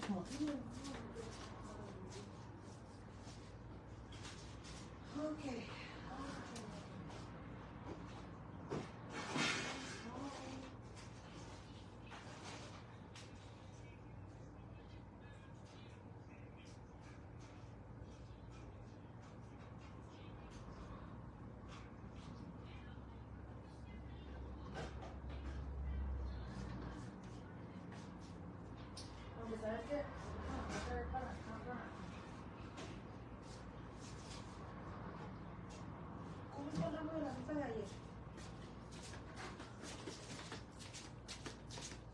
como... Ok.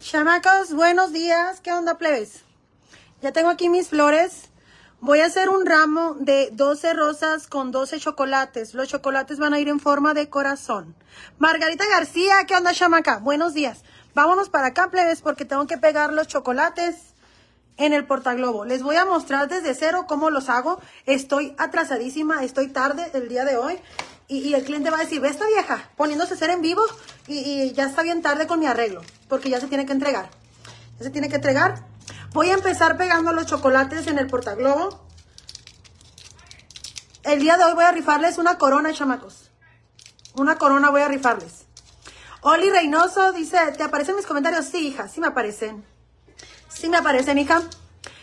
Chamacos, buenos días. ¿Qué onda, plebes? Ya tengo aquí mis flores. Voy a hacer un ramo de 12 rosas con 12 chocolates. Los chocolates van a ir en forma de corazón. Margarita García, ¿qué onda, chamaca? Buenos días. Vámonos para acá, plebes, porque tengo que pegar los chocolates en el portaglobo. Les voy a mostrar desde cero cómo los hago. Estoy atrasadísima, estoy tarde el día de hoy. Y, el cliente va a decir, ve esta vieja, poniéndose a hacer en vivo y, y ya está bien tarde con mi arreglo, porque ya se tiene que entregar. Ya se tiene que entregar. Voy a empezar pegando los chocolates en el portaglobo. El día de hoy voy a rifarles una corona, chamacos. Una corona voy a rifarles. Oli Reynoso dice, ¿te aparecen mis comentarios? Sí, hija, sí me aparecen. Sí me aparecen, hija.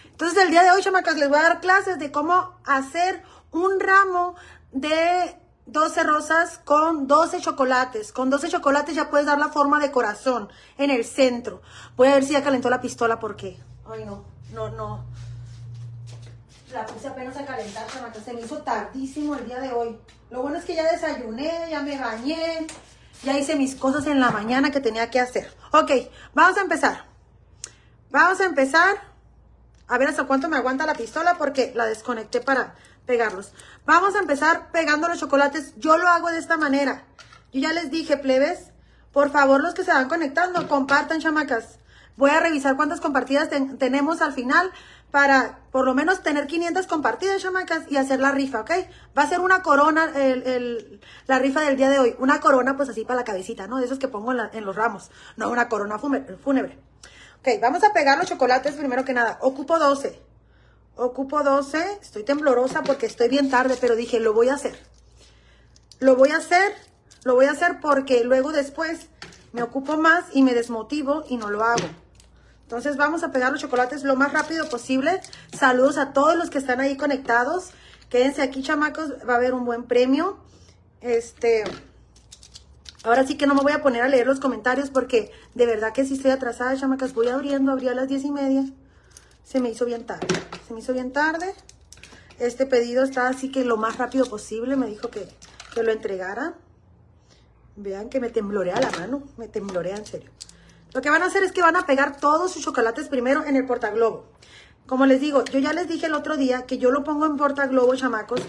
Entonces, el día de hoy, chamacas, les voy a dar clases de cómo hacer un ramo de 12 rosas con 12 chocolates. Con 12 chocolates ya puedes dar la forma de corazón en el centro. Voy a ver si ya calentó la pistola porque... Ay, no, no, no. La puse apenas a calentar, chamacas. Se me hizo tardísimo el día de hoy. Lo bueno es que ya desayuné, ya me bañé, ya hice mis cosas en la mañana que tenía que hacer. Ok, vamos a empezar. Vamos a empezar. A ver hasta cuánto me aguanta la pistola porque la desconecté para pegarlos. Vamos a empezar pegando los chocolates. Yo lo hago de esta manera. Yo ya les dije, plebes, por favor los que se van conectando, compartan, chamacas. Voy a revisar cuántas compartidas ten- tenemos al final para por lo menos tener 500 compartidas, chamacas, y hacer la rifa, ¿ok? Va a ser una corona el, el- la rifa del día de hoy. Una corona, pues así para la cabecita, ¿no? De esos que pongo en, la- en los ramos. No una corona fúnebre. Ok, vamos a pegar los chocolates primero que nada. Ocupo 12. Ocupo 12. Estoy temblorosa porque estoy bien tarde, pero dije, lo voy a hacer. Lo voy a hacer, lo voy a hacer porque luego después me ocupo más y me desmotivo y no lo hago. Entonces vamos a pegar los chocolates lo más rápido posible. Saludos a todos los que están ahí conectados. Quédense aquí, chamacos, va a haber un buen premio. Este, ahora sí que no me voy a poner a leer los comentarios porque de verdad que sí estoy atrasada, chamacas. Voy abriendo, abrí a las diez y media. Se me hizo bien tarde. Se me hizo bien tarde. Este pedido está así que lo más rápido posible. Me dijo que, que lo entregara. Vean que me temblorea la mano. Me temblorea en serio. Lo que van a hacer es que van a pegar todos sus chocolates primero en el portaglobo. Como les digo, yo ya les dije el otro día que yo lo pongo en portaglobo, chamacos,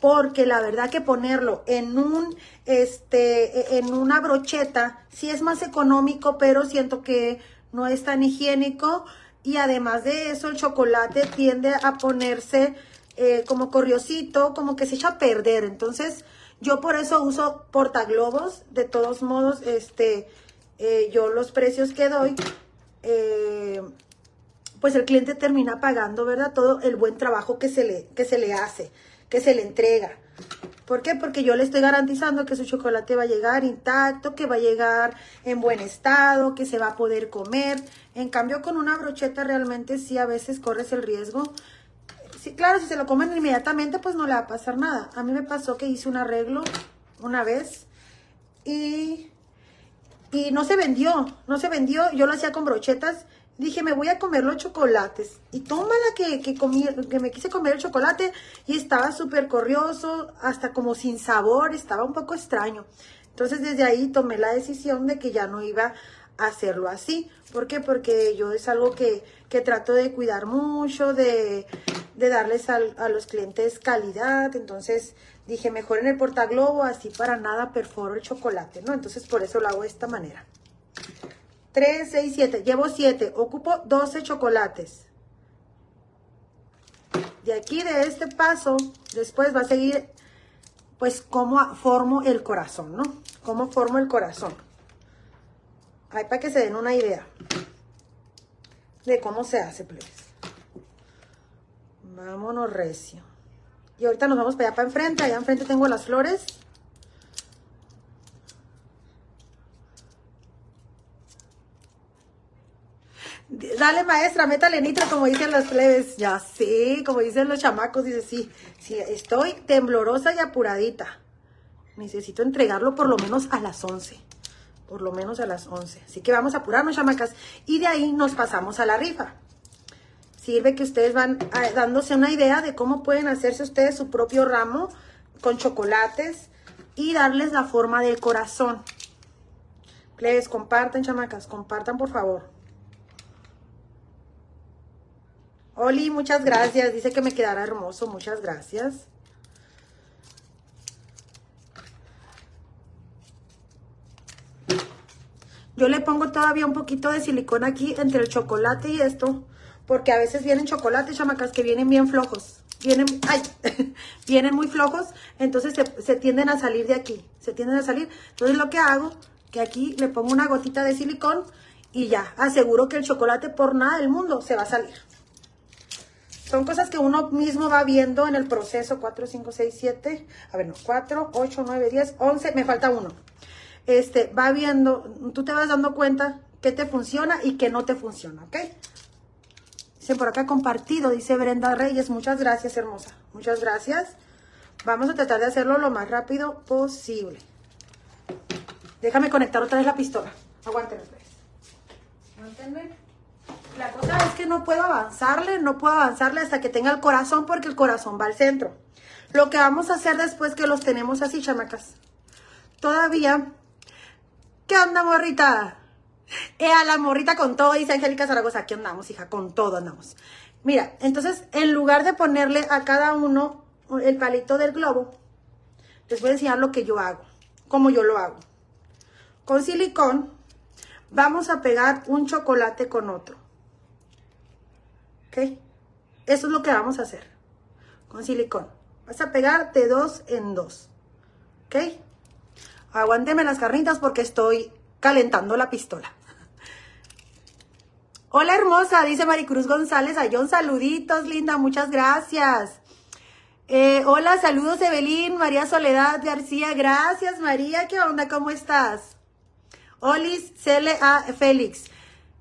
porque la verdad que ponerlo en un, este, en una brocheta, sí es más económico, pero siento que no es tan higiénico. Y además de eso, el chocolate tiende a ponerse eh, como corriosito, como que se echa a perder. Entonces, yo por eso uso portaglobos. De todos modos, este, eh, yo los precios que doy, eh, pues el cliente termina pagando, ¿verdad? Todo el buen trabajo que se le, que se le hace, que se le entrega. ¿Por qué? Porque yo le estoy garantizando que su chocolate va a llegar intacto, que va a llegar en buen estado, que se va a poder comer. En cambio, con una brocheta realmente sí a veces corres el riesgo. Sí, claro, si se lo comen inmediatamente, pues no le va a pasar nada. A mí me pasó que hice un arreglo una vez y y no se vendió, no se vendió, yo lo hacía con brochetas, dije, me voy a comer los chocolates, y tómala que, que, comí, que me quise comer el chocolate, y estaba súper corrioso, hasta como sin sabor, estaba un poco extraño, entonces desde ahí tomé la decisión de que ya no iba hacerlo así, ¿por qué? Porque yo es algo que, que trato de cuidar mucho, de, de darles al- a los clientes calidad, entonces dije mejor en el portaglobo, así para nada perforo el chocolate, ¿no? Entonces por eso lo hago de esta manera. 3, 6, 7, llevo 7, ocupo 12 chocolates. De aquí, de este paso, después va a seguir, pues, cómo formo el corazón, ¿no? Cómo formo el corazón. Ahí para que se den una idea de cómo se hace, plebes. Vámonos recio. Y ahorita nos vamos para allá para enfrente. Allá enfrente tengo las flores. Dale, maestra, métale nitro, como dicen las plebes. Ya sí, como dicen los chamacos. Dice, sí, sí, estoy temblorosa y apuradita. Necesito entregarlo por lo menos a las 11. Por lo menos a las 11. Así que vamos a apurarnos, chamacas. Y de ahí nos pasamos a la rifa. Sirve que ustedes van ah, dándose una idea de cómo pueden hacerse ustedes su propio ramo con chocolates y darles la forma del corazón. Plebes, compartan, chamacas, compartan por favor. Oli, muchas gracias. Dice que me quedará hermoso. Muchas gracias. Yo le pongo todavía un poquito de silicona aquí entre el chocolate y esto. Porque a veces vienen chocolates, chamacas, que vienen bien flojos. Vienen, ay, vienen muy flojos. Entonces se, se tienden a salir de aquí. Se tienden a salir. Entonces lo que hago, que aquí le pongo una gotita de silicón y ya. Aseguro que el chocolate por nada del mundo se va a salir. Son cosas que uno mismo va viendo en el proceso. 4, 5, 6, 7. A ver, no. 4, 8, 9, 10, 11. Me falta uno. Este, va viendo, tú te vas dando cuenta qué te funciona y qué no te funciona, ¿ok? Dicen por acá compartido, dice Brenda Reyes. Muchas gracias, hermosa. Muchas gracias. Vamos a tratar de hacerlo lo más rápido posible. Déjame conectar otra vez la pistola. Aguántenme, pues. Aguántenme. La cosa es que no puedo avanzarle, no puedo avanzarle hasta que tenga el corazón porque el corazón va al centro. Lo que vamos a hacer después que los tenemos así, chamacas. Todavía. ¿Qué onda, morrita? Eh, a la morrita con todo, dice Angélica Zaragoza. Aquí andamos, hija, con todo andamos. Mira, entonces, en lugar de ponerle a cada uno el palito del globo, les voy a enseñar lo que yo hago, cómo yo lo hago. Con silicón, vamos a pegar un chocolate con otro. ¿Ok? Eso es lo que vamos a hacer con silicón. Vas a pegar de dos en dos. ¿Ok? Aguánteme las carnitas porque estoy calentando la pistola. Hola hermosa, dice Maricruz González. A John, saluditos, linda, muchas gracias. Eh, hola, saludos Evelyn, María Soledad García, gracias María, ¿qué onda? ¿Cómo estás? Olis, CLA Félix.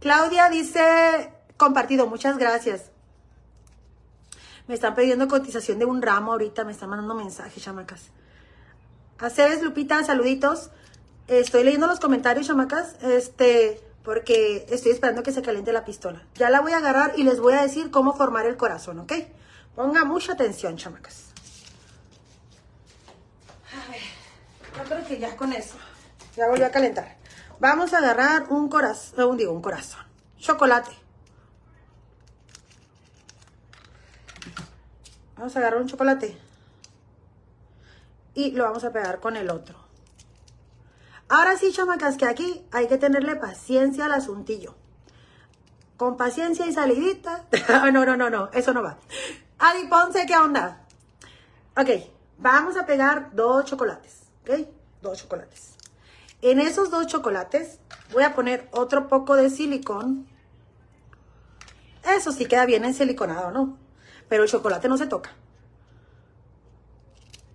Claudia dice, compartido. Muchas gracias. Me están pidiendo cotización de un ramo ahorita, me están mandando mensajes, chamacas. Aceves, Lupita, saluditos. Estoy leyendo los comentarios, chamacas, este, porque estoy esperando que se caliente la pistola. Ya la voy a agarrar y les voy a decir cómo formar el corazón, ¿ok? Ponga mucha atención, chamacas. A ver, yo creo que ya con eso, ya volvió a calentar. Vamos a agarrar un corazón, digo, un corazón, chocolate. Vamos a agarrar un chocolate. Y lo vamos a pegar con el otro. Ahora sí, chamacas, que aquí hay que tenerle paciencia al asuntillo. Con paciencia y salidita. no, no, no, no, eso no va. Adi Ponce, ¿qué onda? Ok, vamos a pegar dos chocolates. ¿Ok? Dos chocolates. En esos dos chocolates voy a poner otro poco de silicón. Eso sí queda bien en siliconado, ¿no? pero el chocolate no se toca.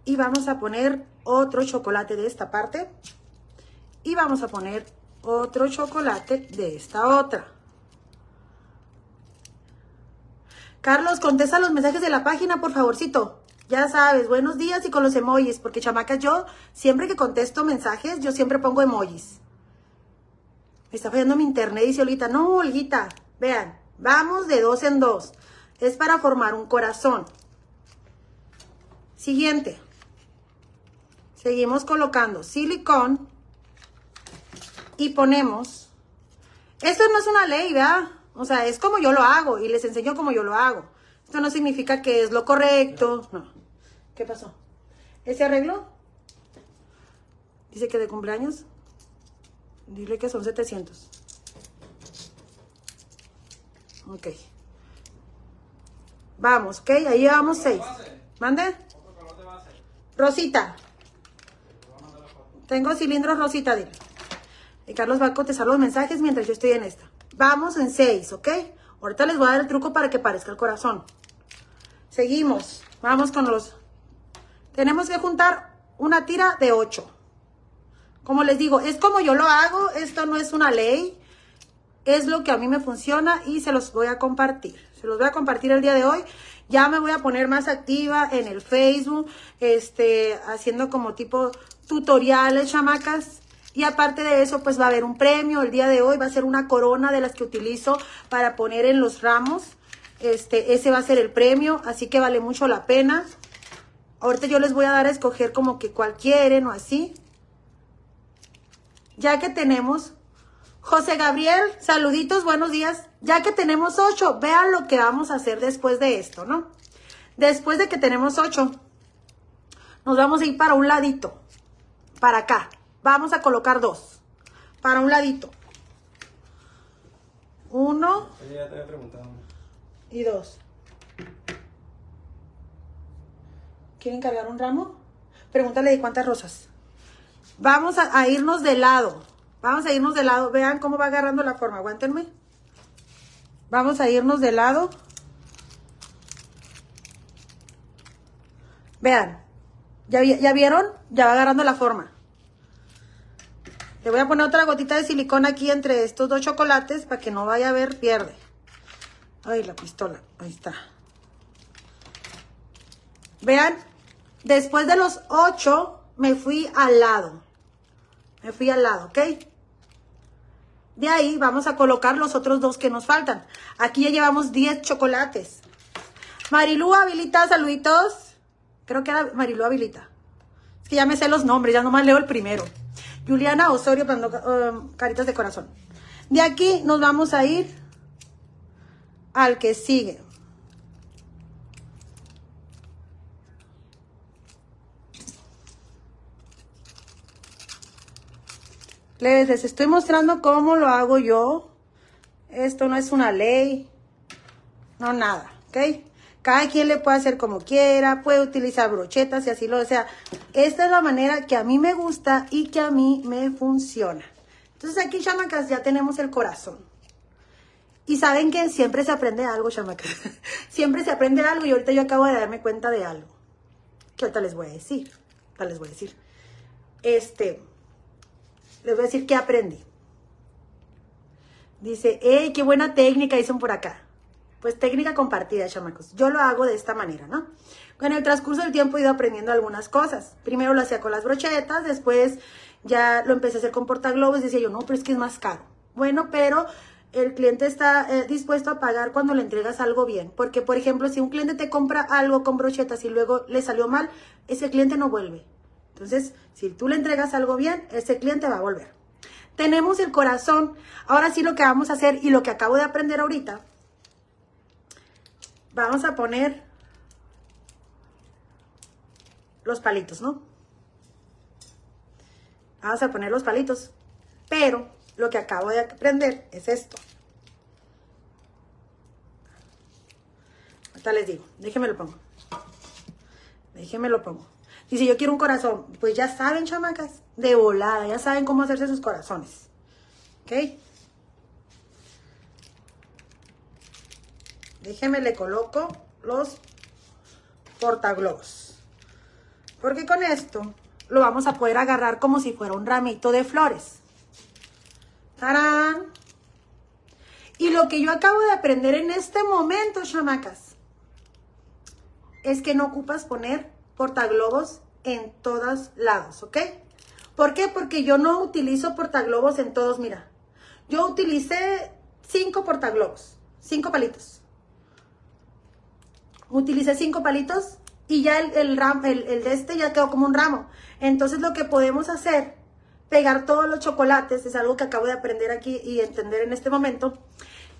Y vamos a poner otro chocolate de esta parte. Y vamos a poner otro chocolate de esta otra. Carlos, contesta los mensajes de la página, por favorcito. Ya sabes, buenos días y con los emojis, porque chamacas, yo siempre que contesto mensajes, yo siempre pongo emojis. Me está fallando mi internet, dice Olita. No, Olguita, vean, vamos de dos en dos. Es para formar un corazón. Siguiente. Seguimos colocando silicón y ponemos... Esto no es una ley, ¿verdad? O sea, es como yo lo hago y les enseño cómo yo lo hago. Esto no significa que es lo correcto. No. ¿Qué pasó? ¿Ese arreglo? Dice que de cumpleaños. Dile que son 700. Ok. Vamos, ¿ok? Ahí llevamos seis. ¿Mande? Rosita. Tengo cilindros rosita, dile. Y Carlos va a contestar los mensajes mientras yo estoy en esta. Vamos en seis, ¿ok? Ahorita les voy a dar el truco para que parezca el corazón. Seguimos. Vamos con los... Tenemos que juntar una tira de 8. Como les digo, es como yo lo hago. Esto no es una ley. Es lo que a mí me funciona y se los voy a compartir. Se los voy a compartir el día de hoy. Ya me voy a poner más activa en el Facebook, este, haciendo como tipo tutoriales, chamacas. Y aparte de eso, pues va a haber un premio el día de hoy. Va a ser una corona de las que utilizo para poner en los ramos. Este, ese va a ser el premio, así que vale mucho la pena. Ahorita yo les voy a dar a escoger como que cual quieren o así. Ya que tenemos José Gabriel, saluditos, buenos días. Ya que tenemos ocho, vean lo que vamos a hacer después de esto, ¿no? Después de que tenemos ocho, nos vamos a ir para un ladito, para acá. Vamos a colocar dos, para un ladito. Uno ya te había preguntado. y dos. ¿Quieren cargar un ramo? Pregúntale de cuántas rosas. Vamos a, a irnos de lado. Vamos a irnos de lado. Vean cómo va agarrando la forma. Aguántenme. Vamos a irnos de lado. Vean. ¿Ya, ¿Ya vieron? Ya va agarrando la forma. Le voy a poner otra gotita de silicón aquí entre estos dos chocolates para que no vaya a ver, pierde. Ay, la pistola. Ahí está. Vean, después de los ocho, me fui al lado. Me fui al lado, ¿ok? De ahí vamos a colocar los otros dos que nos faltan. Aquí ya llevamos 10 chocolates. Marilú habilita, saluditos. Creo que era Marilú habilita. Es que ya me sé los nombres, ya nomás leo el primero. Juliana Osorio, dando um, caritas de corazón. De aquí nos vamos a ir al que sigue. Les, estoy mostrando cómo lo hago yo. Esto no es una ley. No nada, ¿ok? Cada quien le puede hacer como quiera, puede utilizar brochetas y así lo desea. Esta es la manera que a mí me gusta y que a mí me funciona. Entonces aquí, chamacas, ya tenemos el corazón. Y saben que siempre se aprende algo, chamacas. siempre se aprende algo y ahorita yo acabo de darme cuenta de algo. Que ahorita les voy a decir. Ahorita les voy a decir. Este, les voy a decir que aprendí. Dice, ¡ey, qué buena técnica! Dicen por acá. Pues técnica compartida, chamacos. Yo lo hago de esta manera, ¿no? Con el transcurso del tiempo he ido aprendiendo algunas cosas. Primero lo hacía con las brochetas, después ya lo empecé a hacer con portaglobos. Decía yo, no, pero es que es más caro. Bueno, pero el cliente está eh, dispuesto a pagar cuando le entregas algo bien. Porque, por ejemplo, si un cliente te compra algo con brochetas y luego le salió mal, ese cliente no vuelve. Entonces, si tú le entregas algo bien, ese cliente va a volver. Tenemos el corazón. Ahora sí lo que vamos a hacer y lo que acabo de aprender ahorita, vamos a poner los palitos, ¿no? Vamos a poner los palitos. Pero lo que acabo de aprender es esto. Ahorita les digo, déjenme lo pongo. Déjenme lo pongo. Dice, yo quiero un corazón. Pues ya saben, chamacas, de volada, ya saben cómo hacerse sus corazones. ¿Ok? Déjenme le coloco los portaglobos. Porque con esto lo vamos a poder agarrar como si fuera un ramito de flores. ¡Tarán! Y lo que yo acabo de aprender en este momento, chamacas, es que no ocupas poner portaglobos en todos lados, ¿ok? ¿Por qué? Porque yo no utilizo portaglobos en todos, mira. Yo utilicé cinco portaglobos, cinco palitos. Utilicé cinco palitos y ya el, el, el, el de este ya quedó como un ramo. Entonces lo que podemos hacer, pegar todos los chocolates, es algo que acabo de aprender aquí y entender en este momento.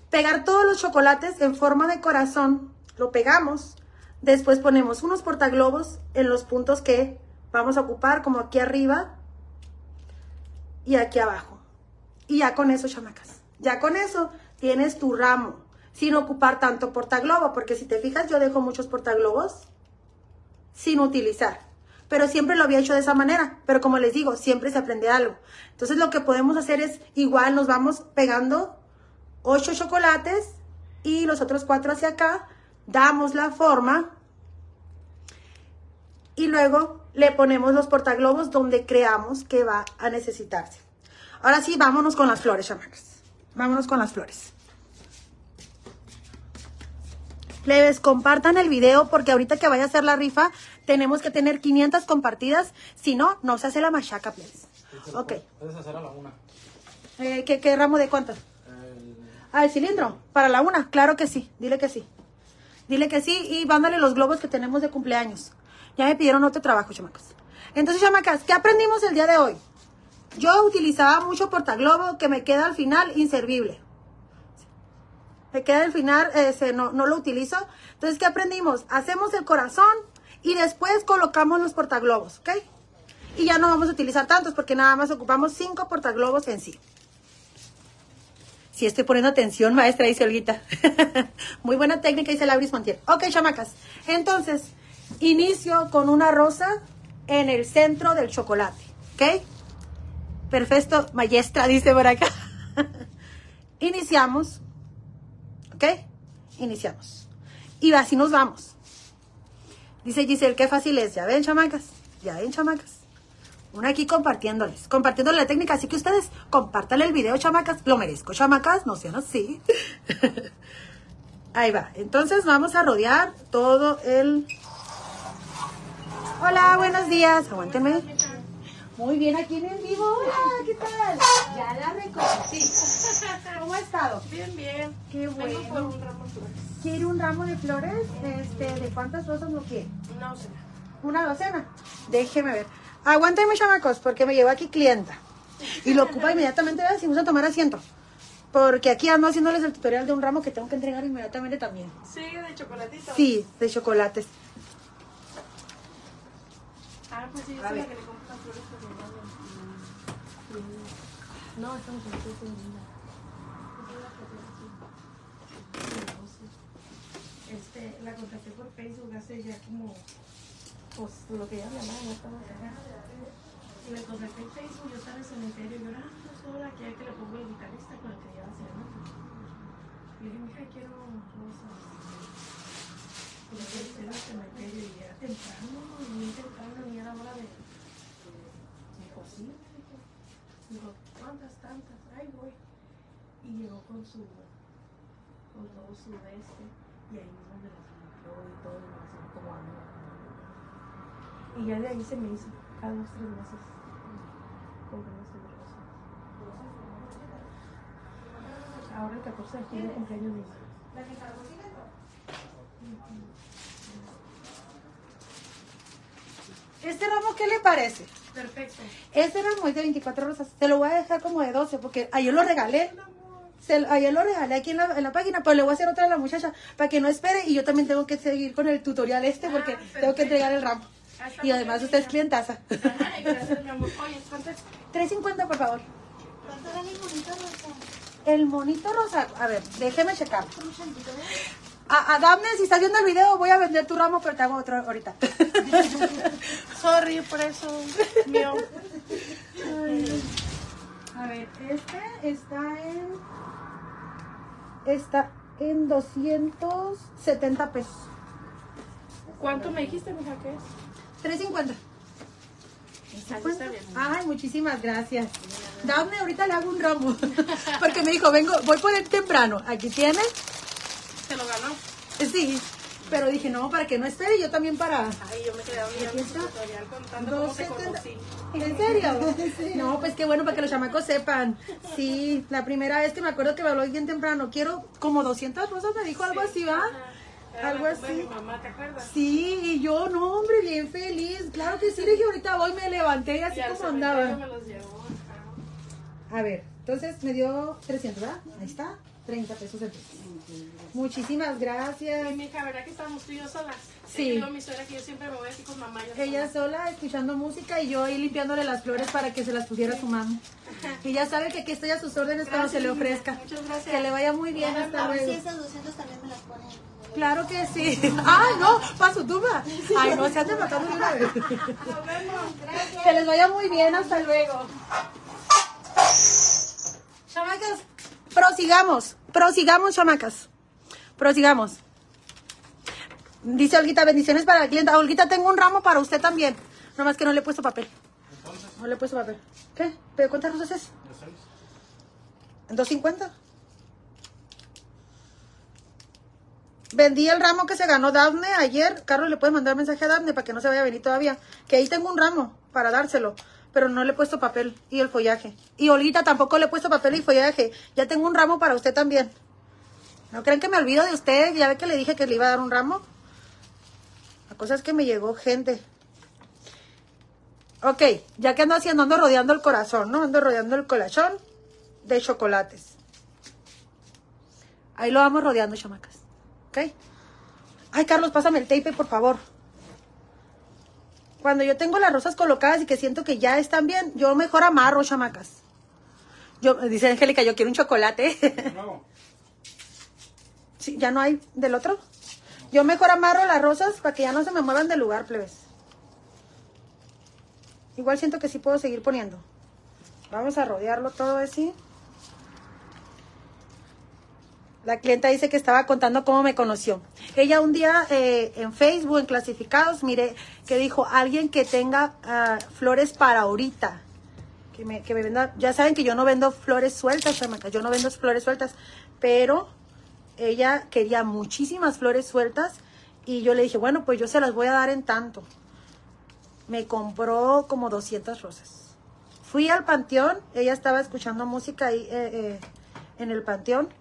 Pegar todos los chocolates en forma de corazón, lo pegamos, después ponemos unos portaglobos en los puntos que vamos a ocupar, como aquí arriba y aquí abajo. Y ya con eso, chamacas, ya con eso tienes tu ramo, sin ocupar tanto portaglobo, porque si te fijas yo dejo muchos portaglobos sin utilizar. Pero siempre lo había hecho de esa manera. Pero como les digo, siempre se aprende algo. Entonces lo que podemos hacer es igual nos vamos pegando ocho chocolates y los otros cuatro hacia acá. Damos la forma, y luego le ponemos los portaglobos donde creamos que va a necesitarse. Ahora sí, vámonos con las flores, chamacas. Vámonos con las flores. Plebes, compartan el video porque ahorita que vaya a hacer la rifa tenemos que tener 500 compartidas. Si no, no se hace la machaca, plebes. Ok. Puedes hacer a la una. Eh, ¿qué, ¿Qué ramo de cuánto? El- Ah, el cilindro. Para la una, claro que sí. Dile que sí. Dile que sí y mándale los globos que tenemos de cumpleaños. Ya me pidieron otro trabajo, chamacas. Entonces, chamacas, ¿qué aprendimos el día de hoy? Yo utilizaba mucho portaglobo que me queda al final inservible. Me queda al final, ese, no, no lo utilizo. Entonces, ¿qué aprendimos? Hacemos el corazón y después colocamos los portaglobos, ¿ok? Y ya no vamos a utilizar tantos porque nada más ocupamos cinco portaglobos en sí. Sí, estoy poniendo atención, maestra, dice Olguita. Muy buena técnica, dice Lauris Montiel. Ok, chamacas. Entonces, inicio con una rosa en el centro del chocolate. ¿Ok? Perfecto, maestra, dice por acá. Iniciamos. ¿Ok? Iniciamos. Y así nos vamos. Dice Giselle, qué fácil es. Ya ven, chamacas. Ya ven, chamacas. Una aquí compartiéndoles, compartiéndoles la técnica. Así que ustedes compartan el video, chamacas. Lo merezco, chamacas. No sean así. Ahí va. Entonces vamos a rodear todo el... Hola, buenos días. Aguántenme. Muy bien, aquí en el vivo. Hola, ¿qué tal? Ya la reconocí. ¿Cómo ha estado? Bien, bien. Qué Vengo por bueno. un ramo de flores. ¿Quiere un ramo de flores? Este, ¿De cuántas rosas lo quiere? Una docena. Una docena. Déjeme ver. Aguántenme, chamacos, porque me llevo aquí clienta. Y lo ocupa inmediatamente, ¿verdad? si gusta tomar asiento. Porque aquí ando haciéndoles el tutorial de un ramo que tengo que entregar inmediatamente también. Sí, de chocolatito. Sí, de chocolates. Ah, pues sí, yo soy la que le compro las flores por mano. No, estamos en el. Este, la contacté por Facebook hace ya como, pues, lo que ella me llamaba, no estaba. Y le contacté en Facebook, yo estaba en el cementerio, y yo, ah, pues, hola, que hay que le pongo el guitarrista con el que lleva haciendo. Y le dije, mija, quiero rosas. Y le dije, en el cementerio, y era temprano, muy temprano, ni era hora de... Me me dijo. Dijo, ¿cuántas tantas? Ahí voy. Y llegó con su, con todo su este, y ahí mismo me las limpió y todo, y me las iba acomodando. Y ya de ahí se me hizo, cada dos, tres meses. Ahora el 14 de julio cumpleaños de. ¿Este ramo qué le parece? Perfecto. Este ramo es de 24 rosas. Te lo voy a dejar como de 12 porque ayer lo regalé. Se, ayer lo regalé aquí en la, en la página, pero le voy a hacer otra a la muchacha para que no espere y yo también tengo que seguir con el tutorial este porque tengo que entregar el ramo. Ah, Y además usted es clientaza. Ay, gracias, mi amor. Oye, ¿cuántas? 3.50 por favor. ¿Cuánto vale el bonito rosa? El monito rosa, a ver, déjeme checar. A, a si estás viendo el video, voy a vender tu ramo, pero te hago otro ahorita. Sorry por eso, mío. A ver, este está en. Está en 270 pesos. ¿Cuánto me dijiste, mija, que es? 350. Así está bien. Ay, muchísimas gracias. Daphne, ahorita le hago un ramo. Porque me dijo, vengo, voy por él temprano. Aquí tienes. Se lo ganó. Sí. Pero dije, no, para que no espere, yo también para. Ay, yo me quedé está. tutorial contando cómo te 270. conocí. ¿En serio? No, pues qué bueno para que los chamacos sepan. Sí, la primera vez que me acuerdo que me habló bien temprano, quiero como 200 rosas, me dijo algo así, ¿va? Ajá. Algo de así. mamá, ¿te acuerdas? Sí, y yo, no, hombre, bien feliz. Claro que sí, dije, ahorita voy, me levanté y así Y como andaba. me los llevó. ajá. A ver, entonces me dio 300, ¿verdad? Ahí está, 30 pesos el peso. Muchísimas gracias. Y mi hija, ¿verdad que estábamos tú y yo solas? Sí. Digo a mi suegra que yo siempre me voy así con mamá. Yo Ella sola. sola escuchando música y yo ahí limpiándole las flores para que se las pusiera su mamá. Y ya sabe que aquí estoy a sus órdenes cuando se le Gracias, ofrezca. Muchas gracias. Que le vaya muy bien, hasta A ver si luego. esas 200 también me las ponen. Claro que sí. Ay, no, para su tumba. Ay, no, se ande matando de una vez. Nos vemos. Gracias. Que les vaya muy bien, hasta luego. Chamacas, prosigamos, prosigamos, chamacas. Prosigamos. Dice Olguita, bendiciones para la clienta. Olguita, tengo un ramo para usted también. Nomás que no le he puesto papel. No le he puesto papel. ¿Qué? ¿Pero cuántas rosas es? ¿En 250? Vendí el ramo que se ganó Dafne ayer. Carlos le puede mandar mensaje a Dafne para que no se vaya a venir todavía. Que ahí tengo un ramo para dárselo. Pero no le he puesto papel y el follaje. Y Olguita tampoco le he puesto papel y follaje. Ya tengo un ramo para usted también. ¿No creen que me olvido de usted? Ya ve que le dije que le iba a dar un ramo. La cosa es que me llegó gente. Ok, ya que ando haciendo, ando rodeando el corazón, ¿no? Ando rodeando el colachón de chocolates. Ahí lo vamos rodeando, chamacas. ¿Ok? Ay, Carlos, pásame el tape, por favor. Cuando yo tengo las rosas colocadas y que siento que ya están bien, yo mejor amarro, chamacas. Yo, dice Angélica, yo quiero un chocolate. No. Sí, ya no hay del otro. Yo mejor amarro las rosas para que ya no se me muevan del lugar, plebes. Igual siento que sí puedo seguir poniendo. Vamos a rodearlo todo así. La clienta dice que estaba contando cómo me conoció. Ella un día eh, en Facebook, en clasificados, mire, que dijo alguien que tenga ah, flores para ahorita. Que me, que me venda. Ya saben que yo no vendo flores sueltas. Yo no vendo flores sueltas. Pero ella quería muchísimas flores sueltas. Y yo le dije, bueno, pues yo se las voy a dar en tanto. Me compró como 200 rosas. Fui al panteón. Ella estaba escuchando música ahí eh, eh, en el panteón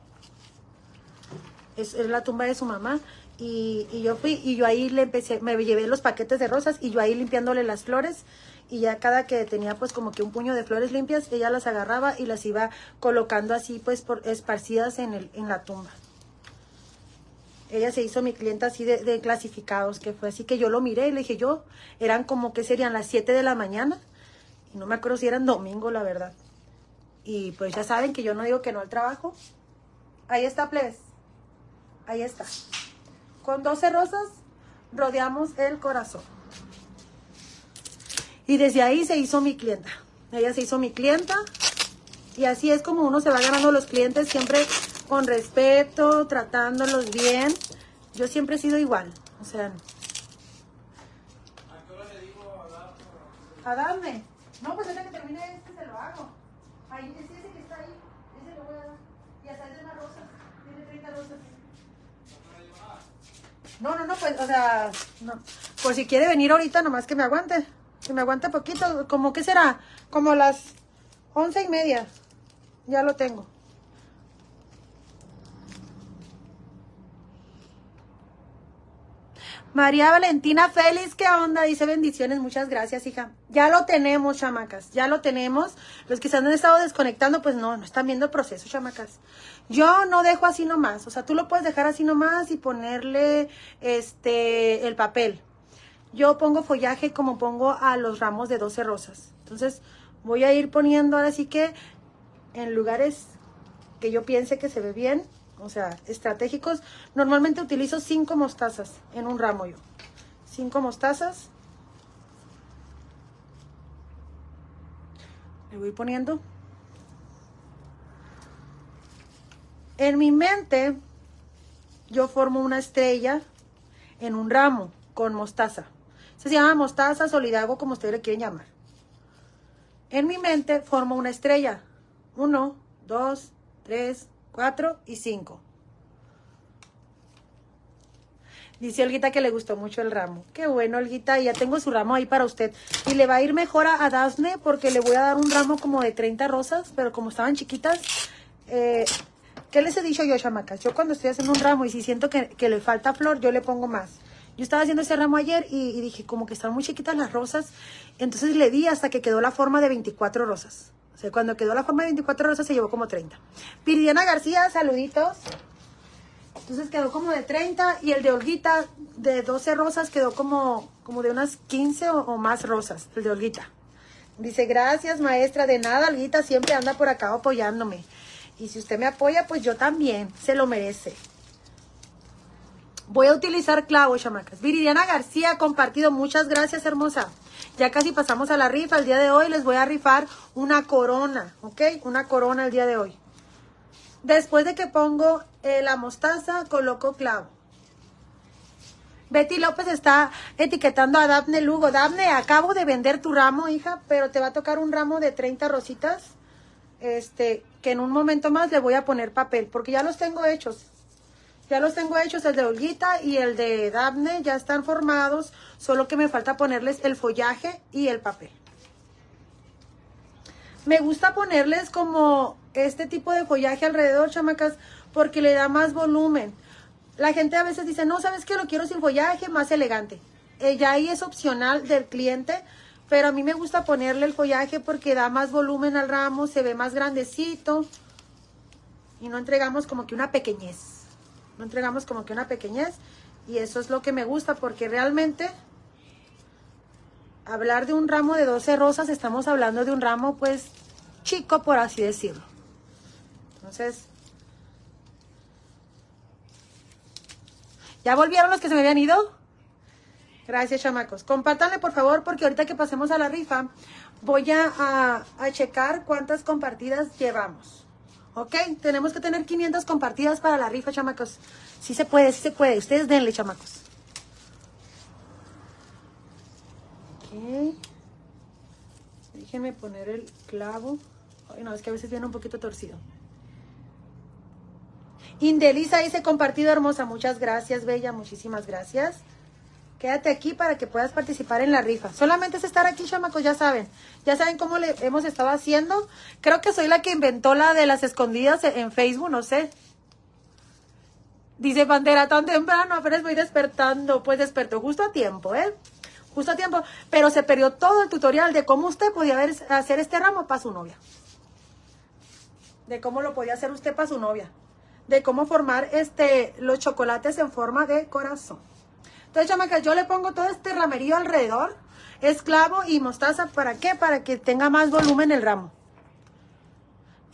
es, es la tumba de su mamá. Y, y yo fui y yo ahí le empecé, me llevé los paquetes de rosas y yo ahí limpiándole las flores y ya cada que tenía pues como que un puño de flores limpias, ella las agarraba y las iba colocando así pues por esparcidas en, el, en la tumba. Ella se hizo mi clienta así de, de clasificados, que fue así que yo lo miré y le dije yo, eran como que serían las 7 de la mañana y no me acuerdo si eran domingo, la verdad. Y pues ya saben que yo no digo que no al trabajo. Ahí está, plebes. Ahí está. Con 12 rosas rodeamos el corazón. Y desde ahí se hizo mi clienta. Ella se hizo mi clienta. Y así es como uno se va ganando los clientes siempre con respeto, tratándolos bien. Yo siempre he sido igual. O sea. ¿A darme? No, pues ahorita que termine este se lo hago. Ahí, ese, ese que está ahí, ese lo voy a dar. Y hasta es de una rosa. Tiene 30 rosas. No, no, no, pues, o sea, no. Por si quiere venir ahorita, nomás que me aguante. Que me aguante poquito. Como que será? Como las once y media. Ya lo tengo. María Valentina Félix, ¿qué onda? Dice bendiciones, muchas gracias, hija. Ya lo tenemos, chamacas, ya lo tenemos. Los que se han estado desconectando, pues no, no están viendo el proceso, chamacas. Yo no dejo así nomás, o sea, tú lo puedes dejar así nomás y ponerle este el papel. Yo pongo follaje como pongo a los ramos de 12 rosas. Entonces, voy a ir poniendo ahora sí que en lugares que yo piense que se ve bien, o sea, estratégicos. Normalmente utilizo cinco mostazas en un ramo yo. Cinco mostazas. Le voy poniendo. En mi mente, yo formo una estrella en un ramo con mostaza. Se llama mostaza, solidago, como ustedes le quieren llamar. En mi mente formo una estrella. Uno, dos, tres, 4 y 5. Dice Olguita que le gustó mucho el ramo. Qué bueno, Olguita. Ya tengo su ramo ahí para usted. Y le va a ir mejor a, a porque le voy a dar un ramo como de 30 rosas, pero como estaban chiquitas, eh, ¿qué les he dicho yo, chamacas? Yo cuando estoy haciendo un ramo y si siento que, le falta flor, yo le pongo más. Yo estaba haciendo ese ramo ayer y, y dije, como que están muy chiquitas las rosas. Entonces le di hasta que quedó la forma de 24 rosas. O sea, cuando quedó la forma de 24 rosas se llevó como 30. Viridiana García, saluditos. Entonces quedó como de 30 y el de Olguita de 12 rosas quedó como, como de unas 15 o, o más rosas, el de Olguita. Dice, gracias maestra, de nada, Olguita siempre anda por acá apoyándome. Y si usted me apoya, pues yo también, se lo merece. Voy a utilizar clavos, chamacas. Viridiana García, compartido. Muchas gracias, hermosa. Ya casi pasamos a la rifa. El día de hoy les voy a rifar una corona, ¿ok? Una corona el día de hoy. Después de que pongo eh, la mostaza, coloco clavo. Betty López está etiquetando a Dafne Lugo. Dafne, acabo de vender tu ramo, hija, pero te va a tocar un ramo de 30 rositas. Este, que en un momento más le voy a poner papel, porque ya los tengo hechos. Ya los tengo hechos, el de Olguita y el de Dafne ya están formados, solo que me falta ponerles el follaje y el papel. Me gusta ponerles como este tipo de follaje alrededor, chamacas, porque le da más volumen. La gente a veces dice, no, ¿sabes qué? Lo quiero sin follaje, más elegante. Eh, ya ahí es opcional del cliente, pero a mí me gusta ponerle el follaje porque da más volumen al ramo, se ve más grandecito y no entregamos como que una pequeñez. No entregamos como que una pequeñez y eso es lo que me gusta porque realmente hablar de un ramo de 12 rosas, estamos hablando de un ramo pues chico, por así decirlo. Entonces, ¿ya volvieron los que se me habían ido? Gracias, chamacos. Compártanle, por favor, porque ahorita que pasemos a la rifa, voy a, a, checar cuántas compartidas llevamos. ¿Ok? Tenemos que tener 500 compartidas para la rifa, chamacos. Sí se puede, sí se puede. Ustedes denle, chamacos. Ok. Déjenme poner el clavo. Ay, no, es que a veces viene un poquito torcido. Indelisa dice compartido hermosa. Muchas gracias, Bella. Muchísimas gracias. Quédate aquí para que puedas participar en la rifa. Solamente es estar aquí, chamacos, ya saben. Ya saben cómo le hemos estado haciendo. Creo que soy la que inventó la de las escondidas en Facebook, no sé. Dice Pantera, tan temprano, apenas voy despertando. Pues despertó justo a tiempo, ¿eh? Justo a tiempo. Pero se perdió todo el tutorial de cómo usted podía hacer este ramo para su novia. De cómo lo podía hacer usted para su novia. De cómo formar este, los chocolates en forma de corazón. Entonces, chamaca, yo le pongo todo este ramerío alrededor, esclavo y mostaza. ¿Para qué? Para que tenga más volumen el ramo.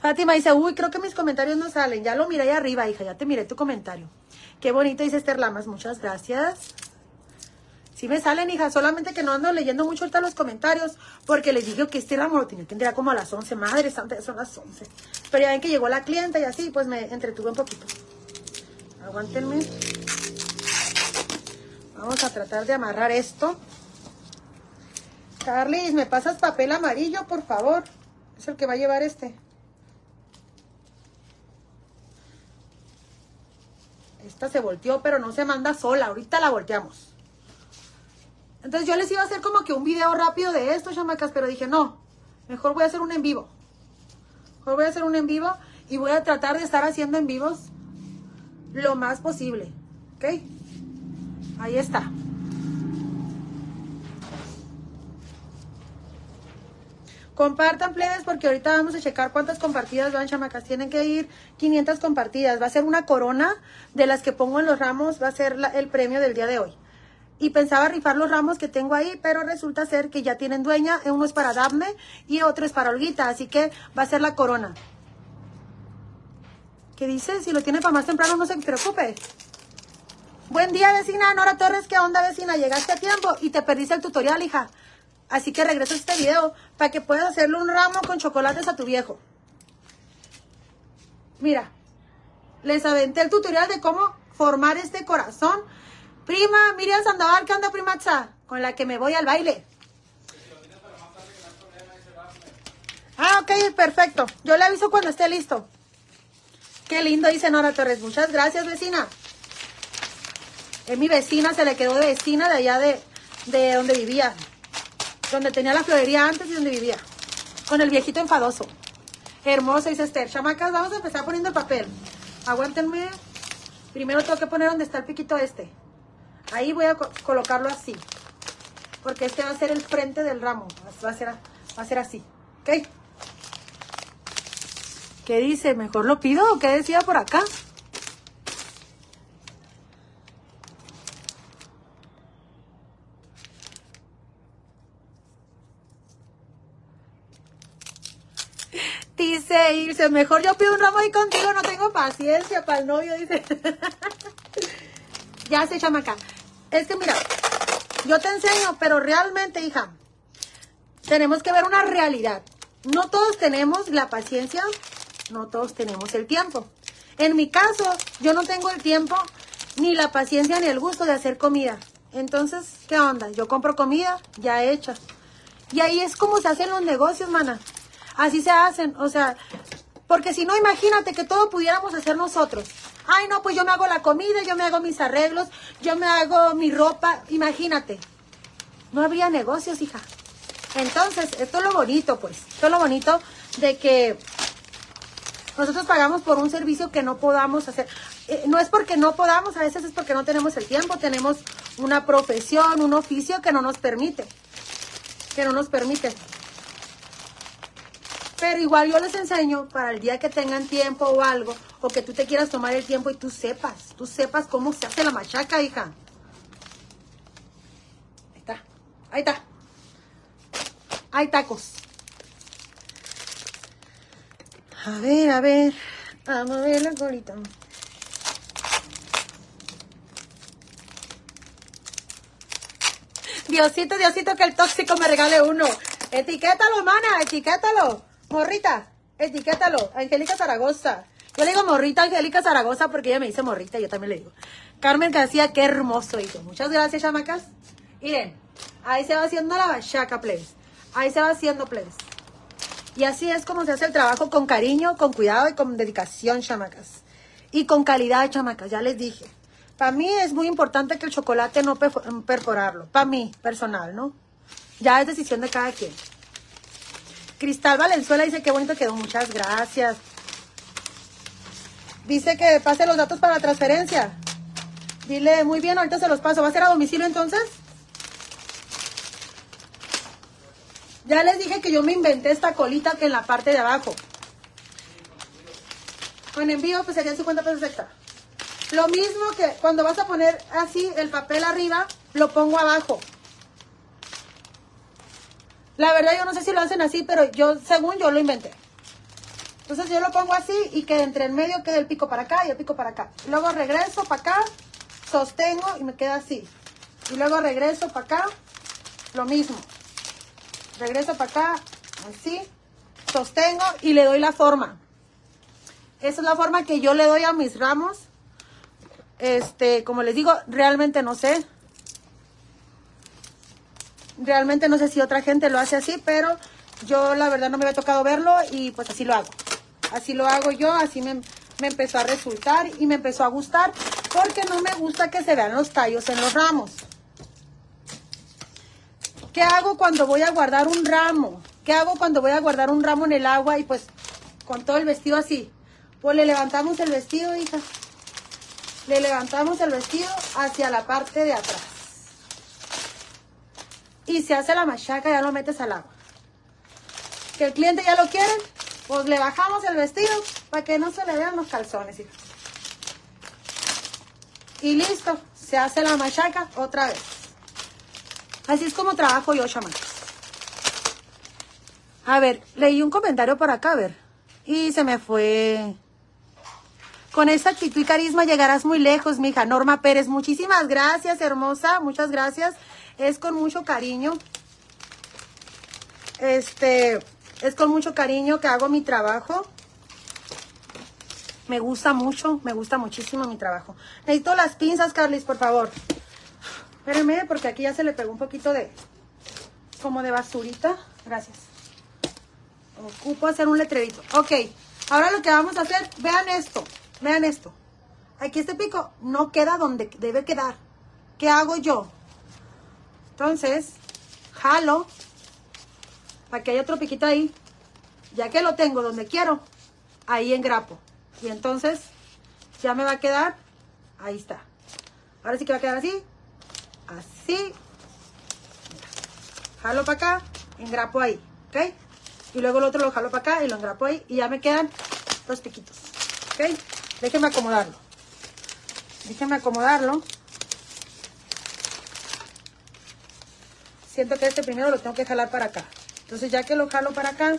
Fátima dice, uy, creo que mis comentarios no salen. Ya lo miré ahí arriba, hija, ya te miré tu comentario. Qué bonito dice Esther Lamas, muchas gracias. Sí me salen, hija, solamente que no ando leyendo mucho ahorita los comentarios, porque les digo que este ramo lo tenía que entregar como a las 11. Madre santa, son las 11. Pero ya ven que llegó la clienta y así, pues me entretuve un poquito. Aguántenme. Vamos a tratar de amarrar esto. Carlis, ¿me pasas papel amarillo, por favor? Es el que va a llevar este. Esta se volteó, pero no se manda sola. Ahorita la volteamos. Entonces yo les iba a hacer como que un video rápido de esto, chamacas, pero dije, no, mejor voy a hacer un en vivo. Mejor voy a hacer un en vivo y voy a tratar de estar haciendo en vivos lo más posible. ¿Ok? Ahí está. Compartan, plebes, porque ahorita vamos a checar cuántas compartidas van, chamacas. Tienen que ir 500 compartidas. Va a ser una corona de las que pongo en los ramos. Va a ser el premio del día de hoy. Y pensaba rifar los ramos que tengo ahí, pero resulta ser que ya tienen dueña. Uno es para Dafne y otro es para Olguita. Así que va a ser la corona. ¿Qué dice? Si lo tiene para más temprano, no se preocupe. Buen día, vecina. Nora Torres, ¿qué onda, vecina? Llegaste a tiempo y te perdiste el tutorial, hija. Así que regreso a este video para que puedas hacerle un ramo con chocolates a tu viejo. Mira, les aventé el tutorial de cómo formar este corazón. Prima, Miriam Sandoval, ¿qué onda, prima Con la que me voy al baile. Ah, ok, perfecto. Yo le aviso cuando esté listo. Qué lindo, dice Nora Torres. Muchas gracias, vecina. Es mi vecina, se le quedó de vecina de allá de, de donde vivía. Donde tenía la florería antes y donde vivía. Con el viejito enfadoso. Hermoso, dice Esther. Chamacas, vamos a empezar poniendo el papel. Aguántenme. Primero tengo que poner donde está el piquito este. Ahí voy a colocarlo así. Porque este va a ser el frente del ramo. Va a ser, va a ser así. ¿Ok? ¿Qué dice? ¿Mejor lo pido o qué decía por acá? Irse, mejor yo pido un ramo ahí contigo, no tengo paciencia para el novio, dice. ya sé, chamaca. Es que mira, yo te enseño, pero realmente, hija, tenemos que ver una realidad. No todos tenemos la paciencia, no todos tenemos el tiempo. En mi caso, yo no tengo el tiempo ni la paciencia ni el gusto de hacer comida. Entonces, ¿qué onda? Yo compro comida ya hecha. Y ahí es como se hacen los negocios, mana. Así se hacen, o sea, porque si no, imagínate que todo pudiéramos hacer nosotros. Ay, no, pues yo me hago la comida, yo me hago mis arreglos, yo me hago mi ropa, imagínate. No habría negocios, hija. Entonces, esto es lo bonito, pues. Esto es lo bonito de que nosotros pagamos por un servicio que no podamos hacer. Eh, no es porque no podamos, a veces es porque no tenemos el tiempo, tenemos una profesión, un oficio que no nos permite. Que no nos permite. Pero igual yo les enseño para el día que tengan tiempo o algo, o que tú te quieras tomar el tiempo y tú sepas, tú sepas cómo se hace la machaca, hija. Ahí está, ahí está. Hay tacos. A ver, a ver. Vamos a ver la colita. Diosito, Diosito, que el tóxico me regale uno. Etiquétalo, mana, etiquétalo. Morrita, etiquétalo. Angélica Zaragoza. Yo le digo morrita Angélica Zaragoza porque ella me dice morrita, yo también le digo. Carmen García, qué hermoso hijo. Muchas gracias, chamacas. Miren, ahí se va haciendo la bachaca, please. Ahí se va haciendo, please. Y así es como se hace el trabajo con cariño, con cuidado y con dedicación, chamacas. Y con calidad, chamacas, ya les dije. Para mí es muy importante que el chocolate no perforarlo. Para mí, personal, ¿no? Ya es decisión de cada quien. Cristal Valenzuela dice que bonito quedó. Muchas gracias. Dice que pase los datos para la transferencia. Dile, muy bien, ahorita se los paso. ¿Va a ser a domicilio entonces? Ya les dije que yo me inventé esta colita que en la parte de abajo. Con envío pues serían 50 pesos extra. Lo mismo que cuando vas a poner así el papel arriba, lo pongo abajo. La verdad yo no sé si lo hacen así, pero yo, según yo lo inventé. Entonces yo lo pongo así y que entre el medio quede el pico para acá y el pico para acá. Luego regreso para acá, sostengo y me queda así. Y luego regreso para acá, lo mismo regreso para acá, así, sostengo y le doy la forma. Esa es la forma que yo le doy a mis ramos. Este, como les digo, realmente no sé. Realmente no sé si otra gente lo hace así, pero yo la verdad no me había tocado verlo y pues así lo hago. Así lo hago yo, así me, me empezó a resultar y me empezó a gustar porque no me gusta que se vean los tallos en los ramos. ¿Qué hago cuando voy a guardar un ramo? ¿Qué hago cuando voy a guardar un ramo en el agua y pues con todo el vestido así? Pues le levantamos el vestido, hija. Le levantamos el vestido hacia la parte de atrás. Y se hace la machaca, ya lo metes al agua. Que el cliente ya lo quiere, pues le bajamos el vestido para que no se le vean los calzones, hija. Y listo, se hace la machaca otra vez. Así es como trabajo yo, chamán. A ver, leí un comentario por acá, a ver. Y se me fue. Con esa actitud y carisma llegarás muy lejos, mija. Norma Pérez, muchísimas gracias, hermosa. Muchas gracias. Es con mucho cariño. Este, es con mucho cariño que hago mi trabajo. Me gusta mucho, me gusta muchísimo mi trabajo. Necesito las pinzas, Carlis, por favor. Espérenme, porque aquí ya se le pegó un poquito de, como de basurita. Gracias. Ocupo hacer un letrerito. Ok, ahora lo que vamos a hacer, vean esto, vean esto. Aquí este pico no queda donde debe quedar. ¿Qué hago yo? Entonces, jalo para que haya otro piquito ahí. Ya que lo tengo donde quiero, ahí engrapo. Y entonces, ya me va a quedar, ahí está. Ahora sí que va a quedar así, así. Jalo para acá, engrapo ahí, ¿ok? Y luego el otro lo jalo para acá y lo engrapo ahí y ya me quedan dos piquitos, ¿ok? Déjenme acomodarlo. Déjenme acomodarlo. Siento que este primero lo tengo que jalar para acá. Entonces ya que lo jalo para acá,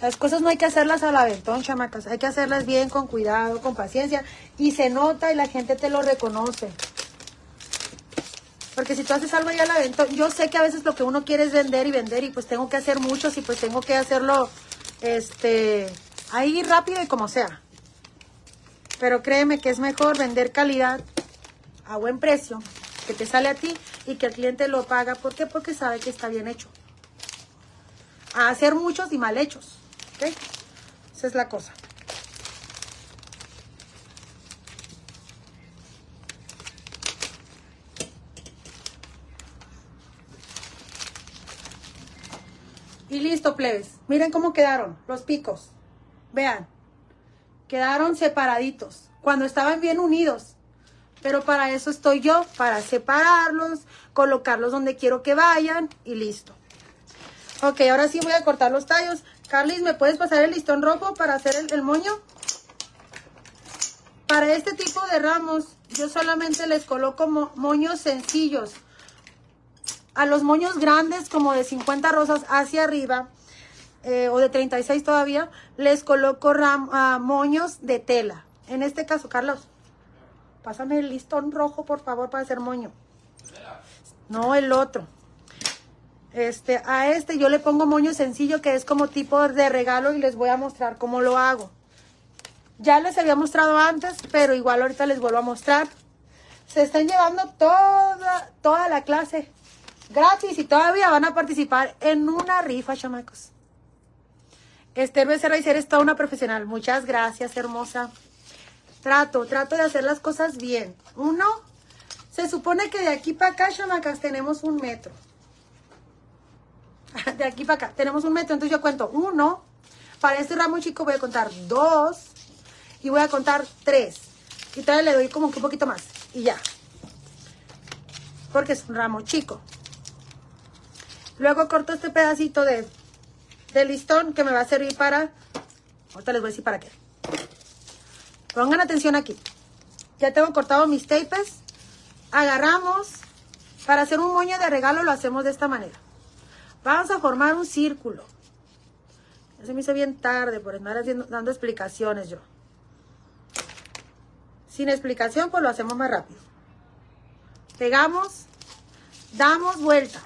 Las cosas no hay que hacerlas al aventón, chamacas. Hay que hacerlas bien, con cuidado, con paciencia. Y se nota y la gente te lo reconoce. Porque si tú haces algo ya al aventón, yo sé que a veces lo que uno quiere es vender y vender y pues tengo que hacer muchos y pues tengo que hacerlo este ahí rápido y como sea. Pero créeme que es mejor vender calidad a buen precio, que te sale a ti y que el cliente lo paga. ¿Por qué? Porque sabe que está bien hecho. A hacer muchos y mal hechos. ¿Ok? Esa es la cosa. Y listo, plebes. Miren cómo quedaron los picos. Vean. Quedaron separaditos. Cuando estaban bien unidos. Pero para eso estoy yo, para separarlos, colocarlos donde quiero que vayan y listo. Ok, ahora sí voy a cortar los tallos. Carlis, ¿me puedes pasar el listón rojo para hacer el, moño? Para este tipo de ramos, yo solamente les coloco mo- moños sencillos. A los moños grandes, como de 50 rosas hacia arriba, eh, o de 36 todavía, les coloco ah, moños de tela. En este caso, Carlos, pásame el listón rojo, por favor, para hacer moño. No, el otro. Este, a este yo le pongo moño sencillo, que es como tipo de regalo, y les voy a mostrar cómo lo hago. Ya les había mostrado antes, pero igual ahorita les vuelvo a mostrar. Se están llevando toda, toda la clase gratis y todavía van a participar en una rifa, chamacos. Esther Becerra y eres toda una profesional. Muchas gracias, hermosa. Trato, trato de hacer las cosas bien. Uno, se supone que de aquí para acá, chamacas, tenemos un metro. De aquí para acá, tenemos un metro. Entonces yo cuento uno. Para este ramo chico voy a contar dos. Y voy a contar tres. Y todavía le doy como que un poquito más. Y ya. Porque es un ramo chico. Luego corto este pedacito de, de listón que me va a servir para... Ahorita les voy a decir para qué. Pongan atención aquí. Ya tengo cortado mis tapes. Agarramos. Para hacer un moño de regalo lo hacemos de esta manera. Vamos a formar un círculo. Ya se me hizo bien tarde por andar haciendo, dando explicaciones yo. Sin explicación, pues lo hacemos más rápido. Pegamos, damos vuelta.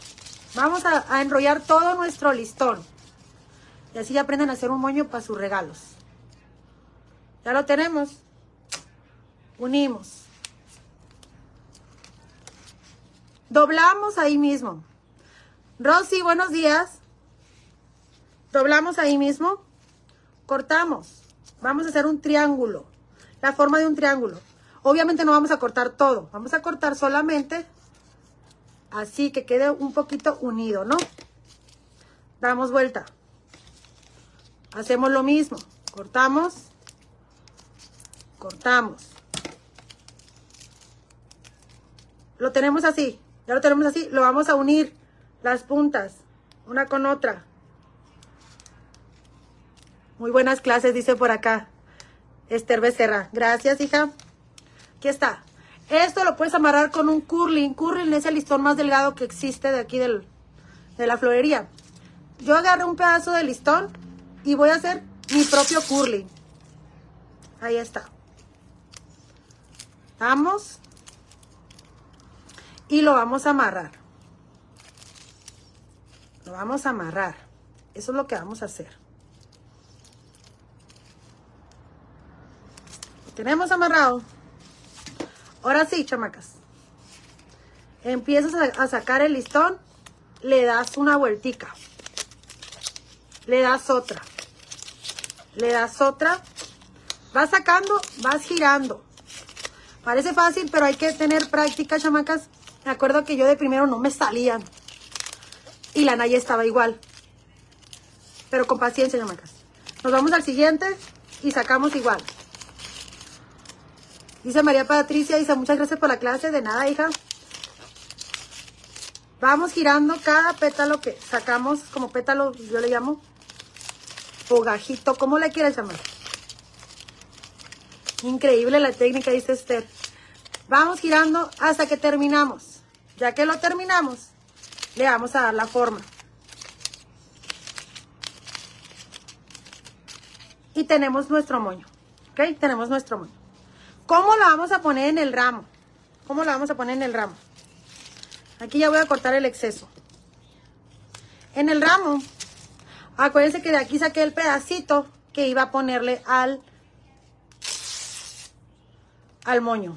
Vamos a, a enrollar todo nuestro listón. Y así ya aprenden a hacer un moño para sus regalos. Ya lo tenemos. Unimos. Doblamos ahí mismo. Rosy, buenos días. Doblamos ahí mismo. Cortamos. Vamos a hacer un triángulo. La forma de un triángulo. Obviamente no vamos a cortar todo. Vamos a cortar solamente así que quede un poquito unido, ¿no? Damos vuelta. Hacemos lo mismo. Cortamos. Cortamos. Lo tenemos así. Ya lo tenemos así. Lo vamos a unir las puntas una con otra. Muy buenas clases, dice por acá. Esther Becerra. Gracias, hija. Aquí está. Esto lo puedes amarrar con un curling. Curling es el listón más delgado que existe de aquí del, de la florería. Yo agarré un pedazo de listón y voy a hacer mi propio curling. Ahí está. Vamos. Y lo vamos a amarrar. Lo vamos a amarrar. Eso es lo que vamos a hacer. Lo tenemos amarrado. Ahora sí, chamacas. Empiezas a, a sacar el listón. Le das una vueltica. Le das otra. Le das otra. Vas sacando, vas girando. Parece fácil, pero hay que tener práctica, chamacas. Me acuerdo que yo de primero no me salían. Y la Naya estaba igual. Pero con paciencia, chamacas. Nos vamos al siguiente y sacamos igual. Dice María Patricia, dice muchas gracias por la clase. De nada, hija. Vamos girando cada pétalo que sacamos, como pétalo, yo le llamo. O gajito, como le quieras llamar. Increíble la técnica, dice Esther. Vamos girando hasta que terminamos. Ya que lo terminamos, le vamos a dar la forma. Y tenemos nuestro moño. ¿Ok? Tenemos nuestro moño. ¿Cómo la vamos a poner en el ramo? ¿Cómo la vamos a poner en el ramo? Aquí ya voy a cortar el exceso. En el ramo, acuérdense que de aquí saqué el pedacito que iba a ponerle al al moño.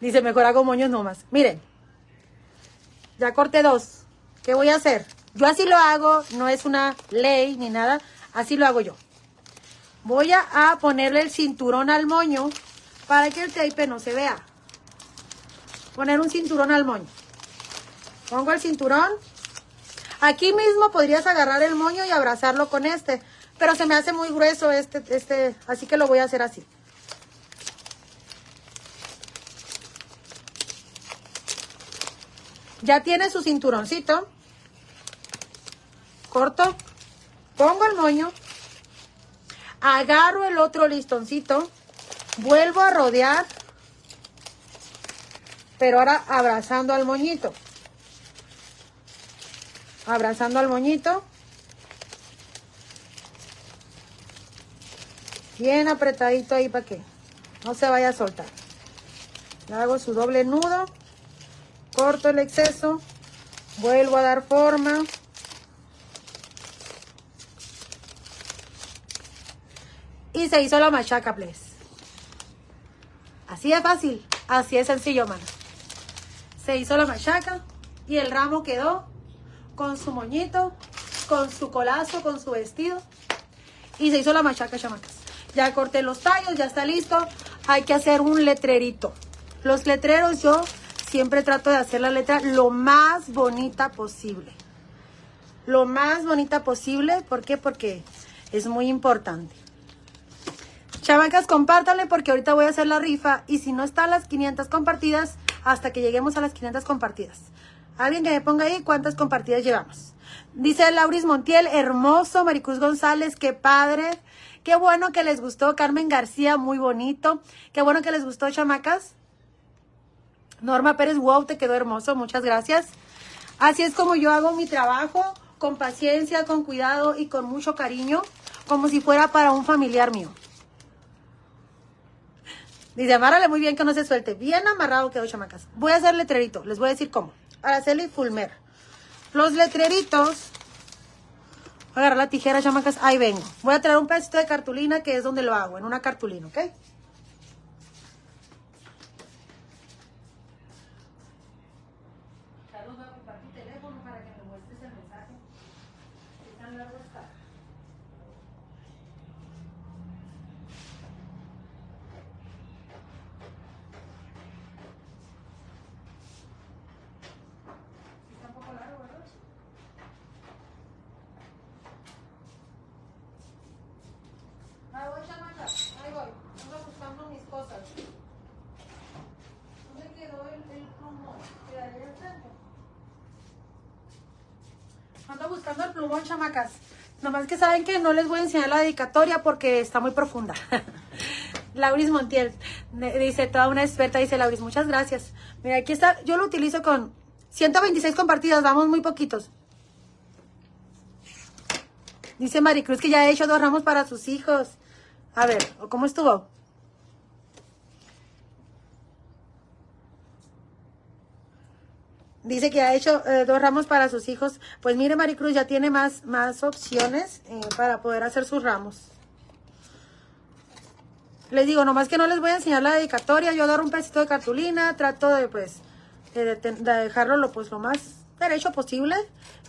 Dice, mejor hago moños nomás. Miren, ya corté dos. ¿Qué voy a hacer? Yo así lo hago, no es una ley ni nada, así lo hago yo. Voy a, ponerle el cinturón al moño para que el tape no se vea. Poner un cinturón al moño. Pongo el cinturón. Aquí mismo podrías agarrar el moño y abrazarlo con este, pero se me hace muy grueso este, este, así que lo voy a hacer así. Ya tiene su cinturoncito. Corto. Pongo el moño. Agarro el otro listoncito. Vuelvo a rodear. Pero ahora abrazando al moñito. Abrazando al moñito. Bien apretadito ahí para que no se vaya a soltar. Le hago su doble nudo. Corto el exceso. Vuelvo a dar forma. Y se hizo la machaca, please. Así de fácil. Así de sencillo, mano. Se hizo la machaca y el ramo quedó con su moñito, con su colazo, con su vestido. Y se hizo la machaca, chamacas. Ya corté los tallos, ya está listo. Hay que hacer un letrerito. Los letreros yo siempre trato de hacer la letra lo más bonita posible. Lo más bonita posible. ¿Por qué? Porque es muy importante. Chamacas, compártanle porque ahorita voy a hacer la rifa y si no están las 500 compartidas, hasta que lleguemos a las 500 compartidas. Alguien que me ponga ahí cuántas compartidas llevamos. Dice Lauris Montiel, hermoso, Maricruz González, qué padre. Qué bueno que les gustó, Carmen García, muy bonito. Qué bueno que les gustó, chamacas. Norma Pérez, wow, te quedó hermoso, muchas gracias. Así es como yo hago mi trabajo, con paciencia, con cuidado y con mucho cariño, como si fuera para un familiar mío. Dice, amárrale muy bien que no se suelte. Bien amarrado quedó, chamacas. Voy a hacer letrerito, les voy a decir cómo. Araceli Fulmer. Los letreritos. Voy a agarrar la tijera, chamacas. Ahí vengo. Voy a traer un pedacito de cartulina que es donde lo hago, en una cartulina, ¿ok? Carlos va a compartir teléfono para que me muestres el mensaje. ¿Qué tan largo está? Está un poco largo, ¿verdad? Ahí voy, chamaca. Ahí voy. Ando buscando mis cosas. ¿Dónde quedó el, el plumón? ¿Quedaría al frente? Ando buscando el plumón, chamacas. Nomás que saben que no les voy a enseñar la dedicatoria porque está muy profunda. Lauris Montiel dice, toda una experta, dice Lauris, muchas gracias. Mira, aquí está, yo lo utilizo con 126 compartidas, vamos muy poquitos. Dice Maricruz que ya ha hecho dos ramos para sus hijos. A ver, ¿cómo estuvo? Dice que ha hecho eh, dos ramos para sus hijos. Pues mire, Maricruz ya tiene más, más opciones eh, para poder hacer sus ramos. Les digo, nomás que no les voy a enseñar la dedicatoria. Yo agarro un pedacito de cartulina, trato de, pues, de, de- de dejarlo lo, pues, lo más derecho posible.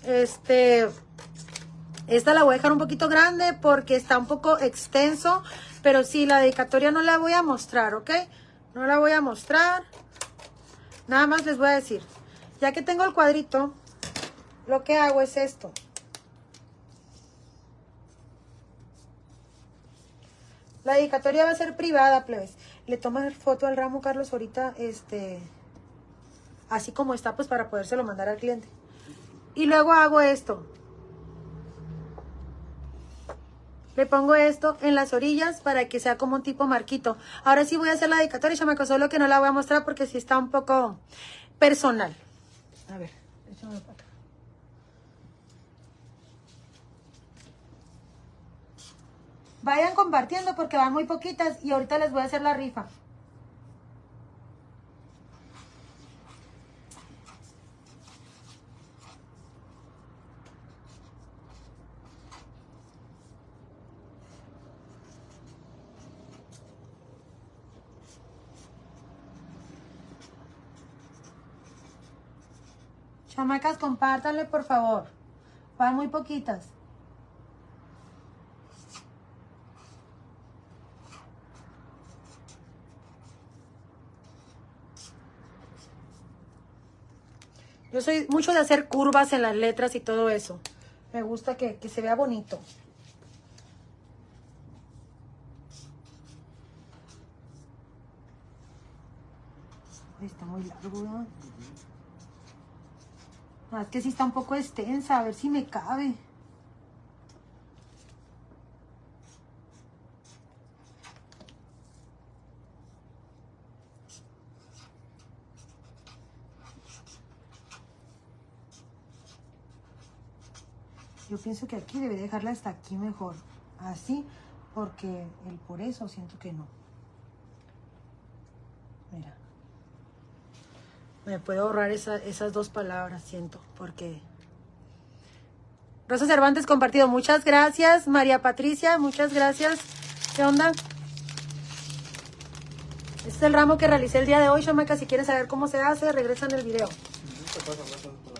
Este, esta la voy a dejar un poquito grande porque está un poco extenso. Pero sí, la dedicatoria no la voy a mostrar, ¿ok? No la voy a mostrar. Nada más les voy a decir. Ya que tengo el cuadrito, lo que hago es esto. La dedicatoria va a ser privada, plebes. Le tomas foto al ramo, Carlos, ahorita, este, así como está, pues para podérselo mandar al cliente. Y luego hago esto. Le pongo esto en las orillas para que sea como un tipo marquito. Ahora sí voy a hacer la dedicatoria, chamaco, solo que no la voy a mostrar porque sí está un poco personal. A ver, échame para acá. Vayan compartiendo porque van muy poquitas y ahorita les voy a hacer la rifa. Chamacas, compártanle, por favor. Van muy poquitas. Yo soy mucho de hacer curvas en las letras y todo eso. Me gusta que, que se vea bonito. Está muy largo. Ah, es que sí está un poco extensa, a ver si me cabe. Yo pienso que aquí debe dejarla hasta aquí mejor. Así, porque el por eso siento que no. Mira. Me puedo ahorrar esa- esas dos palabras, siento, porque... Rosa Cervantes compartido, muchas gracias. María Patricia, muchas gracias. ¿Qué onda? Este es el ramo que realicé el día de hoy, Chamaca. Si quieres saber cómo se hace, regresa en el video.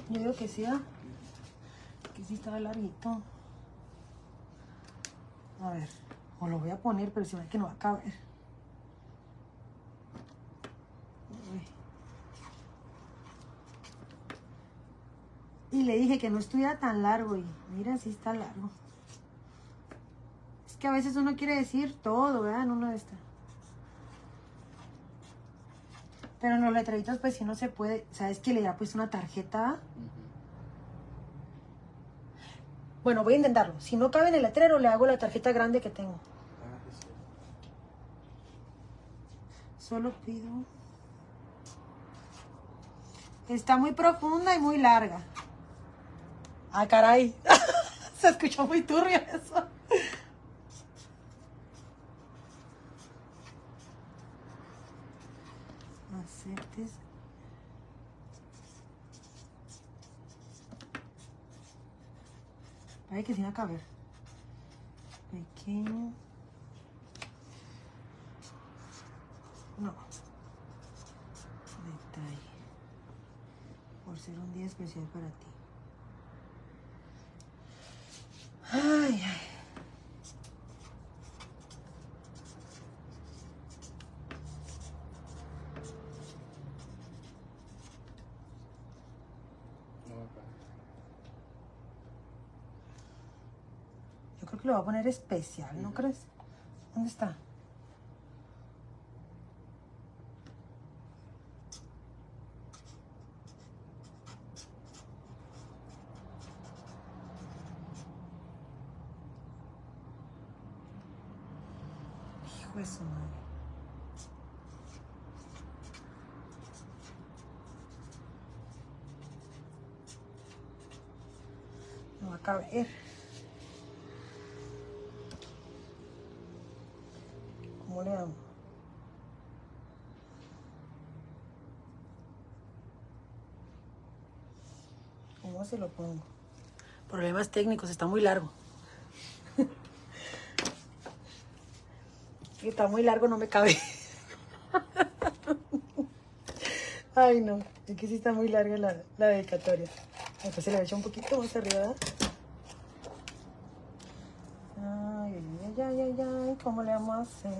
Yo digo que sí, ¿ah? Que sí estaba larguito. A ver, o lo voy a poner, pero se ve que no va a caber. Uy. Y le dije que no estuviera tan largo y mira, sí está largo. Es que a veces uno quiere decir todo, ¿verdad? En uno de estas. Pero en los letreritos pues sí no se puede. ¿Sabes que le da pues una tarjeta? Bueno, voy a intentarlo. Si no cabe en el letrero, le hago la tarjeta grande que tengo. Solo pido... Está muy profunda y muy larga. Ah, caray. Se escuchó muy turbio eso. Aceptes. Parece que va a caber. Pequeño. No. Detalle. Por ser un día especial para ti. Ay, ay. Yo creo que lo voy a poner especial, ¿no crees? ¿Dónde está? Hijo de su madre. No va a caber. ¿Cómo le hago? ¿Cómo se lo pongo? Problemas técnicos, está muy largo. Está muy largo, no me cabe. Ay, no. Es que sí está muy larga la, la dedicatoria. Después se le echa un poquito más arriba. Ay, ay, ay, ay, ay, ¿cómo le vamos a hacer?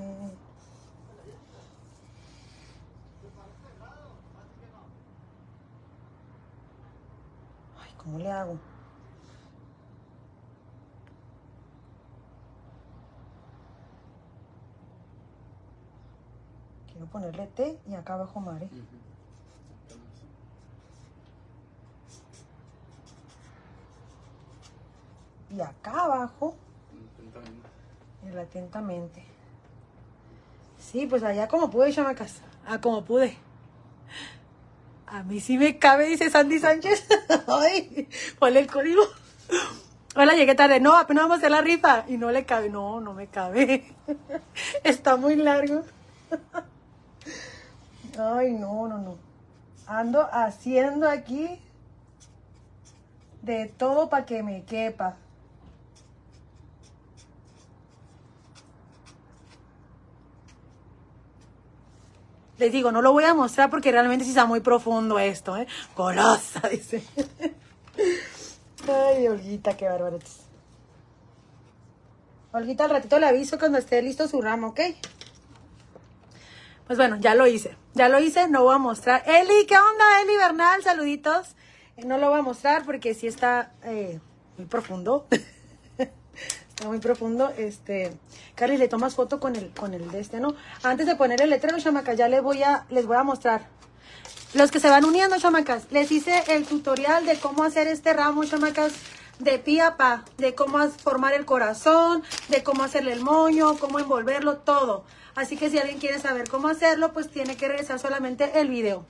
Ay, ¿cómo le hago? Quiero ponerle T y acá abajo Mare. Y acá abajo el atentamente. Sí, pues allá como pude, chamacas. Ah, como pude. A mí sí me cabe, dice Sandy Sánchez. Ay, ponle el código. Hola, llegué tarde. No, apenas vamos a hacer la rifa. Y no le cabe. No, no me cabe. Está muy largo. Ay, no, no, no. Ando haciendo aquí de todo para que me quepa. Les digo, no lo voy a mostrar porque realmente sí está muy profundo esto, ¿eh? Golosa, dice. Ay, Olguita, qué bárbaro. Olguita, al ratito le aviso cuando esté listo su ramo, ¿ok? Pues bueno, ya lo hice. Ya lo hice, no voy a mostrar. Eli, ¿qué onda? Eli Bernal, saluditos. Eh, No lo voy a mostrar porque sí está eh, muy profundo. está muy profundo. Este, Carly, le tomas foto con el, con el de este, ¿no? Antes de poner el letrero, chamacas, ya les voy a, les voy a mostrar. Los que se van uniendo, chamacas, les hice el tutorial de cómo hacer este ramo, chamacas, de pi a pa, de cómo formar el corazón, de cómo hacerle el moño, cómo envolverlo, todo. Así que si alguien quiere saber cómo hacerlo, pues tiene que regresar solamente el video.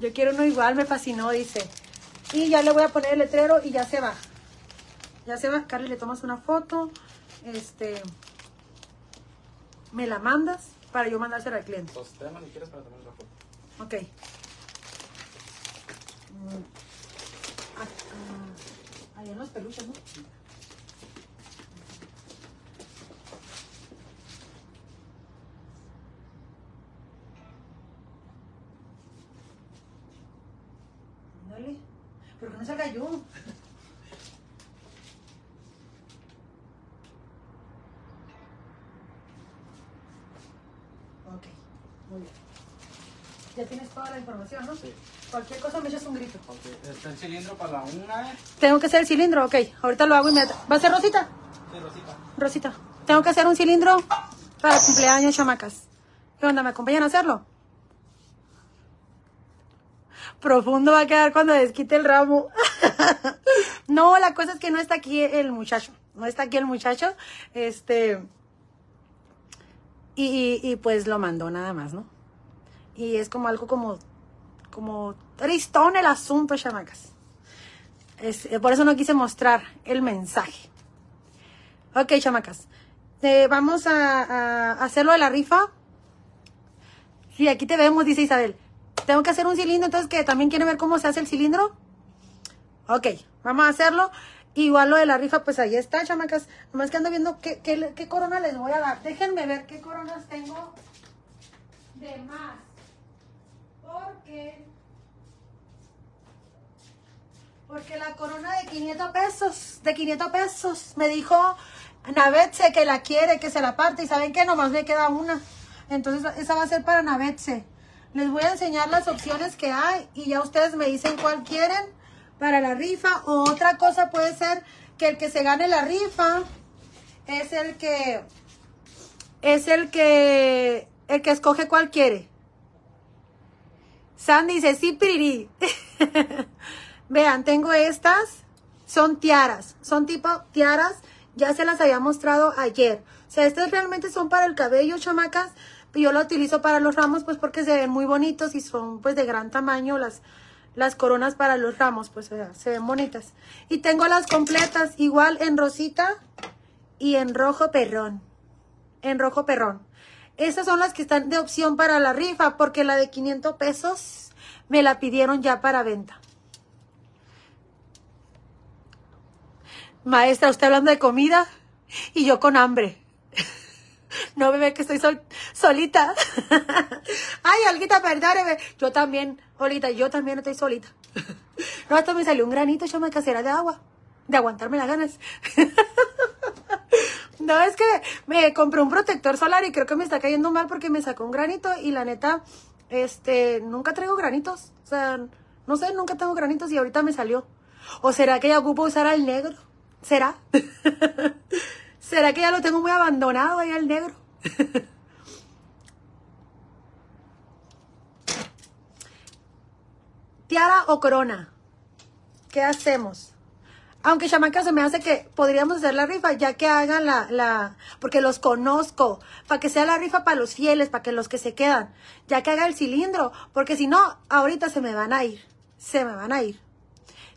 Yo quiero uno igual, me fascinó, dice. Y ya le voy a poner el letrero y ya se va. Ya se va. Carly, le tomas una foto. Este. Me la mandas para yo mandársela al cliente. Sosténla si quieres para tomar la foto. Ok. Mm. Ah, ah, Ahí en los peluches, ¿no? Ándale. Pero que no salga yo. Ok, muy bien. Ya tienes toda la información, ¿no? Sí. Cualquier cosa me echas un grito. Ok, está el cilindro para la una, ¿eh? Tengo que hacer el cilindro, ok. Ahorita lo hago inmediatamente. ¿Va a ser Rosita? Sí, Rosita. Rosita. Tengo que hacer un cilindro para el cumpleaños, chamacas. ¿Qué onda? ¿Me acompañan a hacerlo? Profundo va a quedar cuando desquite el ramo. no, la cosa es que no está aquí el muchacho. No está aquí el muchacho. Este. Y, pues lo mandó nada más, ¿no? Y es como algo como. Como tristón el asunto, chamacas. Es- eh, por eso no quise mostrar el mensaje. Ok, chamacas. Eh, vamos a, a hacerlo de la rifa. Sí, aquí te vemos, dice Isabel. Tengo que hacer un cilindro, entonces que también quieren ver cómo se hace el cilindro. Ok, vamos a hacerlo. Igual lo de la rifa, pues ahí está, chamacas. Nomás que ando viendo qué, qué, qué corona les voy a dar. Déjenme ver qué coronas tengo de más. Porque... Porque la corona de 500 pesos, de 500 pesos, me dijo Navetze que la quiere, que se la parte. Y saben que nomás me queda una. Entonces esa va a ser para Navetze. Les voy a enseñar las opciones que hay y ya ustedes me dicen cuál quieren para la rifa. O otra cosa puede ser que el que se gane la rifa es el que es el que el que escoge cuál quiere. Sandy dice, sí, piriri. Vean, tengo estas. Son tiaras. Son tipo tiaras. Ya se las había mostrado ayer. O sea, estas realmente son para el cabello, chamacas. Yo lo utilizo para los ramos, pues porque se ven muy bonitos y son pues de gran tamaño las, las coronas para los ramos, pues se ven bonitas. Y tengo las completas, igual en rosita y en rojo perrón. En rojo perrón. Estas son las que están de opción para la rifa, porque la de 500 pesos me la pidieron ya para venta. Maestra, usted hablando de comida y yo con hambre. No bebé que estoy sol- solita. Ay, Olguita, perdóneme. Yo también, Olita, yo también estoy solita. No, hasta me salió un granito, chama casera de agua. De aguantarme las ganas. No, es que me compré un protector solar y creo que me está cayendo mal porque me sacó un granito y la neta, este, nunca traigo granitos. O sea, no sé, nunca tengo granitos y ahorita me salió. ¿O será que ya ocupo usar al negro? ¿Será? ¿Será que ya lo tengo muy abandonado ahí al negro? ¿Tiara o corona? ¿Qué hacemos? Aunque Chamaca se me hace que podríamos hacer la rifa ya que hagan la, la, porque los conozco, para que sea la rifa para los fieles, para que los que se quedan, ya que haga el cilindro, porque si no, ahorita se me van a ir, se me van a ir.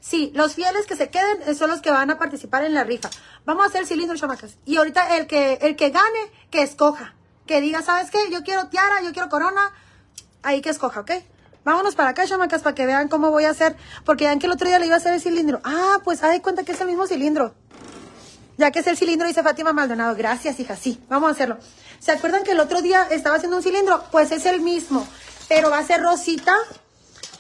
Sí, los fieles que se queden eh, son los que van a participar en la rifa. Vamos a hacer el cilindro, chamacas. Y ahorita el que, el que gane, que escoja. Que diga, ¿sabes qué? Yo quiero tiara, yo quiero corona. Ahí que escoja, ¿ok? Vámonos para acá, chamacas, para que vean cómo voy a hacer. Porque ya que el otro día le iba a hacer el cilindro. Ah, pues, haz de cuenta que es el mismo cilindro. Ya que es el cilindro, dice Fátima Maldonado. Gracias, hija. Sí, vamos a hacerlo. ¿Se acuerdan que el otro día estaba haciendo un cilindro? Pues es el mismo, pero va a ser rosita.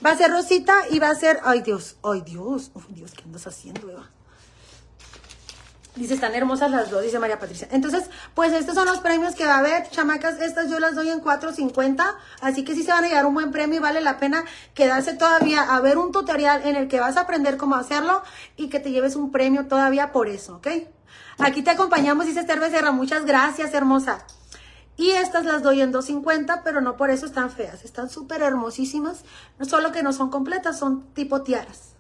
Va a ser rosita y va a ser... Ay, Dios. Ay, Dios. Uf, Dios, ¿qué andas haciendo, Eva? Dice, están hermosas las dos, dice María Patricia. Entonces, pues estos son los premios que va a haber. Chamacas, estas yo las doy en 4.50. Así que sí se van a llevar un buen premio y vale la pena quedarse todavía a ver un tutorial en el que vas a aprender cómo hacerlo y que te lleves un premio todavía por eso, ¿ok? Aquí te acompañamos, dice Esther Becerra. Muchas gracias, hermosa. Y estas las doy en 2.50, pero no por eso están feas. Están súper hermosísimas. Solo que no son completas, son tipo tiaras.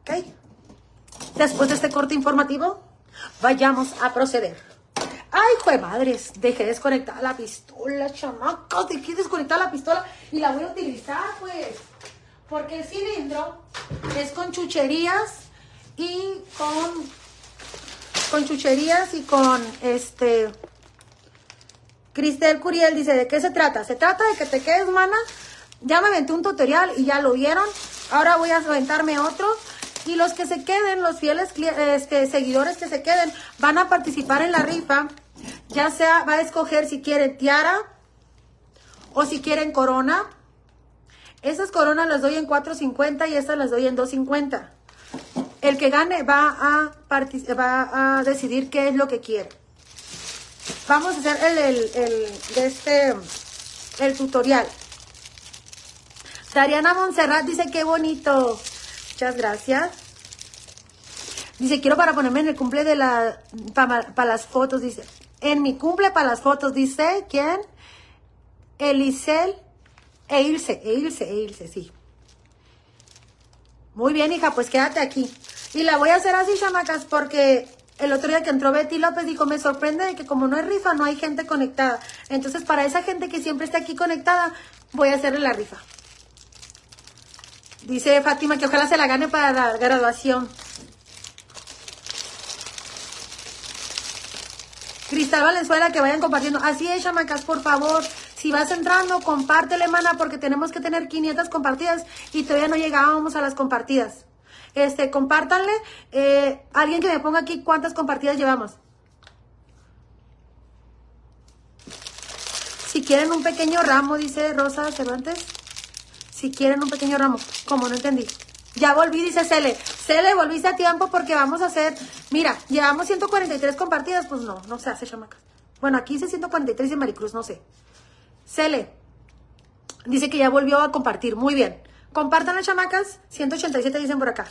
¿Ok? Después de este corte informativo, vayamos a proceder. Ay, jue madres, dejé desconectada la pistola, chamacos, dejé desconectada la pistola y la voy a utilizar, pues. Porque el cilindro es con chucherías y con, con chucherías y con este... Cristel Curiel dice, ¿de qué se trata? Se trata de que te quedes, mana. Ya me aventé un tutorial y ya lo vieron. Ahora voy a aventarme otro. Y los que se queden, los fieles este, seguidores que se queden, van a participar en la rifa. Ya sea, va a escoger si quieren tiara o si quieren corona. Esas coronas las doy en 4.50 y estas las doy en 2.50. El que gane va a, va a decidir qué es lo que quiere. Vamos a hacer el, el, de este, el tutorial. Dariana Montserrat dice, qué bonito. Muchas gracias. Dice, quiero para ponerme en el cumple de la, para las fotos, dice. En mi cumple para las fotos, dice, ¿quién? Elisel, Eilse, Eilse, Eilse, sí. Muy bien, hija, pues quédate aquí. Y la voy a hacer así, chamacas, porque el otro día que entró Betty López dijo, me sorprende de que como no hay rifa, no hay gente conectada. Entonces, para esa gente que siempre está aquí conectada, voy a hacerle la rifa. Dice Fátima que ojalá se la gane para la graduación. Cristal Valenzuela, que vayan compartiendo. Así es, chamacas, por favor. Si vas entrando, compártele, mana, porque tenemos que tener 500 compartidas y todavía no llegábamos a las compartidas. Este, compártanle. Eh, alguien que me ponga aquí cuántas compartidas llevamos. Si quieren un pequeño ramo, dice Rosa Cervantes. Si quieren un pequeño ramo. Como no entendí. Ya volví, dice Cele. Cele, volviste a tiempo porque vamos a hacer. Mira, llevamos 143 compartidas. Pues no, no se hace, chamacas. Bueno, aquí dice 143 de Maricruz, no sé. Cele. Dice que ya volvió a compartir. Muy bien. Compartan las chamacas. 187 dicen por acá.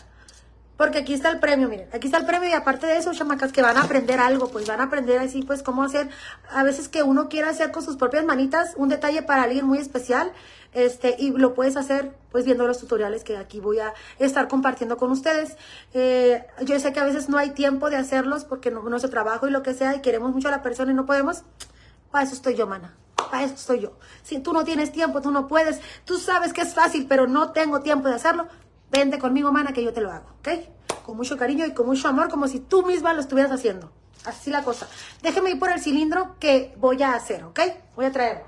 Porque aquí está el premio, miren, aquí está el premio y aparte de eso, chamacas, que van a aprender algo, pues van a aprender así, pues cómo hacer, a veces que uno quiera hacer con sus propias manitas un detalle para alguien muy especial, este, y lo puedes hacer, pues viendo los tutoriales que aquí voy a estar compartiendo con ustedes. Eh, yo sé que a veces no hay tiempo de hacerlos porque no, nuestro trabajo y lo que sea, y queremos mucho a la persona y no podemos, para eso estoy yo, mana. Para eso estoy yo. Si tú no tienes tiempo, tú no puedes, tú sabes que es fácil, pero no tengo tiempo de hacerlo, vente conmigo, mana, que yo te lo hago, ¿ok? Con mucho cariño y con mucho amor, como si tú misma lo estuvieras haciendo. Así la cosa. Déjeme ir por el cilindro que voy a hacer, ¿ok? Voy a traerlo.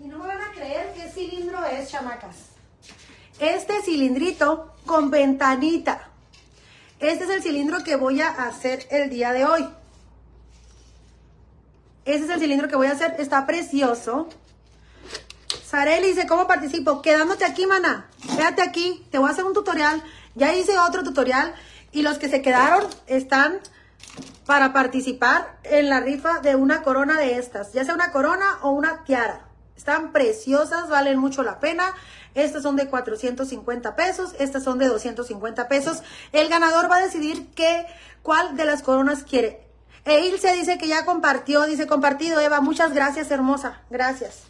Y no me van a creer qué cilindro es, chamacas. Este cilindrito con ventanita. Este es el cilindro que voy a hacer el día de hoy. Este es el cilindro que voy a hacer. Está precioso. Sareli dice, ¿cómo participo? Quedándote aquí, mana. Quédate aquí. Te voy a hacer un tutorial. Ya hice otro tutorial. Y los que se quedaron están para participar en la rifa de una corona de estas. Ya sea una corona o una tiara. Están preciosas, valen mucho la pena. Estas son de 450 pesos, estas son de 250 pesos. El ganador va a decidir qué, cuál de las coronas quiere. E Ilse dice que ya compartió, dice compartido, Eva, muchas gracias, hermosa, gracias.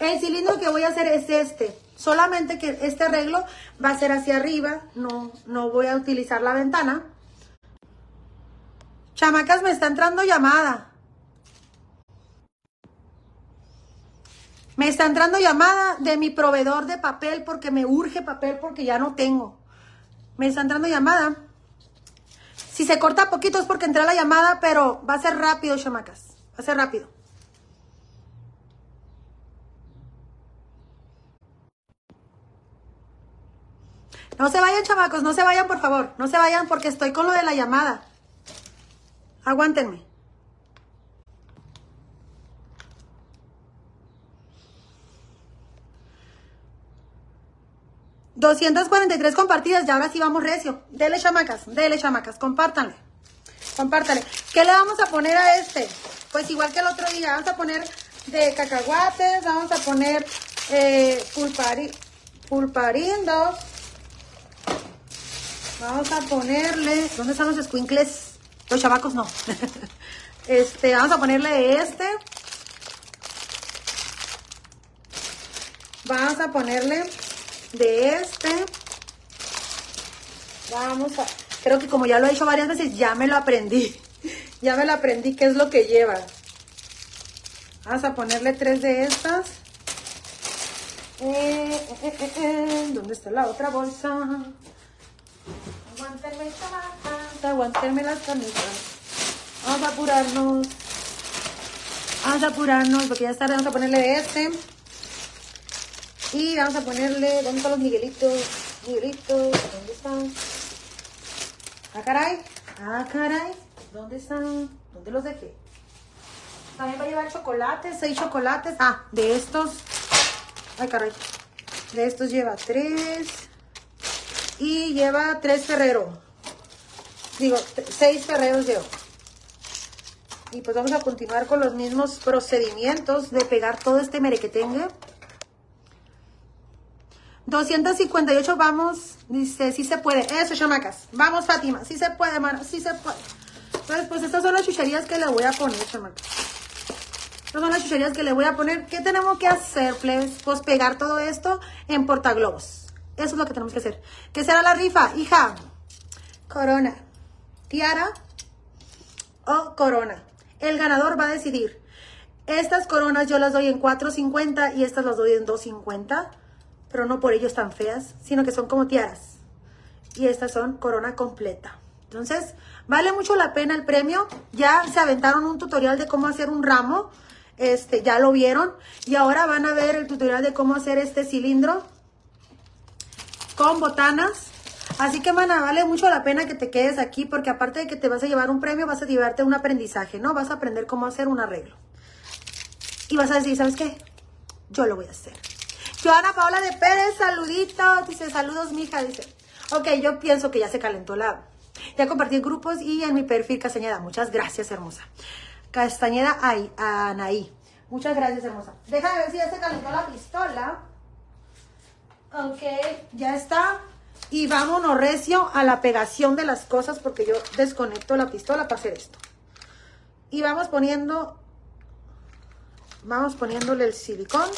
El cilindro que voy a hacer es este, solamente que este arreglo va a ser hacia arriba, no, no voy a utilizar la ventana. Chamacas, me está entrando llamada. Me está entrando llamada de mi proveedor de papel porque me urge papel porque ya no tengo. Me está entrando llamada. Si se corta poquito es porque entra la llamada, pero va a ser rápido, chamacas. Va a ser rápido. No se vayan, chamacos, no se vayan, por favor. No se vayan porque estoy con lo de la llamada. Aguántenme. ...243 compartidas... ...y ahora sí vamos recio... ...dele chamacas, dele chamacas... ...compártanle... ...compártanle... ¿Qué le vamos a poner a este? Pues igual que el otro día... ...vamos a poner de cacahuates... ...vamos a poner... Eh, pulpari, pulparindo... Vamos a ponerle... ¿Dónde están los squinkles? Los chavacos no. este, vamos a ponerle este. Vamos a ponerle de este. Vamos a... Creo que como ya lo he hecho varias veces, ya me lo aprendí. ya me lo aprendí qué es lo que lleva. Vamos a ponerle tres de estas. Eh, eh, eh, ¿Dónde está la otra bolsa? Aguántenme, chamacas, aguántenme las camisas. Vamos a apurarnos. Vamos a apurarnos porque ya está. Vamos a ponerle este. Y vamos a ponerle. ¿Dónde están los Miguelitos? Miguelitos, ¿dónde están? Ah, caray. Ah, caray. ¿Dónde están? ¿Dónde los dejé? También va a llevar chocolates, seis chocolates. Ah, de estos. Ay, caray. De estos lleva tres. Y lleva tres Ferrero. Digo, seis Ferreros llevo. Y pues vamos a continuar con los mismos procedimientos de pegar todo este merequetengue. 258 vamos, dice, sí se puede. Eso, chamacas. Vamos, Fátima, sí se puede, mano, sí se puede. Entonces, pues estas son las chucherías que le voy a poner, chamacas. Estas son las chucherías que le voy a poner. ¿Qué tenemos que hacer, plebes? Pues pegar todo esto en portaglobos. Eso es lo que tenemos que hacer. ¿Qué será la rifa? Hija, corona, tiara o corona. El ganador va a decidir. Estas coronas yo las doy en 4.50 y estas las doy en 2.50. Pero no por ello están feas, sino que son como tiaras. Y estas son corona completa. Entonces, vale mucho la pena el premio. Ya se aventaron un tutorial de cómo hacer un ramo. Este, ya lo vieron. Y ahora van a ver el tutorial de cómo hacer este cilindro con botanas. Así que, mana, vale mucho la pena que te quedes aquí porque aparte de que te vas a llevar un premio, vas a llevarte un aprendizaje, ¿no? Vas a aprender cómo hacer un arreglo. Y vas a decir, ¿sabes qué? Yo lo voy a hacer. Joana Paola de Pérez, saluditos. Dice, saludos, mija. Dice, ok, yo pienso que ya se calentó la... Ya compartí grupos y en mi perfil Castañeda. Muchas gracias, hermosa. Castañeda Ay, Anaí. Muchas gracias, hermosa. Déjame ver si ya se calentó la pistola. Ok, ya está. Y vámonos recio a la pegación de las cosas porque yo desconecto la pistola para hacer esto. Y vamos poniendo, vamos poniéndole el silicón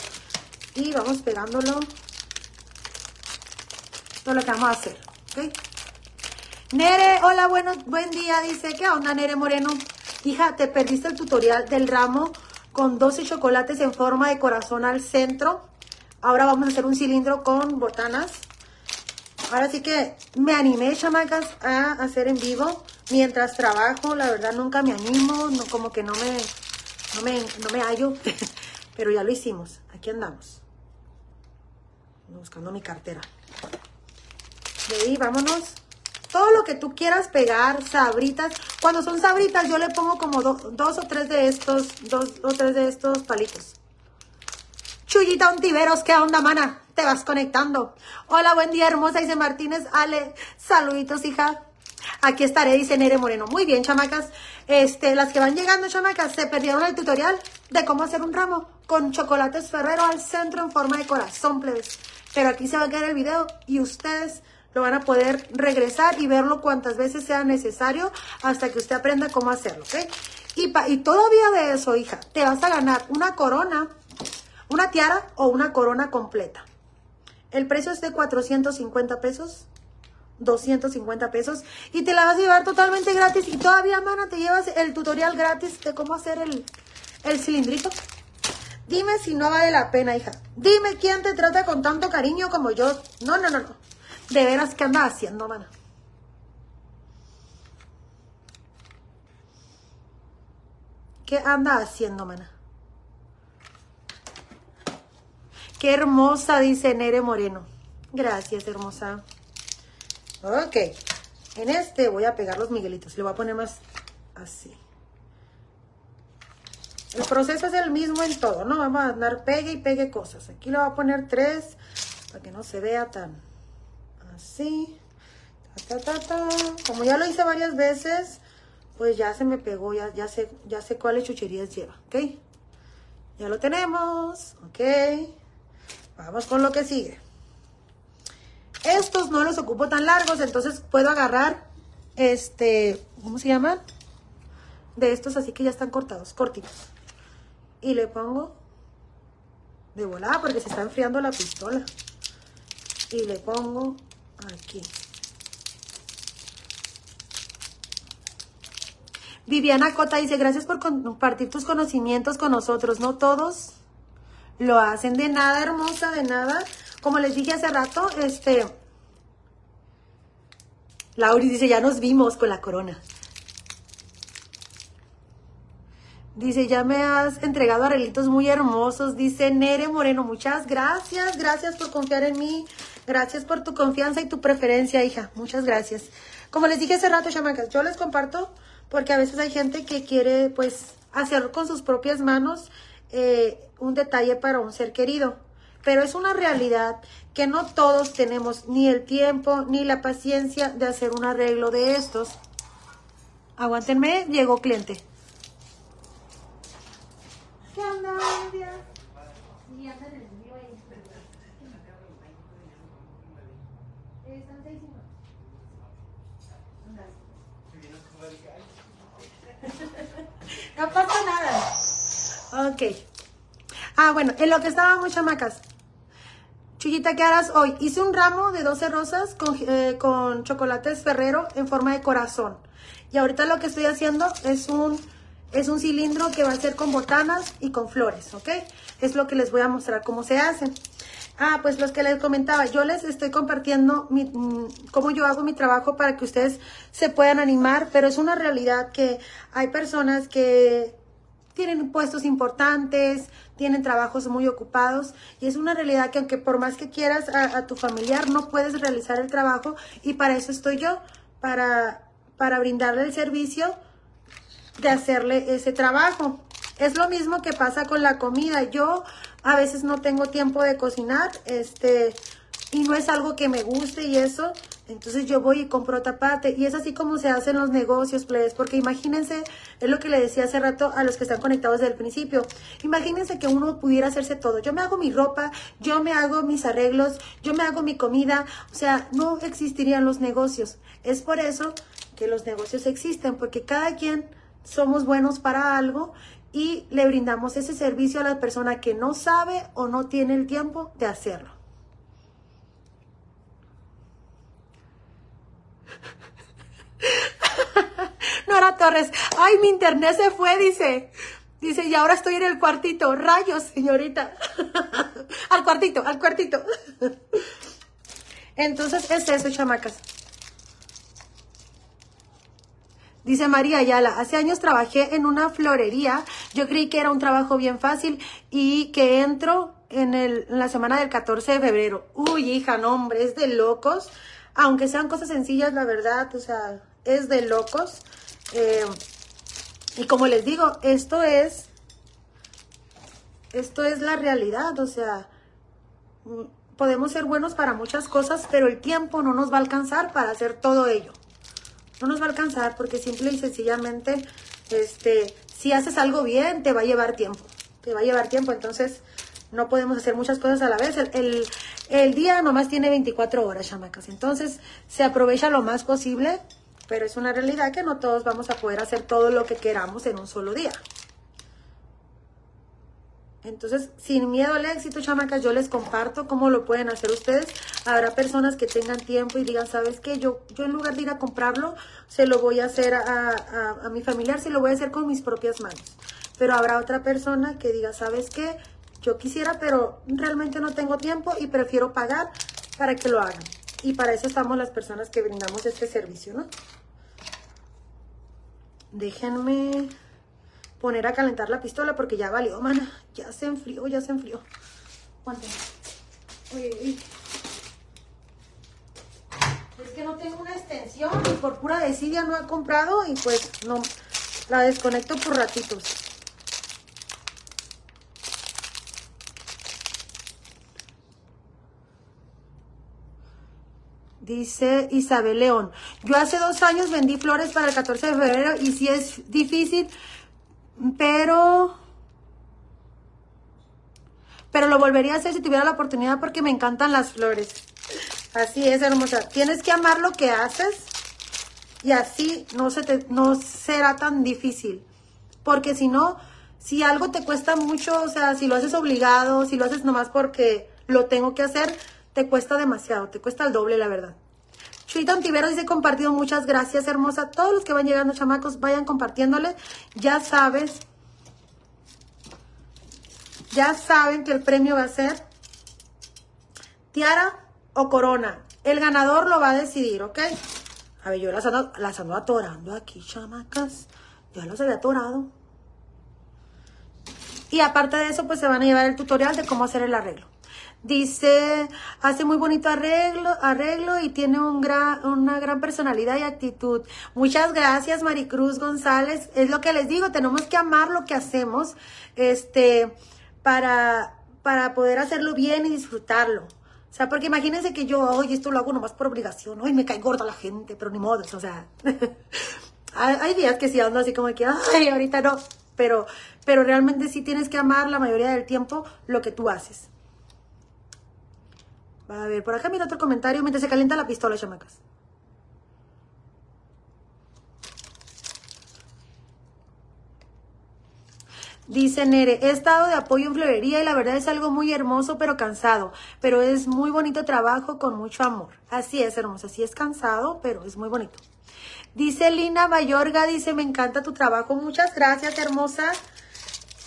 y vamos pegándolo. Todo lo que vamos a hacer, ¿ok? Nere, hola, bueno, buen día, dice, ¿qué onda Nere Moreno? Hija, te perdiste el tutorial del ramo con 12 chocolates en forma de corazón al centro. Ahora vamos a hacer un cilindro con botanas. Ahora sí que me animé, chamacas, a hacer en vivo mientras trabajo. La verdad nunca me animo, no, como que no me, no me, no me hallo. Pero ya lo hicimos. Aquí andamos. Buscando mi cartera. De vámonos. Todo lo que tú quieras pegar, sabritas. Cuando son sabritas, yo le pongo como dos o tres de estos, dos o tres de estos palitos. Chuyita Ontiveros, ¿qué onda, mana? Te vas conectando. Hola, buen día, hermosa, dice Martínez. Ale, saluditos, hija. Aquí estaré, dice Nere Moreno. Muy bien, chamacas. Este, las que van llegando, chamacas, se perdieron el tutorial de cómo hacer un ramo con chocolates Ferrero al centro en forma de corazón, plebes. Pero aquí se va a quedar el video y ustedes lo van a poder regresar y verlo cuantas veces sea necesario hasta que usted aprenda cómo hacerlo, ¿ok? Y, y todavía de eso, hija, te vas a ganar una corona una tiara o una corona completa. El precio es de 450 pesos. 250 pesos y te la vas a llevar totalmente gratis y todavía, mana, te llevas el tutorial gratis de cómo hacer el, el cilindrito. Dime si no vale la pena, hija. Dime quién te trata con tanto cariño como yo. No, no, no, no. De veras, ¿qué anda haciendo, mana? ¿Qué anda haciendo, mana? Qué hermosa, dice Nere Moreno. Gracias, hermosa. Ok. En este voy a pegar los miguelitos. Le voy a poner más así. El proceso es el mismo en todo, ¿no? Vamos a andar pegue y pegue cosas. Aquí le voy a poner tres para que no se vea tan así. Como ya lo hice varias veces, pues ya se me pegó, ya, ya, sé, ya sé cuáles chucherías lleva, ¿ok? Ya lo tenemos, ¿ok? Vamos con lo que sigue. Estos no los ocupo tan largos, entonces puedo agarrar, este, ¿cómo se llaman? De estos así que ya están cortados, cortitos. Y le pongo de volada porque se está enfriando la pistola. Y le pongo aquí. Viviana Cota dice, gracias por compartir tus conocimientos con nosotros. No todos lo hacen de nada, hermosa, de nada. Como les dije hace rato, este... Lauri dice, ya nos vimos con la corona. Dice, ya me has entregado arreglitos muy hermosos. Dice Nere Moreno, muchas gracias. Gracias por confiar en mí. Gracias por tu confianza y tu preferencia, hija. Muchas gracias. Como les dije hace rato, chamacas, yo les comparto porque a veces hay gente que quiere, pues, hacer con sus propias manos eh, un detalle para un ser querido. Pero es una realidad que no todos tenemos ni el tiempo ni la paciencia de hacer un arreglo de estos. Aguántenme, llegó cliente. ¿Qué onda, Olivia? Sí, anda en el mío ahí. Están seis y. No pasa nada. Ok. Ah, bueno, en lo que estábamos, chamacas. Chuyita, ¿qué harás hoy? Hice un ramo de 12 rosas con, eh, con chocolates Ferrero en forma de corazón. Y ahorita lo que estoy haciendo es un, es un cilindro que va a ser con botanas y con flores, ¿ok? Es lo que les voy a mostrar cómo se hacen. Ah, pues los que les comentaba, yo les estoy compartiendo mm, cómo yo hago mi trabajo para que ustedes se puedan animar, pero es una realidad que hay personas que tienen puestos importantes, tienen trabajos muy ocupados y es una realidad que aunque por más que quieras a, a tu familiar no puedes realizar el trabajo y para eso estoy yo, para, para brindarle el servicio de hacerle ese trabajo. Es lo mismo que pasa con la comida. Yo a veces no tengo tiempo de cocinar, este, y no es algo que me guste y eso. Entonces yo voy y compro otra parte. Y es así como se hacen los negocios, plebes. Porque imagínense, es lo que le decía hace rato a los que están conectados desde el principio. Imagínense que uno pudiera hacerse todo. Yo me hago mi ropa, yo me hago mis arreglos, yo me hago mi comida. O sea, no existirían los negocios. Es por eso que los negocios existen. Porque cada quien somos buenos para algo y le brindamos ese servicio a la persona que no sabe o no tiene el tiempo de hacerlo. Nora Torres, ay, mi internet se fue, dice. Dice, y ahora estoy en el cuartito. Rayos, señorita. al cuartito, al cuartito. Entonces es eso, chamacas. Dice María Ayala, hace años trabajé en una florería. Yo creí que era un trabajo bien fácil y que entro en, el, la semana del 14 de febrero. Uy, hija, no, hombre, es de locos. Aunque sean cosas sencillas, la verdad, o sea, es de locos. Eh, y como les digo, esto es, esto es la realidad, o sea, mm, podemos ser buenos para muchas cosas, pero el tiempo no nos va a alcanzar para hacer todo ello. No nos va a alcanzar porque simple y sencillamente, este, si haces algo bien, te va a llevar tiempo. Te va a llevar tiempo, entonces no podemos hacer muchas cosas a la vez. El, el, el día nomás tiene 24 horas, chamacas. Entonces, se aprovecha lo más posible, pero es una realidad que no todos vamos a poder hacer todo lo que queramos en un solo día. Entonces, sin miedo al éxito, chamacas, yo les comparto cómo lo pueden hacer ustedes. Habrá personas que tengan tiempo y digan, ¿sabes qué? Yo, yo en lugar de ir a comprarlo, se lo voy a hacer a, a, a mi familiar, se lo voy a hacer con mis propias manos. Pero habrá otra persona que diga, ¿sabes qué? Yo quisiera, pero realmente no tengo tiempo y prefiero pagar para que lo hagan. Y para eso estamos las personas que brindamos este servicio, ¿no? Déjenme poner a calentar la pistola porque ya valió, mana. Ya se enfrió, ya se enfrió. Aguanten. Es que no tengo una extensión y por pura desidia no he comprado y pues no, la desconecto por ratitos. Dice Isabel León, yo hace dos años vendí flores para el 14 de febrero y sí es difícil, pero... Pero lo volvería a hacer si tuviera la oportunidad porque me encantan las flores. Así es, hermosa. Tienes que amar lo que haces y así no, se te, no será tan difícil. Porque si no, si algo te cuesta mucho, o sea, si lo haces obligado, si lo haces nomás porque lo tengo que hacer, te cuesta demasiado, te cuesta el doble, la verdad. Chuita Antiveros dice compartido, muchas gracias, hermosa. Todos los que van llegando, chamacos, vayan compartiéndole. Ya sabes, ya saben que el premio va a ser tiara o corona. El ganador lo va a decidir, ¿ok? A ver, yo las ando, las ando atorando aquí, chamacas. Ya los había atorado. Y aparte de eso, pues se van a llevar el tutorial de cómo hacer el arreglo. Dice, hace muy bonito arreglo, arreglo y tiene un gran, una gran personalidad y actitud. Muchas gracias, Maricruz González. Es lo que les digo, tenemos que amar lo que hacemos, este, para, para poder hacerlo bien y disfrutarlo. O sea, porque imagínense que yo, oye, esto lo hago nomás por obligación, hoy me cae gorda la gente, pero ni modo, o sea, hay, días que sí ando así como que, ay, ahorita no, pero, pero realmente sí tienes que amar la mayoría del tiempo lo que tú haces. A ver, por acá mira otro comentario mientras se calienta la pistola, chamacas. Dice Nere, he estado de apoyo en florería y la verdad es algo muy hermoso pero cansado, pero es muy bonito trabajo con mucho amor. Así es, hermosa, así es cansado, pero es muy bonito. Dice Lina Mayorga, dice, me encanta tu trabajo, muchas gracias, hermosa.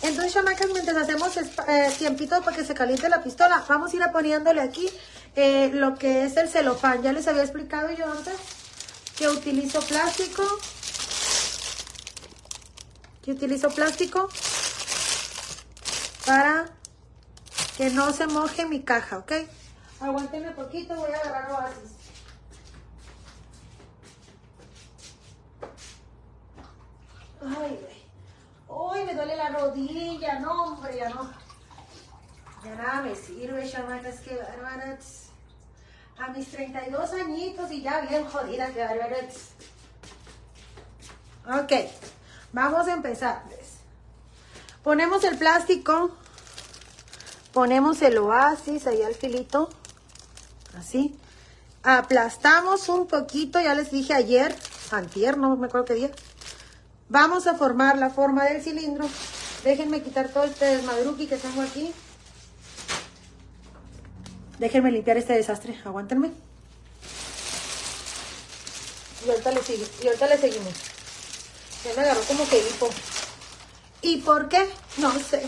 Entonces, chamacas, mientras hacemos eh, tiempito para que se caliente la pistola, vamos a ir poniéndole aquí eh, lo que es el celofán. Ya les había explicado yo antes que utilizo plástico. Que utilizo plástico para que no se moje mi caja, ¿ok? Aguántenme poquito, voy a agarrar oasis. Ay, güey. Uy, me duele la rodilla, no, hombre, ya no. Ya nada me sirve, chamacas, qué bárbaras. A mis 32 añitos y ya bien jodida, qué bárbaras. Ok, vamos a empezar. Ponemos el plástico, ponemos el oasis ahí al filito, así. Aplastamos un poquito, ya les dije ayer, antier, no me acuerdo qué día. Vamos a formar la forma del cilindro. Déjenme quitar todo este desmadruqui que tengo aquí. Déjenme limpiar este desastre. Aguántenme. Y ahorita le sigue. Y ahorita le seguimos. Ya me agarró como que hipo. ¿Y por qué? No sé.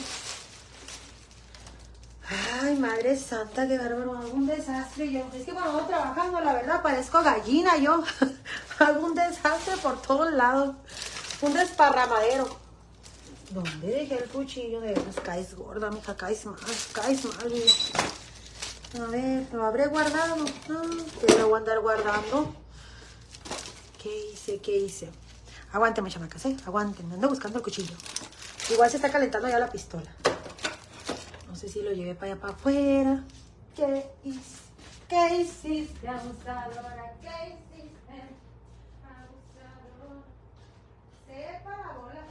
Ay, madre santa, qué bárbaro. Hago un desastre yo. Es que cuando voy trabajando, la verdad, parezco gallina yo. Hago un desastre por todos lados. Un desparramadero. ¿Dónde dejé el cuchillo? De veras, caes gorda, mija, caes mal, caes mal, mija. A ver, ¿lo habré guardado? No, que lo voy a andar guardando. ¿Qué hice? ¿Qué hice? Aguánteme, chamacas, ¿eh? Aguántenme, ando buscando el cuchillo. Igual se está calentando ya la pistola. No sé si lo llevé para allá para afuera. ¿Qué hice? ¿Qué hiciste, abusadora? ¿Qué hiciste? Abusadora. Sepa la bola.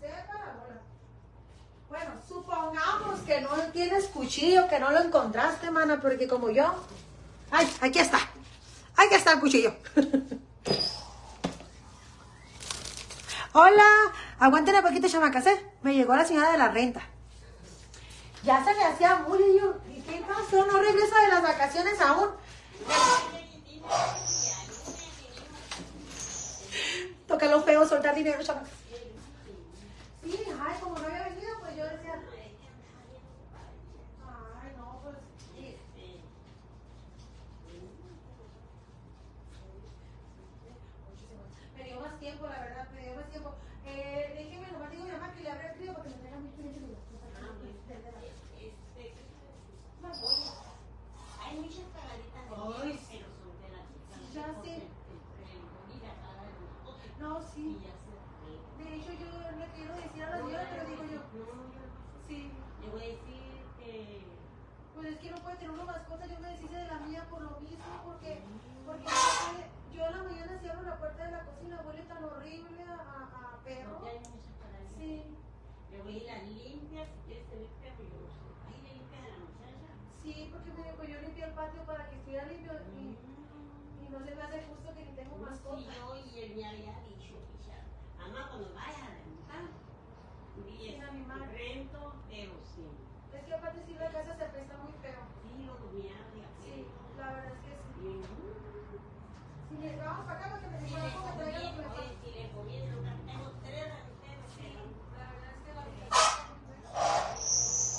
Sepa la bola. Bueno, supongamos que no tienes cuchillo, que no lo encontraste, mana, porque como yo. ¡Ay, aquí está! Aquí está el cuchillo. Hola, aguanten un poquito, chamacas, ¿eh? Me llegó la señora de la renta. Ya se me hacía muy y yo, ¿y qué pasó? ¿No regresa de las vacaciones aún? Toca lo feo, soltar dinero, chamacas. Sí, ay, como no había venido, pues yo decía. Ay, no, pues. Me dio más tiempo, la verdad, me dio más tiempo. Eh, déjeme, nomás digo a mi mamá que le abre el frío porque me tenga muy caliente. Hay muchas paraditas de Ay, nieve, pero son de las Ya Sí. Y ya se arregla. De hecho, yo le quiero decir a la señora, pero digo yo, No, no, no. sí, Le voy a decir que. pues es que no puede tener una mascota, yo me deshice de la mía por lo mismo, porque, porque yo, yo en la mañana si abro la puerta de la cocina huele tan horrible a, a, a perro. Porque hay muchas para eso. Sí, Le voy a ir a limpia, si quieres tener perro, yo no sé. Ahí le limpia a la muchacha. sí, porque me dijo, yo limpié el patio para que estuviera limpio y, y no se me hace justo que ni tengo Sí, mascota. yo y él me había dicho, hija, mamá, cuando vayas a rentar, di Sin eso, animal. rento, pero sí. Es que aparte si la casa se presta muy feo. Sí, lo domiaba de Sí, aquí. la verdad es que sí. Y, mm, Si me vamos para acá para que me Si diga le cómo me traiga lo conviene, mejor. oye, si le conviene, yo tengo tres rancheros, Sí, pero la verdad es que la vida está muy fea.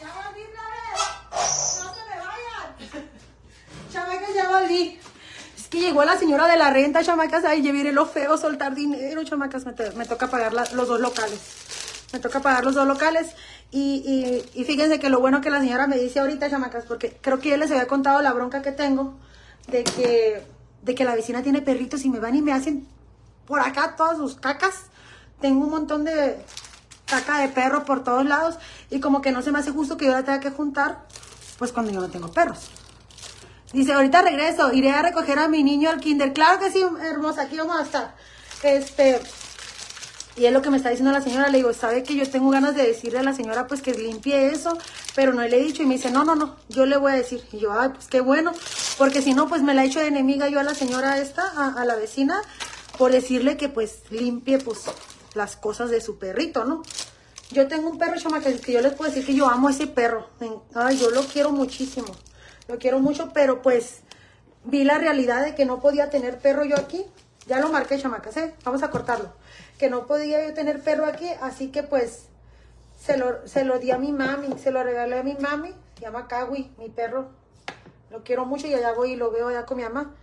Ya volví, plebes. No se me vayan. Chamacas, ya volví. Es que llegó la señora de la renta, chamacas. Ay, ya viene lo feo, soltar dinero, chamacas. Me, to- me toca pagar los dos locales. Me toca pagar los dos locales. Y, y, y fíjense que lo bueno que la señora me dice ahorita, chamacas, porque creo que ya les había contado la bronca que tengo de que, de que la vecina tiene perritos y me van y me hacen por acá todas sus cacas. Tengo un montón de caca de perro por todos lados y como que no se me hace justo que yo la tenga que juntar, pues cuando yo no tengo perros. Dice, ahorita regreso, iré a recoger a mi niño al kinder. Claro que sí, hermosa, aquí vamos a estar. Este, y es lo que me está diciendo la señora. Le digo, sabe que yo tengo ganas de decirle a la señora pues que limpie eso, pero no le he dicho. Y me dice, no, no, no, yo le voy a decir. Y yo, ay, pues qué bueno, porque si no, pues me la he hecho de enemiga yo a la señora esta, a, la vecina, por decirle que pues limpie pues las cosas de su perrito, ¿no? Yo tengo un perro, chama, que, que yo les puedo decir que yo amo a ese perro. Ay, yo lo quiero muchísimo. Lo quiero mucho, pero pues vi la realidad de que no podía tener perro yo aquí. Ya lo marqué, chamacas. Vamos a cortarlo. Que no podía yo tener perro aquí, así que pues se lo, se lo di a mi mami, se lo regalé a mi mami. Se llama Kawi, mi perro. Lo quiero mucho y allá voy y lo veo allá con mi mamá.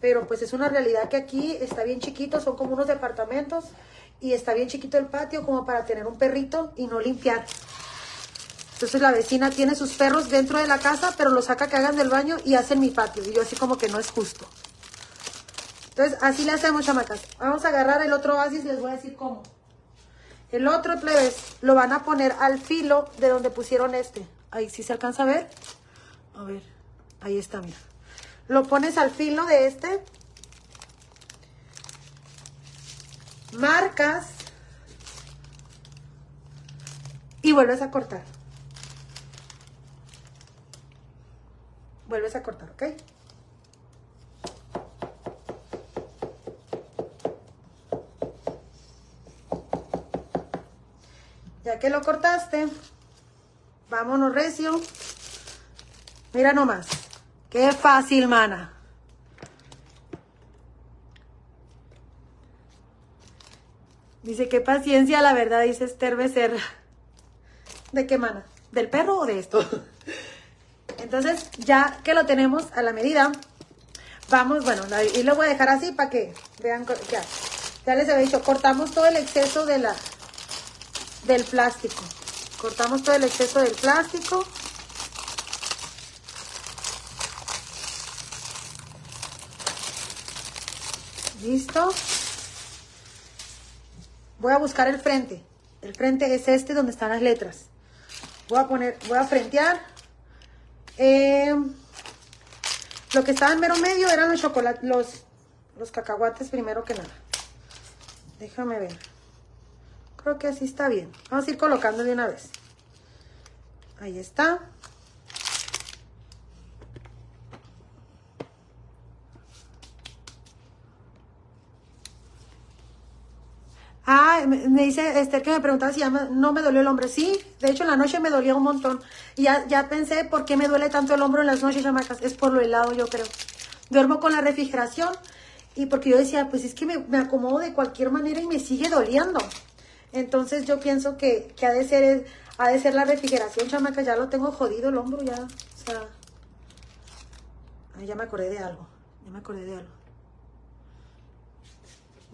Pero pues es una realidad que aquí está bien chiquito, son como unos departamentos y está bien chiquito el patio como para tener un perrito y no limpiar. Entonces la vecina tiene sus perros dentro de la casa, pero los saca que hagan del baño y hacen mi patio. Y yo así como que no es justo. Entonces así le hacemos, chamacas. Vamos a agarrar el otro oasis, les voy a decir cómo. El otro plebes lo van a poner al filo de donde pusieron este. Ahí sí se alcanza a ver. A ver, ahí está, mira. Lo pones al filo de este. Marcas. Y vuelves a cortar. Vuelves a cortar, ¿ok? Ya que lo cortaste, vámonos recio. Mira nomás. Qué fácil, mana. Dice, qué paciencia, la verdad, dice Esther Becerra. ¿De qué, mana? ¿Del perro o de esto? Entonces, ya que lo tenemos a la medida, vamos, bueno, y lo voy a dejar así para que vean, ya, ya les había dicho, cortamos todo el exceso de la, del plástico. Cortamos todo el exceso del plástico. Listo. Voy a buscar el frente. El frente es este donde están las letras. Voy a poner, voy a frentear. Eh, lo que estaba en mero medio eran los chocolates, los, los cacahuates primero que nada. Déjame ver. Creo que así está bien. Vamos a ir colocando de una vez. Ahí está. Ah, me, dice Esther que me preguntaba si ya no me dolió el hombro. Sí, de hecho en la noche me dolía un montón. Y ya, ya pensé por qué me duele tanto el hombro en las noches, chamacas. Es por lo helado, yo creo. Duermo con la refrigeración y porque yo decía, pues es que me, me acomodo de cualquier manera y me sigue doliendo. Entonces yo pienso que, que ha, de ser, ha de ser la refrigeración, chamacas. Ya lo tengo jodido el hombro, ya. O sea, ya me acordé de algo. Ya me acordé de algo.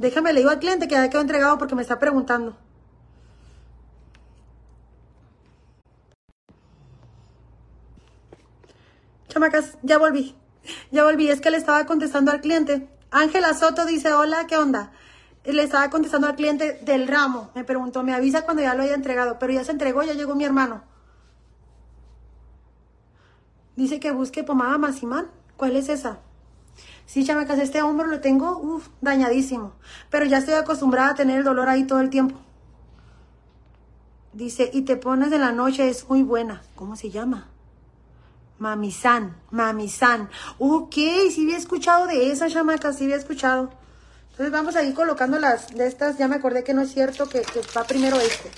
Déjame, le digo al cliente que ya quedó entregado porque me está preguntando. Chamacas, ya volví. Ya volví. Es que le estaba contestando al cliente. Ángela Soto dice, hola, ¿qué onda? Le estaba contestando al cliente del ramo. Me preguntó, me avisa cuando ya lo haya entregado. Pero ya se entregó, ya llegó mi hermano. Dice que busque pomada Masimán. ¿Cuál es esa? Sí, chamacas, este hombro lo tengo uf, dañadísimo. Pero ya estoy acostumbrada a tener el dolor ahí todo el tiempo. Dice, y te pones de la noche, es muy buena. ¿Cómo se llama? Mamisan, Mamisan. Ok, sí había escuchado de esa, chamacas, sí había escuchado. Entonces vamos a ir colocando las de estas. Ya me acordé que no es cierto que, que va primero este.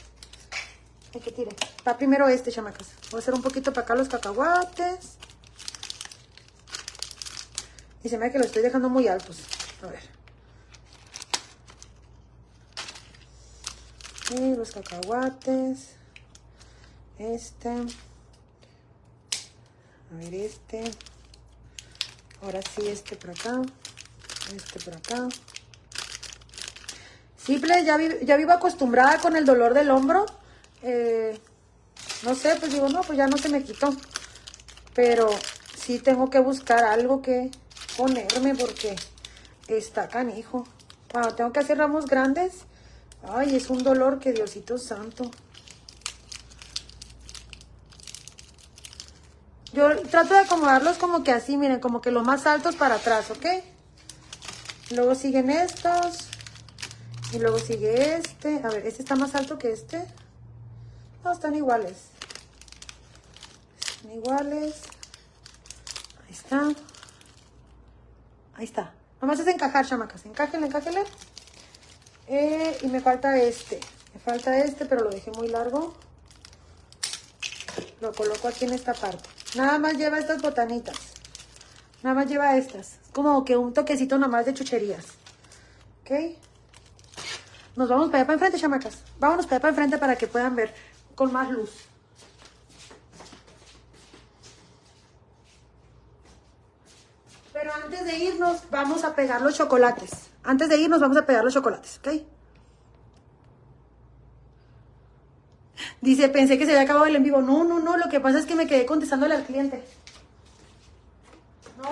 Ay, que tire. Va primero este, chamacas. Voy a hacer un poquito para acá los cacahuates. Y se me ve que lo estoy dejando muy altos. A ver. Y los cacahuates. Este. A ver, este. Ahora sí, este por acá. Este por acá. Simple, ya, vi- ya vivo acostumbrada con el dolor del hombro. Eh, no sé, pues digo, no, pues ya no se me quitó. Pero sí tengo que buscar algo que ponerme porque está canijo. Cuando tengo que hacer ramos grandes, ay, es un dolor que Diosito santo. Yo trato de acomodarlos como que así, miren, como que los más altos para atrás, ¿ok? Luego siguen estos. Y luego sigue este. A ver, este está más alto que este. No, están iguales. Están iguales. Ahí está. Ahí está. Nomás es encajar, chamacas. Encájenle, encájenle. Eh, y me falta este. Me falta este, pero lo dejé muy largo. Lo coloco aquí en esta parte. Nada más lleva estas botanitas. Nada más lleva estas. Es como que un toquecito nada más de chucherías. ¿Ok? Nos vamos para allá para enfrente, chamacas. Vámonos para allá para enfrente para que puedan ver con más luz. Pero antes de irnos, vamos a pegar los chocolates. Antes de irnos, vamos a pegar los chocolates, ¿ok? Dice, pensé que se había acabado el en vivo. No, no, no, lo que pasa es que me quedé contestándole al cliente. No,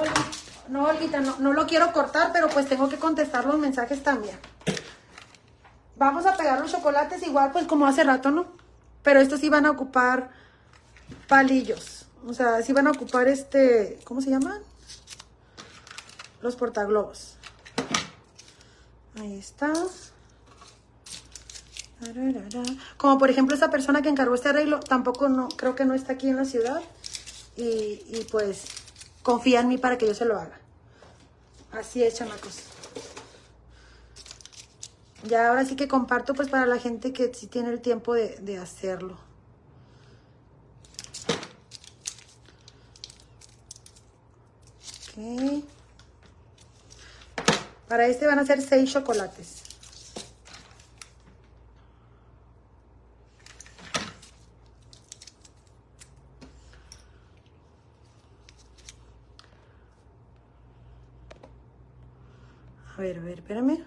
no, Olguita, no, no lo quiero cortar, pero pues tengo que contestar los mensajes también. Vamos a pegar los chocolates igual, pues como hace rato, ¿no? Pero estos sí van a ocupar palillos. O sea, sí van a ocupar este, ¿cómo se llaman? Los portaglobos. Ahí está. Como por ejemplo esta persona que encargó este arreglo, tampoco no, creo que no está aquí en la ciudad. Y, pues confía en mí para que yo se lo haga. Así es, chamacos. Ya ahora sí que comparto pues para la gente que sí tiene el tiempo de, de hacerlo. Ok. Para este van a ser seis chocolates. A ver, a ver, espérame.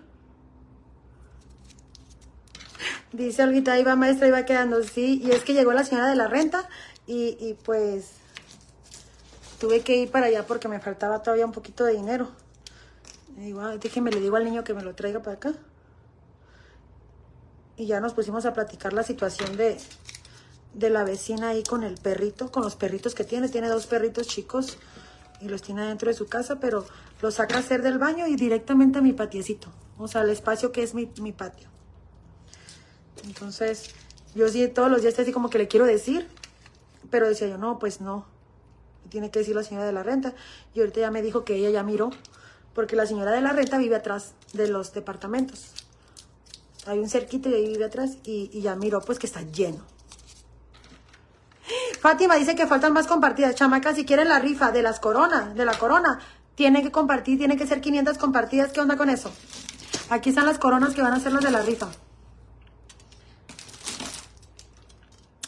Dice Olguita, iba maestra, iba quedando, sí. Y es que llegó la señora de la renta y, y pues tuve que ir para allá porque me faltaba todavía un poquito de dinero. Digo, "Ah, déjeme, le digo al niño que me lo traiga para acá. Y ya nos pusimos a platicar la situación de, de la vecina ahí con el perrito, con los perritos que tiene. Tiene dos perritos chicos y los tiene dentro de su casa, pero los saca a hacer del baño y directamente a mi patiecito. O sea, el espacio que es mi, mi patio. Entonces, yo sí todos los días estoy así como que le quiero decir, pero decía yo, no, pues no. Tiene que decir la señora de la renta. Y ahorita ya me dijo que ella ya miró, porque la señora de la renta vive atrás de los departamentos. Hay un cerquito y ahí vive atrás y, ya miró pues que está lleno. Fátima dice que faltan más compartidas. Chamacas, si quieren la rifa de las coronas, de la corona, tienen que compartir, tienen que ser 500 compartidas. ¿Qué onda con eso? Aquí están las coronas que van a ser las de la rifa.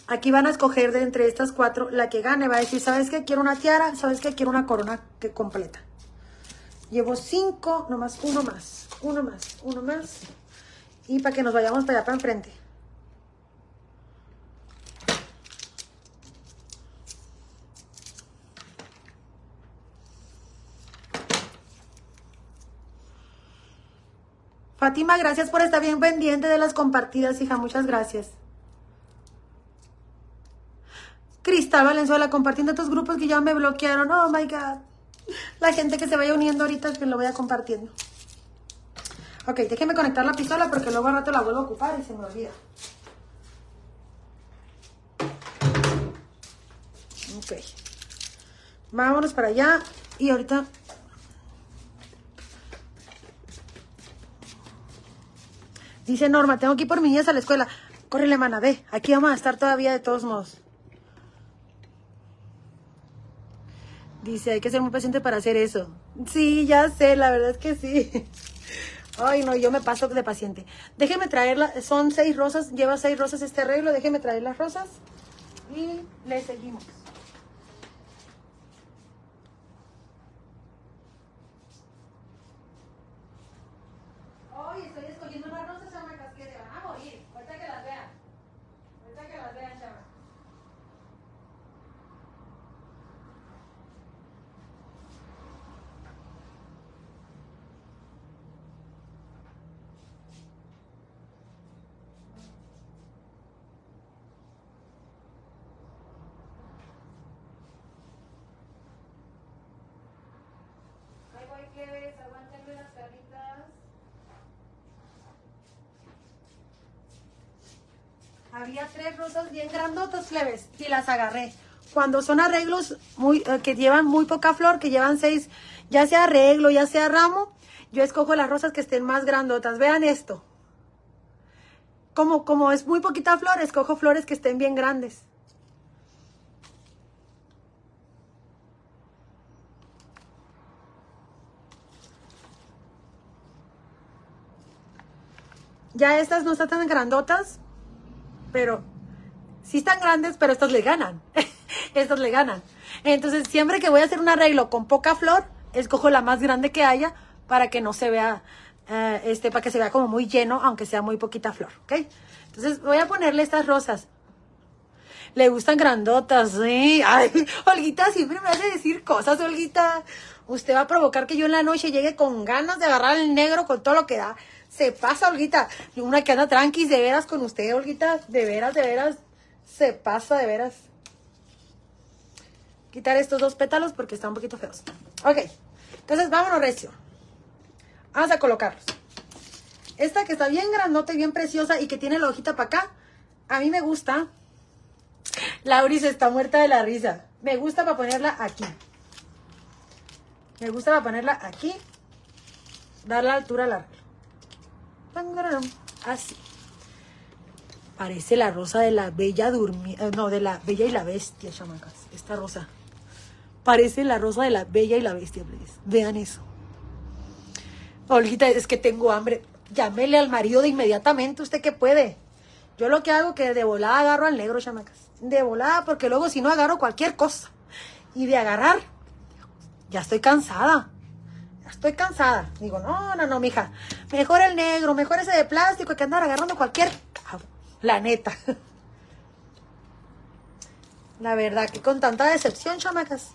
Aquí van a escoger de entre estas cuatro la que gane. Va a decir, ¿sabes qué? Quiero una tiara, ¿sabes qué? Quiero una corona que completa. Llevo cinco, nomás uno más, uno más, uno más. Y para que nos vayamos para allá para enfrente. Fátima, gracias por estar bien pendiente de las compartidas, hija. Muchas gracias. Cristal Valenzuela, compartiendo estos grupos que ya me bloquearon. Oh my God. La gente que se vaya uniendo ahorita que lo vaya compartiendo. Ok, déjeme conectar la pistola porque luego al rato la vuelvo a ocupar y se me olvida. Ok. Vámonos para allá y ahorita Dice Norma, tengo que ir por mi niñas a la escuela. Córrele, mana, ve. Aquí vamos a estar todavía de todos modos. Dice, hay que ser muy paciente para hacer eso. Sí, ya sé, la verdad es que sí. Ay, no, yo me paso de paciente. Déjeme traerla, son seis rosas, lleva seis rosas este arreglo, déjeme traer las rosas y le seguimos. Ay, estoy escogiendo unas rosas, chamacas, que se van a morir. Ahorita que las vean. Ahorita que las vean, chamacas. Ahí voy, plebes, aguántenme las perritas. Había tres rosas bien grandotas, plebes, y las agarré. Cuando son arreglos muy, eh, que llevan muy poca flor, que llevan seis, ya sea arreglo, ya sea ramo, yo escojo las rosas que estén más grandotas. Vean esto. Como, como es muy poquita flor, escojo flores que estén bien grandes. Ya estas no están tan grandotas, pero sí están grandes, pero estas le ganan. estas le ganan. Entonces, siempre que voy a hacer un arreglo con poca flor, escojo la más grande que haya para que no se vea, eh, este, para que se vea como muy lleno, aunque sea muy poquita flor, ¿ok? Entonces, voy a ponerle estas rosas. Le gustan grandotas, sí. Ay, Olguita siempre me hace decir cosas, Olguita. Usted va a provocar que yo en la noche llegue con ganas de agarrar el negro con todo lo que da. Se pasa, Olguita. Una que anda tranquis, de veras con usted, Olguita. De veras, de veras. Se pasa, de veras. Quitar estos dos pétalos porque están un poquito feos. Ok. Entonces, vámonos, recio. Vamos a colocarlos. Esta que está bien grandota y bien preciosa y que tiene la hojita para acá. A mí me gusta. Lauris está muerta de la risa. Me gusta para ponerla aquí. Me gusta para ponerla aquí. Dar la altura al. Tangarán. Así. Parece la rosa de la bella durmiente. No, de la bella y la bestia, chamacas. Esta rosa. Parece la rosa de la bella y la bestia, please. Vean eso. Olguita, es que tengo hambre. Llámele al marido de inmediatamente, usted que puede. Yo lo que hago que de volada agarro al negro, chamacas. De volada, porque luego si no agarro cualquier cosa. Y de agarrar, ya estoy cansada. Ya estoy cansada. Digo, no, no, no, mija. Mejor el negro, mejor ese de plástico que andar agarrando cualquier. La neta. La verdad que con tanta decepción, chamacas.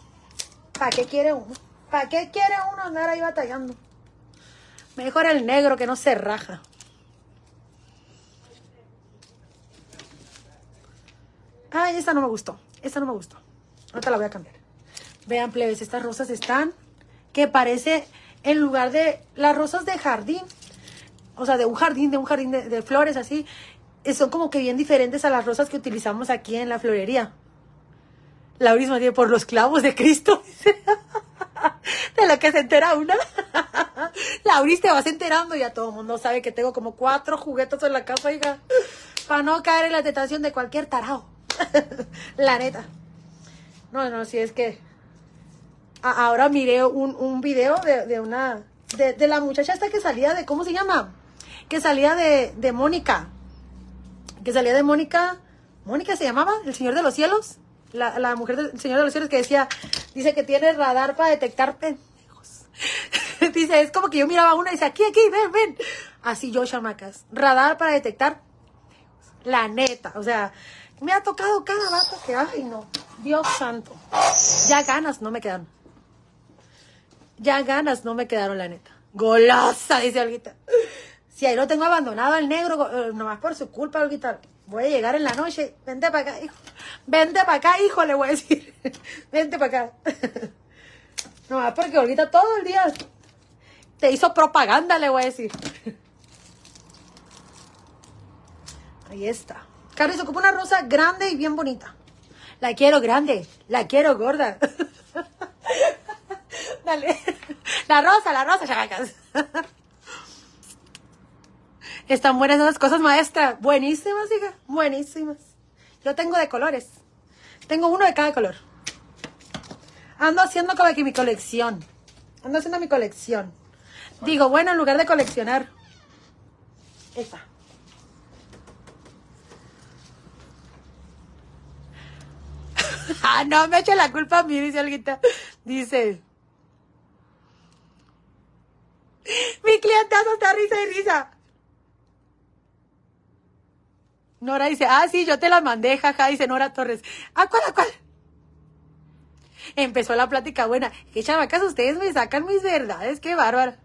¿Para qué quiere uno? ¿Para qué quiere uno andar ahí batallando? Mejor el negro que no se raja. Ay, esta no me gustó. Esta no me gustó. Ahorita la voy a cambiar. Vean, plebes, estas rosas están que parece en lugar de las rosas de jardín, o sea, de un jardín, de un jardín de, flores así, son como que bien diferentes a las rosas que utilizamos aquí en la florería. Lauris María, por los clavos de Cristo. de lo que se entera una. Lauris, te vas enterando. Ya todo el mundo sabe que tengo como cuatro juguetes en la casa, hija. Para no caer en la tentación de cualquier tarao. la neta. No, no, si es que. a- ahora miré un, un video de, de una. De, de la muchacha esta que salía de. ¿Cómo se llama? Que salía de, de Mónica. Que salía de Mónica. ¿Mónica se llamaba? ¿El Señor de los Cielos? La, mujer del Señor de los Cielos que decía. Dice que tiene radar para detectar pendejos. dice, es como que yo miraba una y dice, aquí, aquí, ven, ven. Así yo, chamacas. Radar para detectar la neta, o sea, me ha tocado cada vato que, ay, no, Dios santo. Ya ganas no me quedaron. Ya ganas no me quedaron, la neta. Golosa, dice Olguita. Si ahí lo tengo abandonado el negro, eh, nomás por su culpa, Olguita. Voy a llegar en la noche. Vente para acá, hijo. Vente para acá, hijo, le voy a decir. Vente para acá. Nomás porque Olguita todo el día te hizo propaganda, le voy a decir. Ahí está. Carlos ocupa una rosa grande y bien bonita. La quiero grande, la quiero gorda. Dale. La rosa, la rosa, chamacas. Están buenas esas cosas, maestra. Buenísimas, hija. Buenísimas. Yo tengo de colores. Tengo uno de cada color. Ando haciendo como que mi colección. Ando haciendo mi colección. Digo, bueno, en lugar de coleccionar. Esta. ah, no, me eche la culpa a mí, dice Olguita. Dice. Mi clientazo está risa y risa. Nora dice, ah, sí, yo te la mandé, jaja, dice Nora Torres. ¿A cuál, a cuál? Empezó la plática buena. Que chamacas, ustedes me sacan mis verdades, qué bárbara.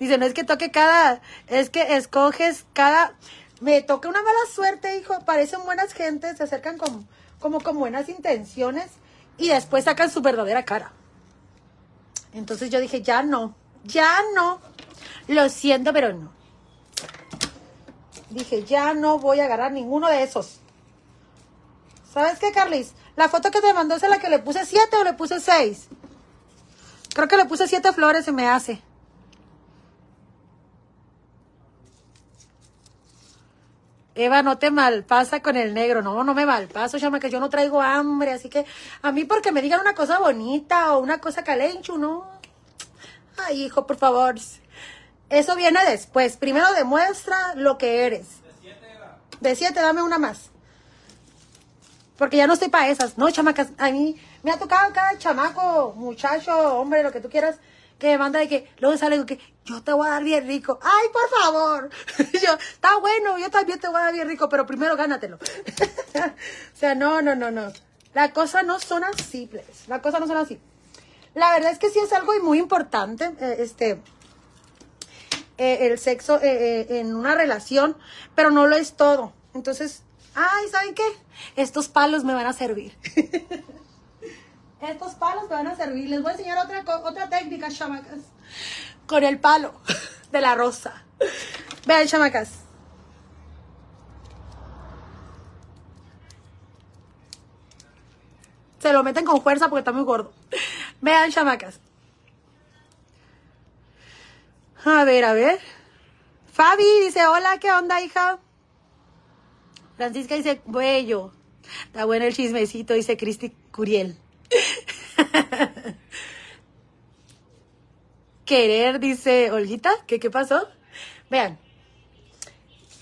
Dice, no es que toque cada, es que escoges cada, me toca una mala suerte, hijo, parecen buenas gentes, se acercan con, como con buenas intenciones y después sacan su verdadera cara. Entonces yo dije, ya no, ya no, lo siento, pero no. Dije, ya no voy a agarrar ninguno de esos. ¿Sabes qué, Carlis? La foto que te mandó es la que le puse siete o le puse seis. Creo que le puse siete flores y me hace. Eva, no te malpasa con el negro. No, no me malpaso, llama que yo no traigo hambre. Así que a mí porque me digan una cosa bonita o una cosa calenchu, no. Ay, hijo, por favor. Eso viene después. Primero demuestra lo que eres. De siete, dame una más. Porque ya no estoy para esas. No, chamacas, a mí me ha tocado cada chamaco, muchacho, hombre, lo que tú quieras, que me manda de que luego sale que yo te voy a dar bien rico. Ay, por favor. yo, está bueno, yo también te voy a dar bien rico, pero primero gánatelo. o sea, no, no, no, no. La cosa no son así, plebes. La cosa no son así. La verdad es que sí es algo muy importante, eh, este, eh, el sexo eh, eh, en una relación, pero no lo es todo. Entonces, ay, ¿saben qué? Estos palos me van a servir. Estos palos me van a servir. Les voy a enseñar otra, otra técnica, chamacas. Con el palo de la rosa. Vean, chamacas. Se lo meten con fuerza porque está muy gordo. Vean, chamacas. A ver, a ver. Fabi dice, hola, ¿qué onda, hija? Francisca dice, bello. Está bueno el chismecito, dice Cristi Curiel. Querer, dice Olguita. ¿Qué, ¿Qué pasó? Vean.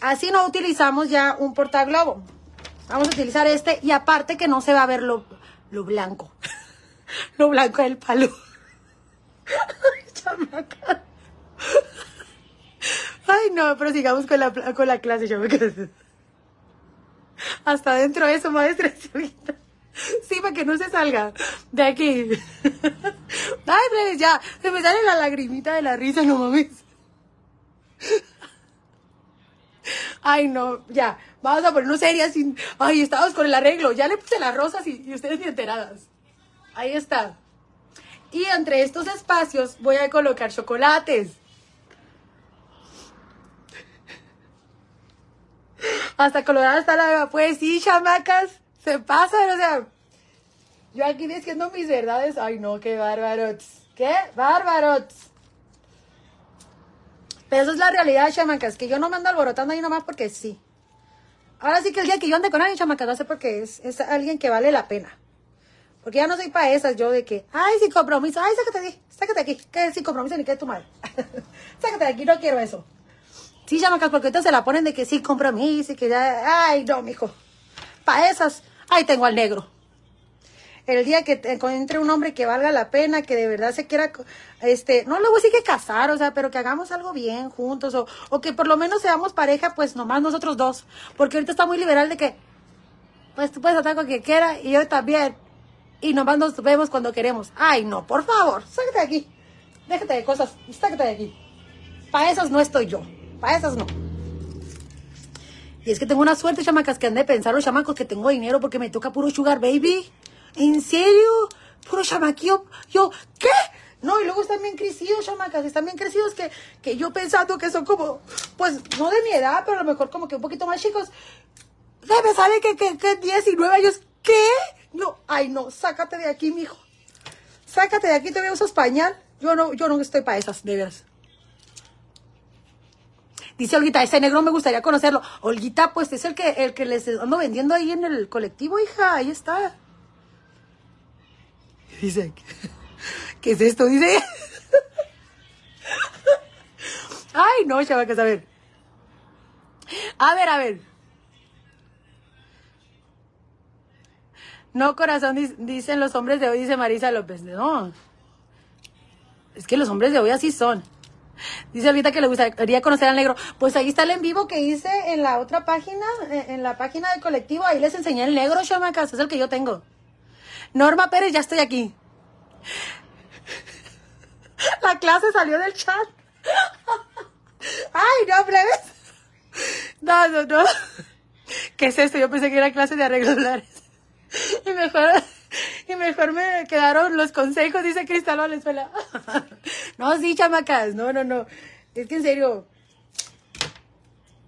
Así no utilizamos ya un portaglobo. Vamos a utilizar este y aparte que no se va a ver lo, lo blanco. lo blanco del palo. Chamaca. Ay, no, pero sigamos con la, con la clase, chamacas. Hasta dentro de eso, maestra. Sí, para que no se salga de aquí. Ay, ya, se me sale la lagrimita de la risa, no mames. Ay, no, ya, vamos a ponernos serias sin... Ay, estábamos con el arreglo, ya le puse las rosas y, y ustedes ni enteradas. Ahí está. Y entre estos espacios voy a colocar chocolates. Hasta colorada está la... Pues sí, chamacas, se pasan, o sea... Yo aquí diciendo mis verdades. Ay, no, qué bárbaros. ¡Qué bárbaros! Pero eso es la realidad, chamacas, que yo no me ando alborotando ahí nomás porque sí. Ahora sí que el día que yo ande con alguien, chamacas, va a ser porque es, es alguien que vale la pena. Porque ya no soy para esas, yo de que, ay, sin compromiso, ay, sácate de aquí, sácate de aquí, que sin compromiso ni que tu madre. sácate de aquí, no quiero eso. Sí, chamacas, porque ahorita se la ponen de que sin compromiso y que ya, ay, no, mijo. Para esas, ahí tengo al negro. El día que te encuentre un hombre que valga la pena, que de verdad se quiera, este, no le voy a decir que casar, o sea, pero que hagamos algo bien juntos, o, o que por lo menos seamos pareja, pues nomás nosotros dos. Porque ahorita está muy liberal de que, pues tú puedes estar con quien quiera y yo también. Y nomás nos vemos cuando queremos. Ay, no, por favor, sácate de aquí. Déjate de cosas, sácate de aquí. Para esas no estoy yo, para esas no. Y es que tengo una suerte, chamacas, que han de pensar los chamacos que tengo dinero porque me toca puro sugar baby. ¿En serio? Puro chamaquillo. Yo, ¿qué? No, y luego están bien crecidos, chamacas. Están bien crecidos que, que yo pensando que son como, pues, no de mi edad, pero a lo mejor como que un poquito más chicos. Debe saber que, que, que 19 años. ¿Qué? No, ay, no, sácate de aquí, mijo. Sácate de aquí, todavía usas pañal. Yo no, yo no estoy para esas, de veras. Dice Olguita, ese negro me gustaría conocerlo. Olguita, pues es el que, el que les ando vendiendo ahí en el colectivo, hija. Ahí está. Dice, ¿qué es esto? Dice. Ay, no, chavacas, a ver. A ver, a ver. No, corazón, dicen los hombres de hoy, dice Marisa López. No. Es que los hombres de hoy así son. Dice ahorita que le gustaría conocer al negro. Pues ahí está el en vivo que hice en la otra página, eh, en la página del colectivo. Ahí les enseñé el negro, chamacas. Es el que yo tengo. Norma Pérez, ya estoy aquí. La clase salió del chat. Ay, no, plebes. No, no, no. ¿Qué es esto? Yo pensé que era clase de arreglos. Y mejor, y mejor me quedaron los consejos, dice Cristal Valenzuela. No, sí, chamacas, no, no, no. Es que en serio,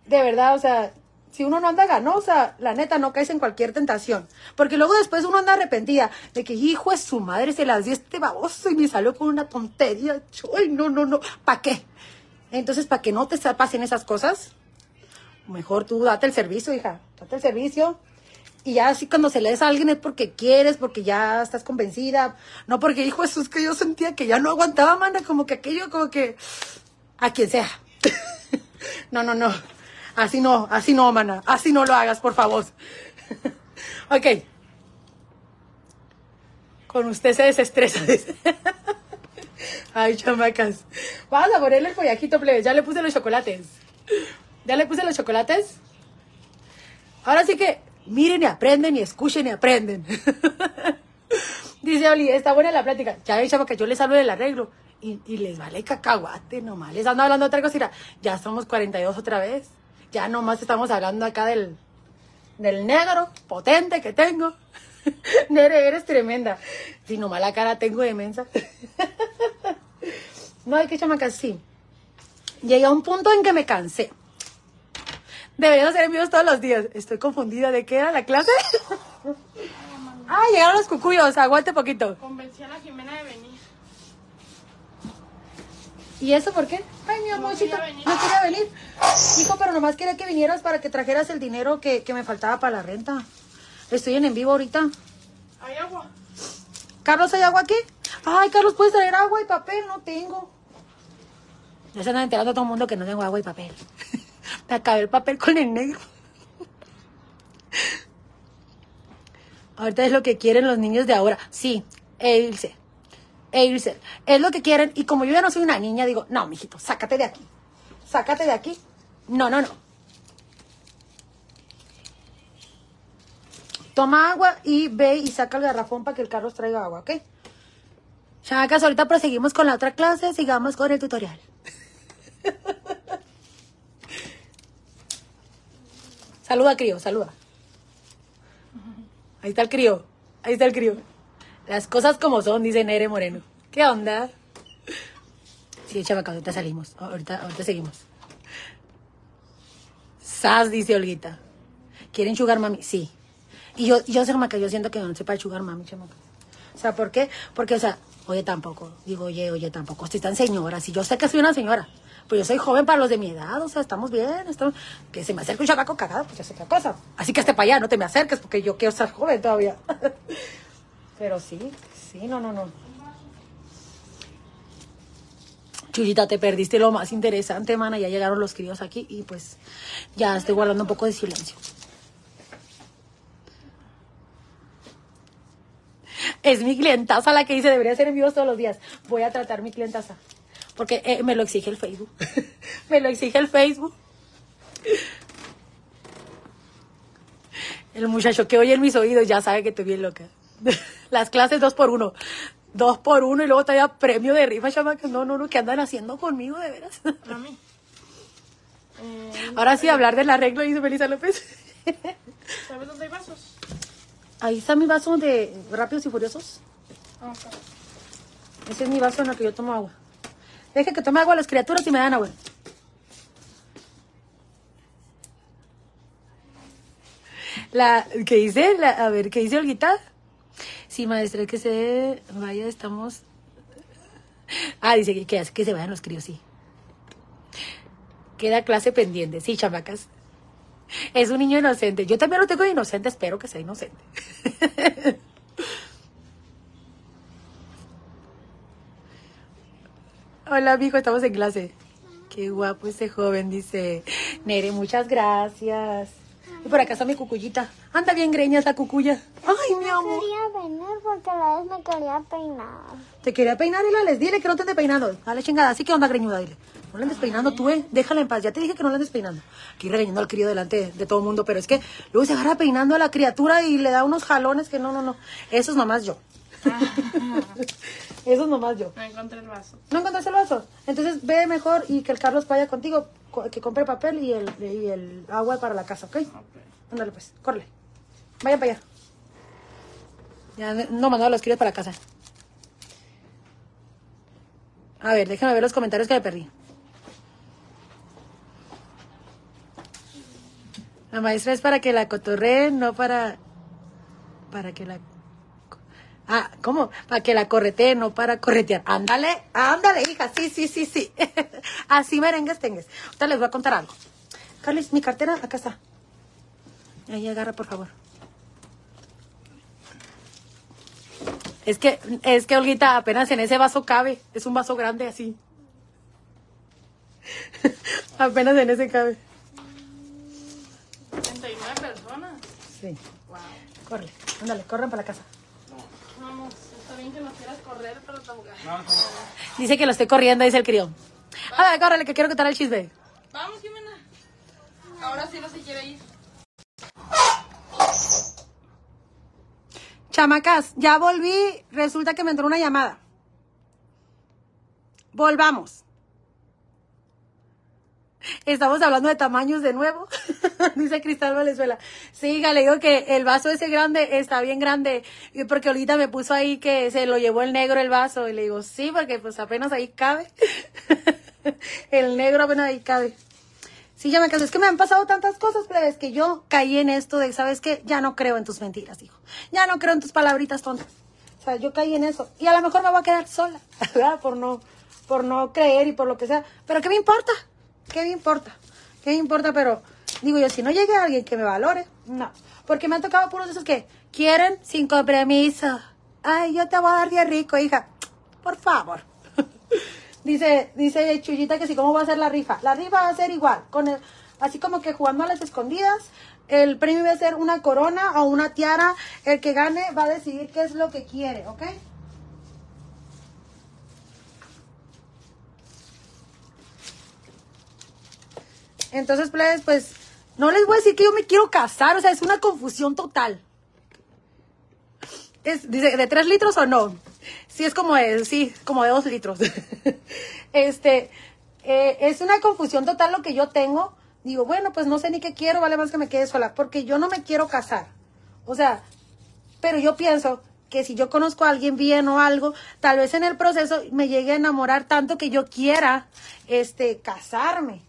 de verdad, o sea, si uno no anda ganosa, la neta no caes en cualquier tentación. Porque luego después uno anda arrepentida de que, hijo de su madre, se las dio este baboso y me salió con una tontería. Ay, no, no, no. ¿Para qué? Entonces, para que no te pasen esas cosas, mejor tú date el servicio, hija. Date el servicio. Y ya así cuando se le des a alguien es porque quieres, porque ya estás convencida. No porque, hijo, eso es que yo sentía que ya no aguantaba, mana. Como que aquello, como que... A quien sea. no, no, no. Así no, así no, mana. Así no lo hagas, por favor. ok. Con usted se desestresa. Ay, chamacas. Vamos a ponerle el follajito, plebe. Ya le puse los chocolates. Ya le puse los chocolates. Ahora sí que miren y aprenden y escuchen y aprenden. Dice Oli, está buena la plática. Ya ven, chamaca, yo les hablo del arreglo. Y, y les vale cacahuate nomás. Les ando hablando otra cosita. Ya somos 42 otra vez. Ya nomás estamos hablando acá del, del negro potente que tengo. Nere, eres tremenda. Si nomás la cara tengo de mensa. no, hay que chamaca, sí. Llegué a un punto en que me cansé. Deberían hacer envíos todos los días. Estoy confundida. ¿De qué era la clase? ah, llegaron los cucuyos. Aguante poquito. Convencí a la Jimena de venir. ¿Y eso por qué? Ay, mi amorcito, quería venir. no quería venir. Hijo, pero nomás quería que vinieras para que trajeras el dinero que, que me faltaba para la renta. Estoy en en vivo ahorita. Hay agua. Carlos, ¿hay agua aquí? Ay, Carlos, ¿puedes traer agua y papel? No tengo. Ya se andan enterando todo el mundo que no tengo agua y papel. Me acabé el papel con el negro. Ahorita es lo que quieren los niños de ahora. Sí, e irse. Irse. Es lo que quieren. Y como yo ya no soy una niña, digo, no, mijito, sácate de aquí. Sácate de aquí. No, no, no. Toma agua y ve y saca el garrafón para que el Carlos traiga agua, ¿ok? Chacas, ahorita proseguimos con la otra clase, sigamos con el tutorial. saluda, crío, saluda. Ahí está el crío, ahí está el crío. Las cosas como son, dice Nere Moreno. ¿Qué onda? Sí, chavaca, ahorita salimos, ahorita, ahorita seguimos. Sas, dice Olguita. ¿Quieren chugar mami? Sí. Y yo, yo, chamaca, yo siento que no sé para chugar mami, chamaca. O sea, ¿por qué? Porque, o sea, oye, tampoco. Digo, oye, oye, tampoco. Estoy tan señora. Si yo sé que soy una señora. Pues yo soy joven para los de mi edad. O sea, estamos bien. Estamos... Que se me acerque un chavaco cagado, pues es otra cosa. Así que hasta para allá, no te me acerques porque yo quiero estar joven todavía. Pero sí, sí, no, no, no. Chuyita, te perdiste lo más interesante, mana. Ya llegaron los críos aquí y pues ya estoy guardando un poco de silencio. Es mi clientaza la que dice debería ser en vivos todos los días. Voy a tratar mi clientaza. Porque eh, me lo exige el Facebook. me lo exige el Facebook. El muchacho que oye en mis oídos ya sabe que estoy bien loca. Las clases dos por uno. Dos por uno y luego todavía premio de rifa, chamacas. No, no, no, ¿qué andan haciendo conmigo, de veras? Mami. Eh, Ahora sí, hablar del arreglo, dice Melissa López. ¿Sabes dónde hay vasos? Ahí está mi vaso de Rápidos y Furiosos. Ah, ok. Ese es mi vaso en el que yo tomo agua. Deje que tome agua las criaturas y me dan agua. ¿qué dice? A ver, ¿qué dice Olguita? Sí, maestra, que se vaya, estamos... Ah, dice que, que, que se vayan los críos, sí. Queda clase pendiente, sí, chamacas. Es un niño inocente. Yo también lo tengo de inocente, espero que sea inocente. Hola, amigo, estamos en clase. Qué guapo ese joven, dice Nere, muchas gracias. Y por acá está mi cucuyita. Anda bien greña esa cucuya. Ay, mi amor. quería venir porque a la vez me quería peinar. Te quería peinar y les dile que no te andes peinando. Dale chingada, así que onda greñuda, dile. No la andes peinando tú, eh. Déjala en paz. Ya te dije que no la andes peinando. Aquí regañando al crío delante de, de todo el mundo, pero es que luego se agarra peinando a la criatura y le da unos jalones que no, no, no. Eso es nomás yo. Eso es nomás yo. No encontré el vaso. ¿No encontraste el vaso? Entonces ve mejor y que el Carlos vaya contigo, co- que compre papel y el, y el agua para la casa, ¿ok? Ok. Ándale pues, córrele. Vaya para allá. Ya no mandado los críos para la casa. A ver, déjame ver los comentarios que me perdí. La maestra es para que la cotorreen, no para... Para que la... Ah, ¿cómo? Para que la correteen, no para corretear. Ándale, ándale, hija. Sí, sí, sí, sí. Así merengues tengues. Ahorita les voy a contar algo. Carlis, mi cartera, acá está. Ahí agarra, por favor. Es que, es que, Olguita, apenas en ese vaso cabe. Es un vaso grande así. apenas en ese cabe. 39 personas. Sí. Wow. Córrele. Ándale, corran para la casa. Que nos quieras correr, pero tampoco. Dice que lo estoy corriendo, dice el crío. A ver, córrele, que quiero contar el chisme. Vamos, Jimena. Ahora sí no se quiere ir. Chamacas, ya volví. Resulta que me entró una llamada. Volvamos. Estamos hablando de tamaños de nuevo. Dice Cristal Valenzuela. Sí, le digo que el vaso ese grande está bien grande. Porque ahorita me puso ahí que se lo llevó el negro el vaso. Y le digo, sí, porque pues apenas ahí cabe. el negro apenas ahí cabe. Sí, ya me cansé. Es que me han pasado tantas cosas, plebes, que yo caí en esto de, ¿sabes qué? Ya no creo en tus mentiras, hijo. Ya no creo en tus palabritas tontas. O sea, yo caí en eso. Y a lo mejor me voy a quedar sola, ¿verdad? Por no, por no creer y por lo que sea. Pero ¿qué me importa? ¿Qué me importa? ¿Qué me importa? Pero digo yo, si no llegue alguien que me valore, no. Porque me han tocado puros de esos que quieren sin compromiso. Ay, yo te voy a dar bien rico, hija. Por favor. Dice, dice Chuyita que sí, ¿cómo va a ser la rifa? La rifa va a ser igual, con el, así como que jugando a las escondidas. El premio va a ser una corona o una tiara. El que gane va a decidir qué es lo que quiere, ¿ok? Entonces, pues, no les voy a decir que yo me quiero casar, o sea, es una confusión total. Es, dice, ¿de tres litros o no? Sí, es como de, sí, como de dos litros. este, eh, es una confusión total lo que yo tengo. Digo, bueno, pues no sé ni qué quiero, vale más que me quede sola, porque yo no me quiero casar. O sea, pero yo pienso que si yo conozco a alguien bien o algo, tal vez en el proceso me llegue a enamorar tanto que yo quiera, este, casarme.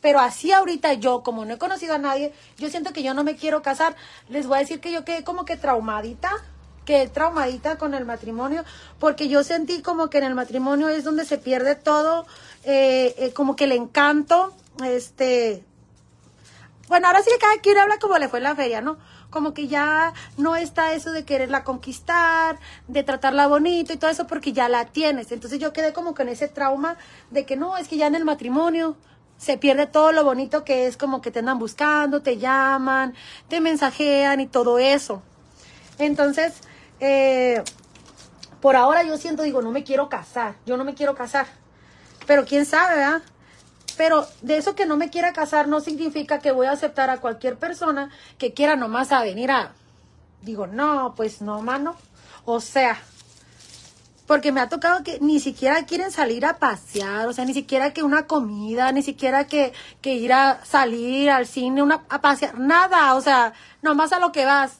Pero así ahorita yo, como no he conocido a nadie, yo siento que yo no me quiero casar. Les voy a decir que yo quedé como que traumadita quedé traumadita con el matrimonio, porque yo sentí como que en el matrimonio es donde se pierde todo, eh, eh, como que el encanto, este, bueno, ahora sí que cada quien habla como le fue en la feria, ¿no? Como que ya no está eso de quererla conquistar, de tratarla bonito y todo eso porque ya la tienes. Entonces yo quedé como con ese trauma de que no, es que ya en el matrimonio se pierde todo lo bonito que es como que te andan buscando, te llaman, te mensajean y todo eso. Entonces, eh, por ahora yo siento, digo, no me quiero casar, yo no me quiero casar. Pero quién sabe, ¿verdad? Pero de eso que no me quiera casar no significa que voy a aceptar a cualquier persona que quiera nomás a venir a... Digo, no, pues no, mano. O sea, porque me ha tocado que ni siquiera quieren salir a pasear, o sea, ni siquiera que una comida, ni siquiera que, que ir a salir al cine, una, a pasear, nada, o sea, nomás a lo que vas.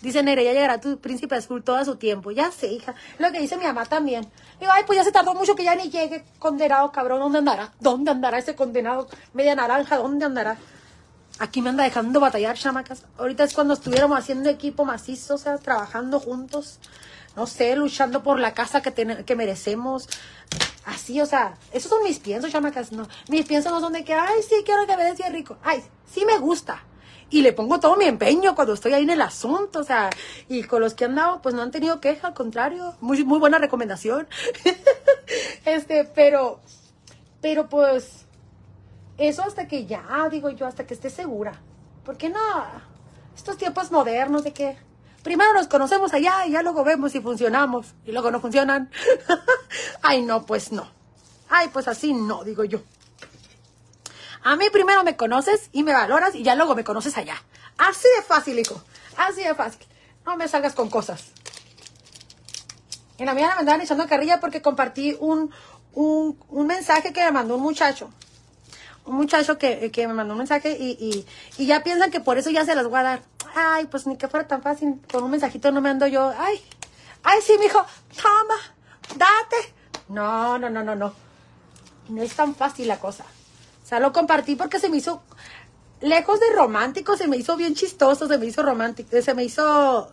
Dice Nere, ya llegará tu príncipe azul todo a su tiempo. Ya sé, hija. Lo que dice mi mamá también. Digo, ay, pues ya se tardó mucho que ya ni llegue. Condenado, cabrón, ¿dónde andará? ¿Dónde andará ese condenado? Media naranja, ¿dónde andará? Aquí me anda dejando batallar, chamacas. Ahorita es cuando estuviéramos haciendo equipo macizo, o sea, trabajando juntos. No sé, luchando por la casa que, ten- que merecemos. Así, o sea, esos son mis piensos, chamacas. No, mis piensos no son de que, ay, sí, quiero que me des bien rico. Ay, sí me gusta. Y le pongo todo mi empeño cuando estoy ahí en el asunto, o sea, y con los que han dado, pues no han tenido queja, al contrario, muy, muy buena recomendación. este, pero, pero pues, eso hasta que ya, digo yo, hasta que esté segura. Porque no, estos tiempos modernos de que primero nos conocemos allá y ya luego vemos si funcionamos y luego no funcionan. Ay, no, pues no. Ay, pues así no, digo yo. A mí primero me conoces y me valoras y ya luego me conoces allá. Así de fácil, hijo. Así de fácil. No me salgas con cosas. En la mañana me andaban echando carrilla porque compartí un, un, mensaje que me mandó un muchacho. Un muchacho que, que me mandó un mensaje y, y, y ya piensan que por eso ya se las voy a dar. Ay, pues ni que fuera tan fácil. Con un mensajito no me ando yo. Ay, ay, sí, mijo. Toma, date. No, no, no, no, no. No es tan fácil la cosa. O sea, lo compartí porque se me hizo, lejos de romántico, se me hizo bien chistoso, se me hizo romántico, se me hizo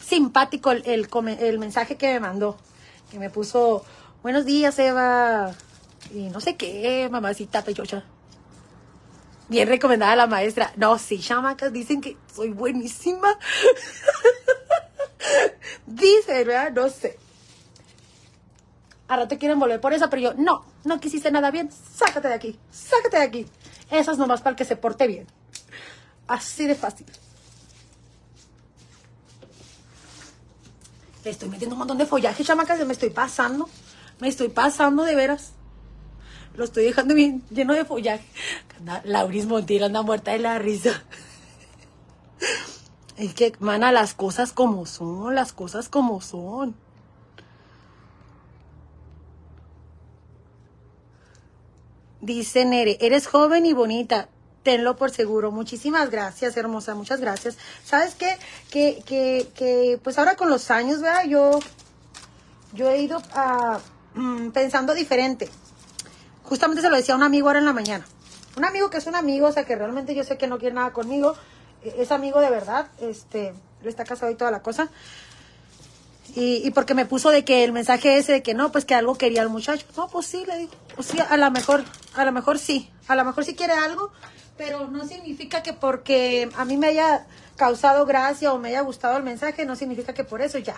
simpático el, el, mensaje que me mandó. Que me puso, buenos días, Eva. Y no sé qué, mamacita pechocha. Bien recomendada la maestra. No, sí, chamacas, dicen que soy buenísima. Dicen, ¿verdad? No sé. A rato quieren volver por eso, pero yo, no, no quisiste nada bien, sácate de aquí, sácate de aquí. Eso es nomás para que se porte bien. Así de fácil. Estoy metiendo un montón de follaje, chamacas, me estoy pasando. Me estoy pasando de veras. Lo estoy dejando bien lleno de follaje. Lauris Montiel anda muerta de la risa. Es que, mana, las cosas como son, las cosas como son. Dice Nere, eres joven y bonita. Tenlo por seguro. Muchísimas gracias, hermosa. Muchas gracias. ¿Sabes qué? Que, que, que pues ahora con los años, ¿verdad? Yo, yo he ido mm, pensando diferente. Justamente se lo decía a un amigo ahora en la mañana. Un amigo que es un amigo, o sea, que realmente yo sé que no quiere nada conmigo. eh, Es amigo de verdad. Este, él está casado y toda la cosa. Y, y porque me puso de que el mensaje ese de que no, pues que algo quería el muchacho. No, pues sí, le digo. Pues sí, a lo mejor, a lo mejor sí. A lo mejor sí quiere algo, pero no significa que porque a mí me haya causado gracia o me haya gustado el mensaje, no significa que por eso ya,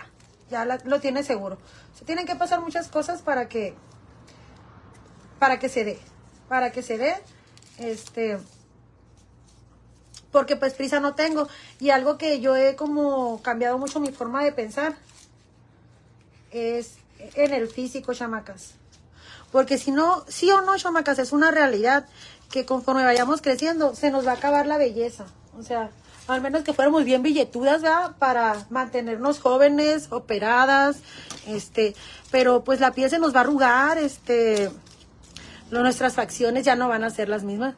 ya lo tiene seguro. Se tienen que pasar muchas cosas para que, para que se dé, para que se dé, este, porque pues prisa no tengo. Y algo que yo he como cambiado mucho mi forma de pensar es en el físico, chamacas. Porque si no, sí o no, chamacas, es una realidad que conforme vayamos creciendo se nos va a acabar la belleza. O sea, al menos que fuéramos bien billetudas, ¿verdad? Para mantenernos jóvenes, operadas, este, pero pues la piel se nos va a arrugar, este, nuestras facciones ya no van a ser las mismas.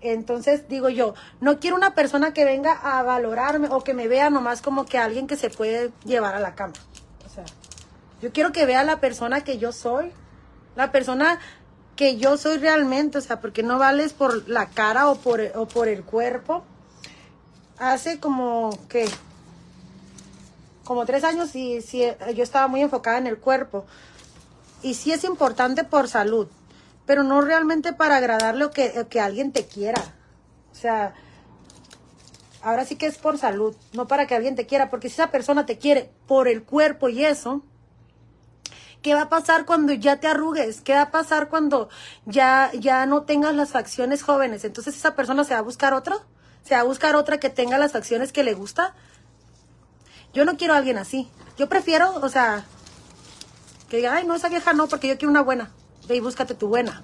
Entonces, digo yo, no quiero una persona que venga a valorarme o que me vea nomás como que alguien que se puede llevar a la cama. O sea, yo quiero que vea la persona que yo soy, la persona que yo soy realmente, o sea, porque no vales por la cara o por, o por el cuerpo. Hace como que como tres años y sí, yo estaba muy enfocada en el cuerpo. Y sí es importante por salud, pero no realmente para agradarle o que, o que alguien te quiera. O sea, ahora sí que es por salud, no para que alguien te quiera, porque si esa persona te quiere por el cuerpo y eso, ¿qué va a pasar cuando ya te arrugues? ¿Qué va a pasar cuando ya, ya no tengas las facciones jóvenes? Entonces esa persona se va a buscar otro, se va a buscar otra que tenga las facciones que le gusta. Yo no quiero a alguien así. Yo prefiero, o sea, que diga, ay, no, esa vieja no, porque yo quiero una buena. Ve y búscate tu buena.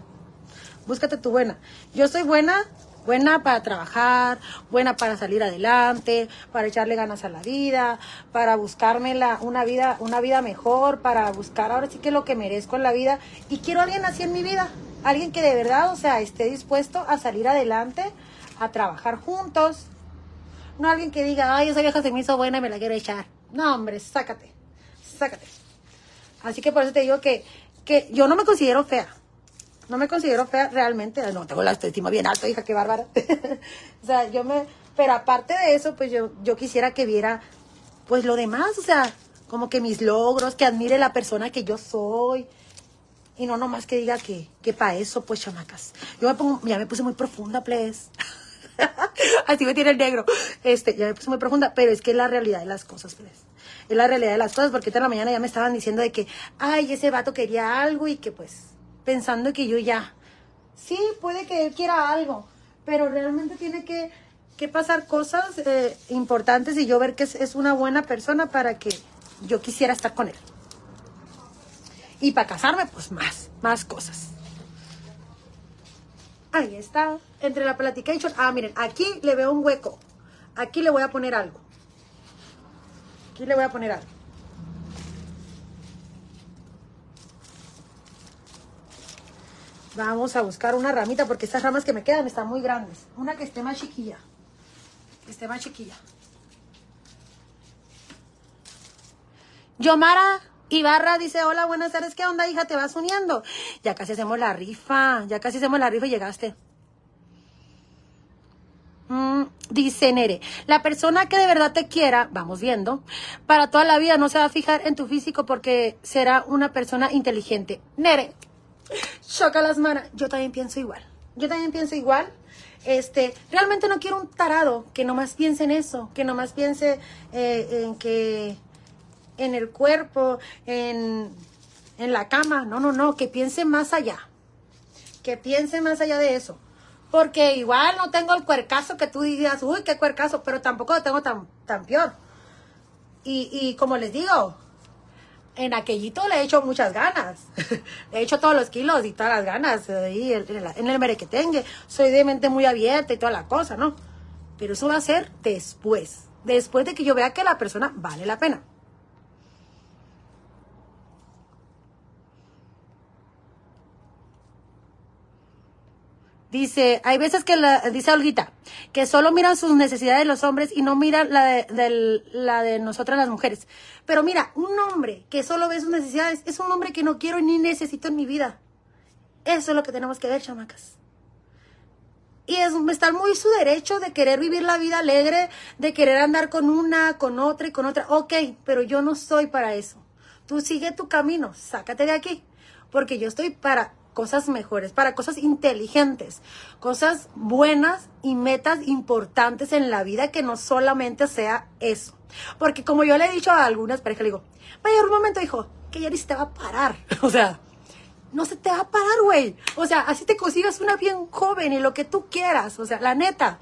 Búscate tu buena. Yo soy buena, buena para trabajar, buena para salir adelante, para echarle ganas a la vida, para buscarme la, una vida, una vida mejor, para buscar ahora sí que lo que merezco en la vida. Y quiero a alguien así en mi vida. Alguien que de verdad, o sea, esté dispuesto a salir adelante, a trabajar juntos. No alguien que diga, ay, esa vieja se me hizo buena y me la quiero echar. No, hombre, sácate, sácate. Así que por eso te digo que, que yo no me considero fea. No me considero fea realmente. No, tengo la autoestima bien alta, hija, qué bárbara. o sea, yo me... Pero aparte de eso, pues yo, yo quisiera que viera, pues lo demás, o sea, como que mis logros, que admire la persona que yo soy. Y no nomás que diga que, que para eso, pues chamacas. Yo me pongo, ya me puse muy profunda, please. Así me tiene el negro. Este, ya me puse muy profunda, pero es que es la realidad de las cosas, please la realidad de las cosas, porque esta la mañana ya me estaban diciendo de que, ay, ese vato quería algo y que pues, pensando que yo ya, sí, puede que él quiera algo, pero realmente tiene que, que pasar cosas eh, importantes y yo ver que es, es una buena persona para que yo quisiera estar con él. Y para casarme, pues más, más cosas. Ahí está, entre la platication. Ah, miren, aquí le veo un hueco. Aquí le voy a poner algo. Aquí le voy a poner algo. Vamos a buscar una ramita porque estas ramas que me quedan están muy grandes. Una que esté más chiquilla. Que esté más chiquilla. Yomara Ibarra dice, hola, buenas tardes, ¿qué onda, hija? ¿Te vas uniendo? Ya casi hacemos la rifa, ya casi hacemos la rifa y llegaste. Mm, dice Nere, la persona que de verdad te quiera, vamos viendo, para toda la vida no se va a fijar en tu físico porque será una persona inteligente. Nere, choca las manos. Yo también pienso igual. Yo también pienso igual. Este, realmente no quiero un tarado que nomás piense en eso, que nomás piense eh, en que en el cuerpo, en, en la cama. No, no, no, que piense más allá. Que piense más allá de eso. Porque igual no tengo el cuercazo que tú digas, uy, qué cuercazo, pero tampoco lo tengo tan, tan peor. Y, y como les digo, en aquellito le he hecho muchas ganas. le he hecho todos los kilos y todas las ganas ahí en, el, en el merequetengue. Soy de mente muy abierta y toda la cosa, ¿no? Pero eso va a ser después. Después de que yo vea que la persona vale la pena. Dice, hay veces que dice Olguita, que solo miran sus necesidades los hombres y no miran la de, la de nosotras las mujeres. Pero mira, un hombre que solo ve sus necesidades es un hombre que no quiero ni necesito en mi vida. Eso es lo que tenemos que ver, chamacas. Y es, está muy su derecho de querer vivir la vida alegre, de querer andar con una, con otra y con otra. Ok, pero yo no soy para eso. Tú sigue tu camino, sácate de aquí. Porque yo estoy para cosas mejores, para cosas inteligentes, cosas buenas y metas importantes en la vida que no solamente sea eso. Porque como yo le he dicho a algunas parejas, le digo, vaya un momento, hijo, que ya ni se te va a parar. O sea, no se te va a parar, güey. O sea, así te consigas una bien joven y lo que tú quieras. O sea, la neta,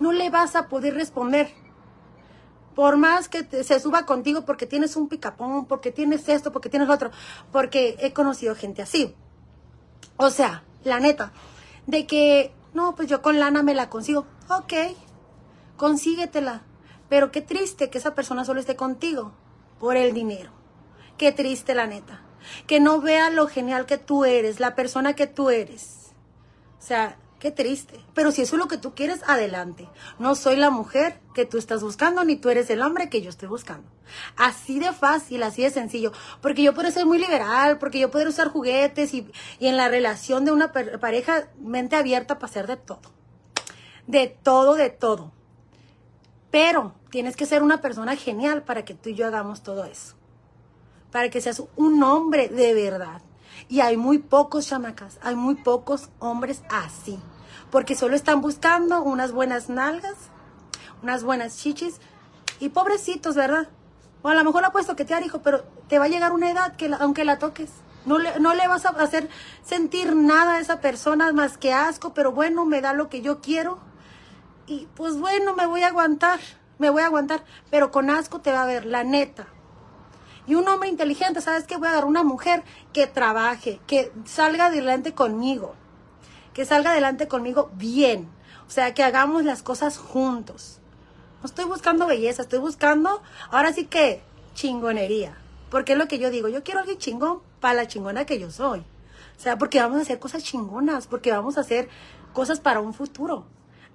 no le vas a poder responder. Por más que se suba contigo porque tienes un picapón, porque tienes esto, porque tienes lo otro. Porque he conocido gente así. O sea, la neta, de que, no, pues yo con lana me la consigo. Ok, consíguetela. Pero qué triste que esa persona solo esté contigo por el dinero. Qué triste, la neta. Que no vea lo genial que tú eres, la persona que tú eres. O sea, qué triste. Pero si eso es lo que tú quieres, adelante. No soy la mujer que tú estás buscando, ni tú eres el hombre que yo estoy buscando. Así de fácil, así de sencillo. Porque yo puedo ser muy liberal, porque yo puedo usar juguetes y, y en la relación de una pareja, mente abierta para hacer de todo. De todo, de todo. Pero tienes que ser una persona genial para que tú y yo hagamos todo eso. Para que seas un hombre de verdad. Y hay muy pocos chamacas, hay muy pocos hombres así. Porque solo están buscando unas buenas nalgas, unas buenas chichis. Y pobrecitos, ¿verdad? O a lo mejor la puedes toquetear, hijo, pero te va a llegar una edad que aunque la toques, no le, no le vas a hacer sentir nada a esa persona más que asco, pero bueno, me da lo que yo quiero. Y pues bueno, me voy a aguantar, me voy a aguantar, pero con asco te va a ver, la neta. Y un hombre inteligente, ¿sabes qué? Voy a agarrar una mujer que trabaje, que salga adelante conmigo, que salga adelante conmigo bien. O sea, que hagamos las cosas juntos. No estoy buscando belleza, estoy buscando, ahora sí que chingonería. Porque es lo que yo digo, yo quiero alguien chingón para la chingona que yo soy. O sea, porque vamos a hacer cosas chingonas, porque vamos a hacer cosas para un futuro.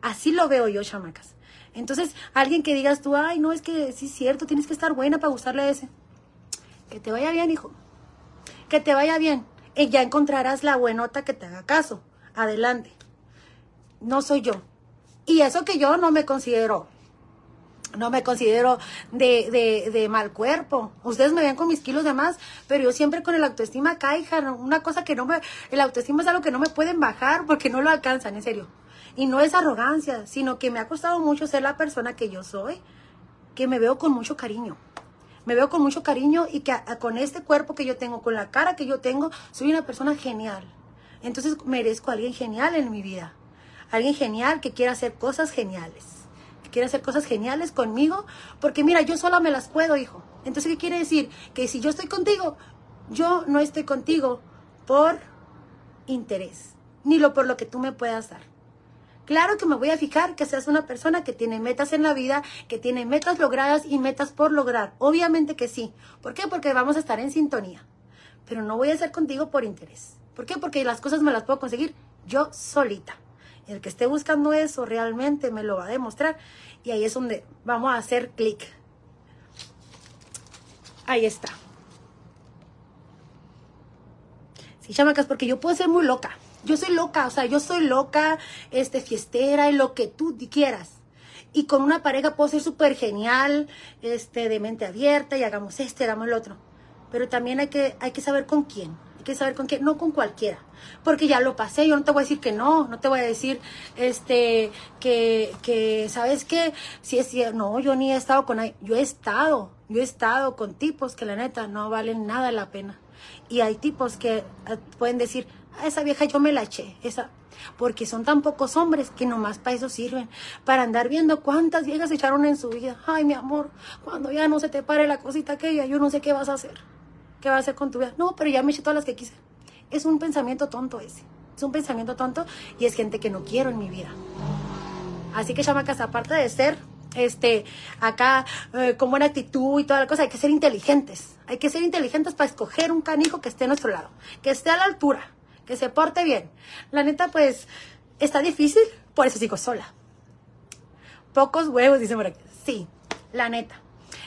Así lo veo yo, chamacas. Entonces, alguien que digas tú, ay, no, es que sí es cierto, tienes que estar buena para gustarle a ese. Que te vaya bien, hijo. Que te vaya bien. Y ya encontrarás la buenota que te haga caso. Adelante. No soy yo. Y eso que yo no me considero no me considero de, de, de mal cuerpo. Ustedes me ven con mis kilos de más, pero yo siempre con el autoestima no- una cosa que no me... El autoestima es algo que no me pueden bajar porque no lo alcanzan, en serio. Y no es arrogancia, sino que me ha costado mucho ser la persona que yo soy, que me veo con mucho cariño. Me veo con mucho cariño y que con este cuerpo que yo tengo, con la cara que yo tengo, soy una persona genial. Entonces merezco a alguien genial en mi vida. Alguien genial que quiera hacer cosas geniales que quiere hacer cosas geniales conmigo, porque mira, yo sola me las puedo, hijo. Entonces, ¿qué quiere decir? Que si yo estoy contigo, yo no estoy contigo por interés, ni lo por lo que tú me puedas dar. Claro que me voy a fijar que seas una persona que tiene metas en la vida, que tiene metas logradas y metas por lograr. Obviamente que sí. ¿Por qué? Porque vamos a estar en sintonía. Pero no voy a estar contigo por interés. ¿Por qué? Porque las cosas me las puedo conseguir yo solita. El que esté buscando eso realmente me lo va a demostrar. Y ahí es donde vamos a hacer clic. Ahí está. Sí, chamacas, porque yo puedo ser muy loca. Yo soy loca, o sea, yo soy loca, este, fiestera y lo que tú quieras. Y con una pareja puedo ser súper genial, este, de mente abierta y hagamos este, hagamos el otro. Pero también hay que, hay que saber con quién. Hay que saber con quién, no con cualquiera. Porque ya lo pasé, yo no te voy a decir que no, no te voy a decir, este, que, que, ¿sabes qué? Si es cier- no, yo ni he estado con, ahí- yo he estado, yo he estado con tipos que la neta no valen nada la pena. Y hay tipos que eh, pueden decir, a esa vieja yo me la eché, esa, porque son tan pocos hombres que nomás para eso sirven, para andar viendo cuántas viejas echaron en su vida. Ay, mi amor, cuando ya no se te pare la cosita aquella, yo no sé qué vas a hacer. ¿Qué vas a hacer con tu vida? No, pero ya me eché todas las que quise. Es un pensamiento tonto ese. Es un pensamiento tonto y es gente que no quiero en mi vida. Así que, chamacas, aparte de ser este acá eh, con buena actitud y toda la cosa, hay que ser inteligentes. Hay que ser inteligentes para escoger un canijo que esté a nuestro lado, que esté a la altura, que se porte bien. La neta, pues, está difícil, por eso sigo sola. Pocos huevos, dice por aquí. Sí, la neta.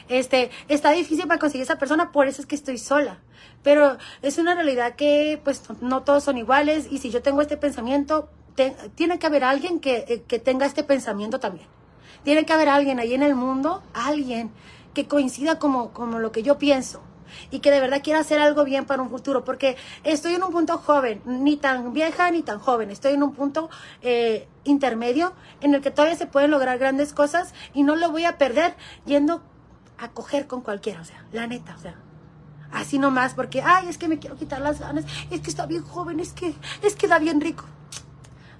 Este, está difícil para conseguir esa persona, por eso es que estoy sola. Pero es una realidad que, pues, no todos son iguales. Y si yo tengo este pensamiento, tiene que haber alguien que, eh, que tenga este pensamiento también. Tiene que haber alguien ahí en el mundo, alguien que coincida como, como lo que yo pienso y que de verdad quiera hacer algo bien para un futuro, porque estoy en un punto joven, ni tan vieja ni tan joven, estoy en un punto eh, intermedio en el que todavía se pueden lograr grandes cosas y no lo voy a perder yendo a coger con cualquiera, o sea, la neta, o sea, así nomás, porque, ay, es que me quiero quitar las ganas, es que está bien joven, es que, es que da bien rico.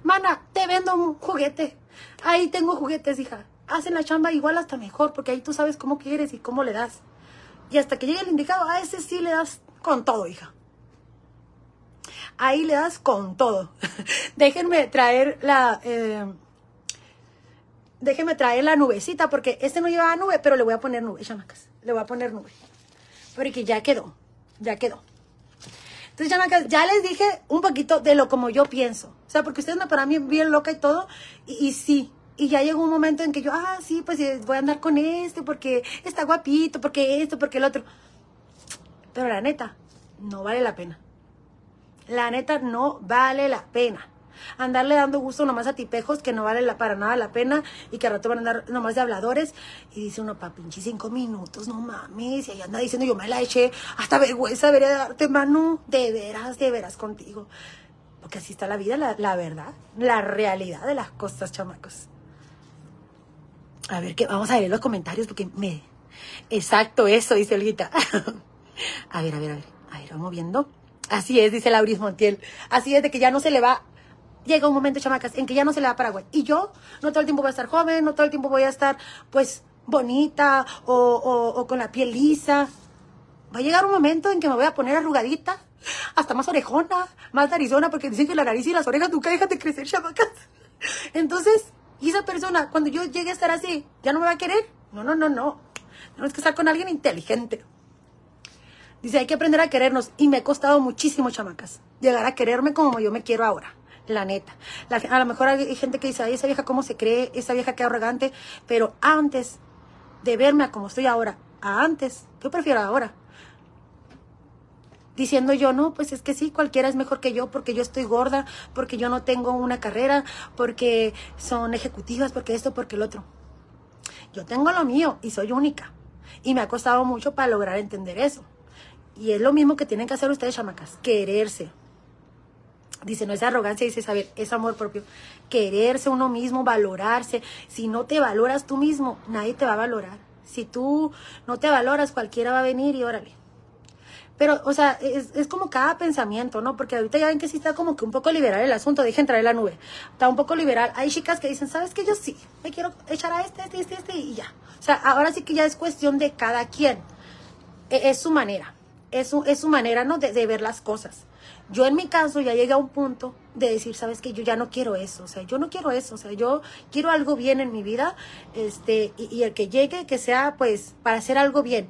Mana, te vendo un juguete. Ahí tengo juguetes, hija. Hacen la chamba igual hasta mejor, porque ahí tú sabes cómo quieres y cómo le das. Y hasta que llegue el indicado, a ese sí le das con todo, hija. Ahí le das con todo. Déjenme traer la... eh, déjenme traer la nubecita, porque este no llevaba nube, pero le voy a poner nube, chamacas. Le voy a poner nube. Porque ya quedó, ya quedó. Entonces, chamacas, ya les dije un poquito de lo como yo pienso. O sea, porque ustedes me paran bien, bien loca y todo. Y sí. Y ya llegó un momento en que yo, ah, sí, pues eh, voy a andar con este porque está guapito, porque esto, porque el otro. Pero la neta, no vale la pena. La neta, no vale la pena. Andarle dando gusto nomás a tipejos que no vale la, para nada la pena y que al rato van a andar nomás de habladores. Y dice uno, pa, pinche cinco minutos, no mames. Y ahí anda diciendo, yo me la eché. Hasta vergüenza debería darte, mano. De veras, de veras contigo. Porque así está la vida, la, la verdad, la realidad de las cosas, chamacos. A ver, que vamos a ver los comentarios porque me... Exacto, eso, dice Olguita. a ver, a ver, a ver. A ver, vamos viendo. Así es, dice Lauris Montiel. Así es, de que ya no se le va. Llega un momento, chamacas, en que ya no se le va a Paraguay. Y yo no todo el tiempo voy a estar joven, no todo el tiempo voy a estar, pues, bonita o, o, o con la piel lisa. Va a llegar un momento en que me voy a poner arrugadita, hasta más orejona, más narizona, porque dicen que la nariz y las orejas nunca dejan de crecer, chamacas. Entonces, y esa persona, cuando yo llegue a estar así, ¿ya no me va a querer? No, no, no, no. Tenemos que estar con alguien inteligente. Dice, hay que aprender a querernos. Y me ha costado muchísimo, chamacas, llegar a quererme como yo me quiero ahora. La neta. A lo mejor hay gente que dice, ay, esa vieja cómo se cree, esa vieja que arrogante. Pero antes de verme a como estoy ahora, a antes, yo prefiero ahora. Diciendo yo, no, pues es que sí, cualquiera es mejor que yo porque yo estoy gorda, porque yo no tengo una carrera, porque son ejecutivas, porque esto, porque el otro. Yo tengo lo mío y soy única. Y me ha costado mucho para lograr entender eso. Y es lo mismo que tienen que hacer ustedes, chamacas, quererse. Dice, no es arrogancia, dice saber, es amor propio. Quererse uno mismo, valorarse. Si no te valoras tú mismo, nadie te va a valorar. Si tú no te valoras, cualquiera va a venir y órale. Pero, o sea, es, es como cada pensamiento, ¿no? Porque ahorita ya ven que sí está como que un poco liberal el asunto, dejen traer la nube. Está un poco liberal. Hay chicas que dicen, ¿sabes qué? Yo sí, me quiero echar a este, este, este, este y ya. O sea, ahora sí que ya es cuestión de cada quien. E- Es su manera. Es su, es su manera, ¿no? De, ver las cosas. Yo en mi caso ya llegué a un punto de decir, ¿sabes qué? Yo ya no quiero eso. O sea, yo no quiero eso. O sea, yo quiero algo bien en mi vida. Este, y, y el que llegue, que sea, pues, para hacer algo bien.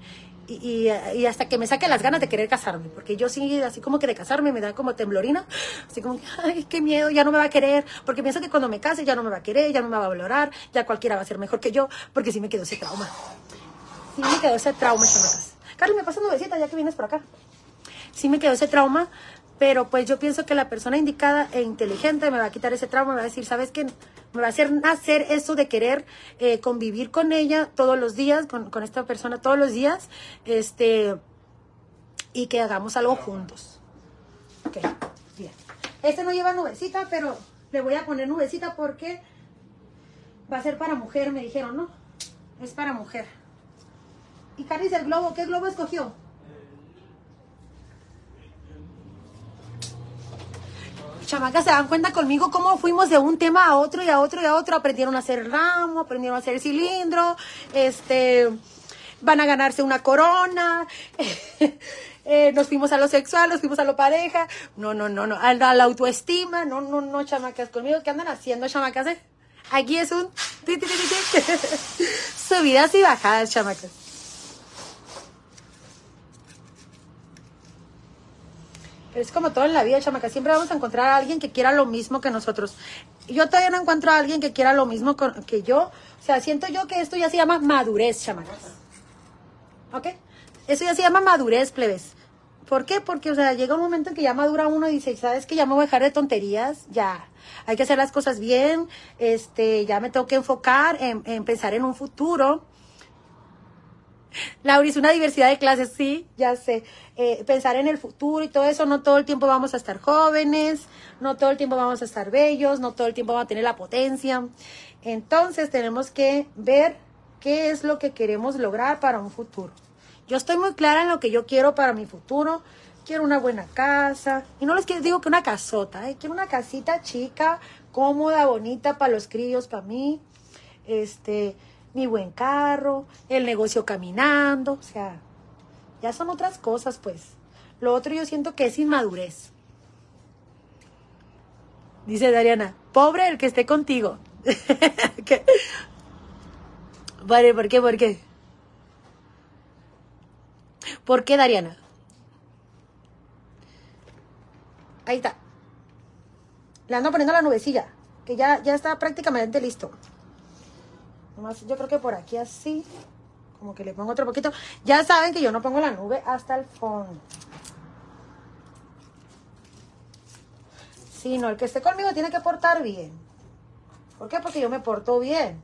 Y, y, hasta que me saque las ganas de querer casarme, porque yo sí, así como que de casarme me da como temblorina, así como ay, qué miedo, ya no me va a querer, porque pienso que cuando me case ya no me va a querer, ya no me va a valorar, ya cualquiera va a ser mejor que yo, porque sí me quedó ese trauma. Sí me quedó ese trauma, chamacas. Carly, me pasa una besita ya que vienes por acá. Sí me quedó ese trauma, pero pues yo pienso que la persona indicada e inteligente me va a quitar ese trauma, me va a decir, ¿sabes qué? Me va a hacer hacer eso de querer eh, convivir con ella todos los días, con, con esta persona todos los días, este, y que hagamos algo juntos. Ok, bien. Este no lleva nubecita, pero le voy a poner nubecita porque va a ser para mujer, me dijeron, ¿no? Es para mujer. Y Carlos, el globo, ¿qué globo escogió? Chamacas, se dan cuenta conmigo cómo fuimos de un tema a otro y a otro y a otro. Aprendieron a hacer ramo, aprendieron a hacer cilindro, este, van a ganarse una corona. eh, nos fuimos a lo sexual, nos fuimos a lo pareja. No, no, no, no, a la, autoestima. No, no, no, chamacas, conmigo. ¿Qué andan haciendo, chamacas? eh? Aquí es un... Subidas y bajadas, chamacas. Es como todo en la vida, chamaca. Siempre vamos a encontrar a alguien que quiera lo mismo que nosotros. Yo todavía no encuentro a alguien que quiera lo mismo que yo. O sea, siento yo que esto ya se llama madurez, chamacas. ¿Ok? Eso ya se llama madurez, plebes. ¿Por qué? Porque, o sea, llega un momento en que ya madura uno y dice, ¿sabes qué? Ya me voy a dejar de tonterías, ya. Hay que hacer las cosas bien, este, ya me tengo que enfocar en, en pensar en un futuro. Lauris, una diversidad de clases, sí, ya sé. Eh, pensar en el futuro y todo eso, no todo el tiempo vamos a estar jóvenes, no todo el tiempo vamos a estar bellos, no todo el tiempo vamos a tener la potencia. Entonces tenemos que ver qué es lo que queremos lograr para un futuro. Yo estoy muy clara en lo que yo quiero para mi futuro. Quiero una buena casa. Y no les digo que una casota, ¿eh? quiero una casita chica, cómoda, bonita para los críos, para mí. Este, mi buen carro, el negocio caminando, o sea, ya son otras cosas, pues. Lo otro yo siento que es inmadurez. Dice Dariana, pobre el que esté contigo. ¿Qué? Vale, ¿por qué? ¿Por qué? ¿Por qué, Dariana? Ahí está. Le ando poniendo la nubecilla, que ya, ya está prácticamente listo. Yo creo que por aquí así, como que le pongo otro poquito. Ya saben que yo no pongo la nube hasta el fondo. Sí, no, el que esté conmigo tiene que portar bien. ¿Por qué? Porque yo me porto bien.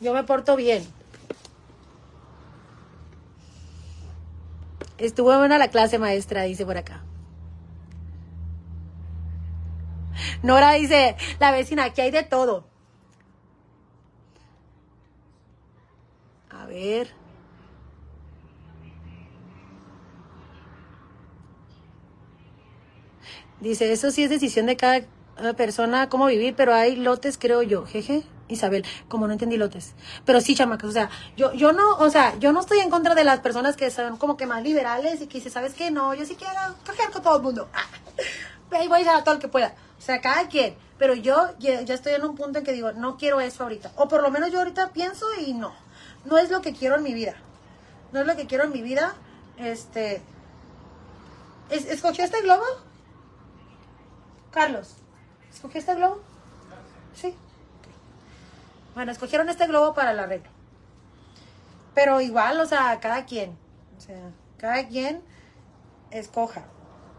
Yo me porto bien. Estuvo buena la clase, maestra, dice por acá. Nora dice, la vecina, aquí hay de todo. Ver. Dice, eso sí es decisión de cada eh, persona cómo vivir, pero hay lotes, creo yo. Jeje, Isabel, como no entendí lotes. Pero sí, chamacas, o sea, yo, yo no, o sea, yo no estoy en contra de las personas que son como que más liberales y que dicen, ¿sabes qué? No, yo sí quiero coger con todo el mundo. Ahí voy a todo el que pueda. O sea, cada quien. Pero yo ya estoy en un punto en que digo, no quiero eso ahorita. O por lo menos yo ahorita pienso y no. No es lo que quiero en mi vida. No es lo que quiero en mi vida. Este. ¿es- ¿Escogió este globo? Carlos, ¿escogió este globo? Sí. Bueno, escogieron este globo para el arreglo. Pero igual, o sea, cada quien. O sea, cada quien escoja.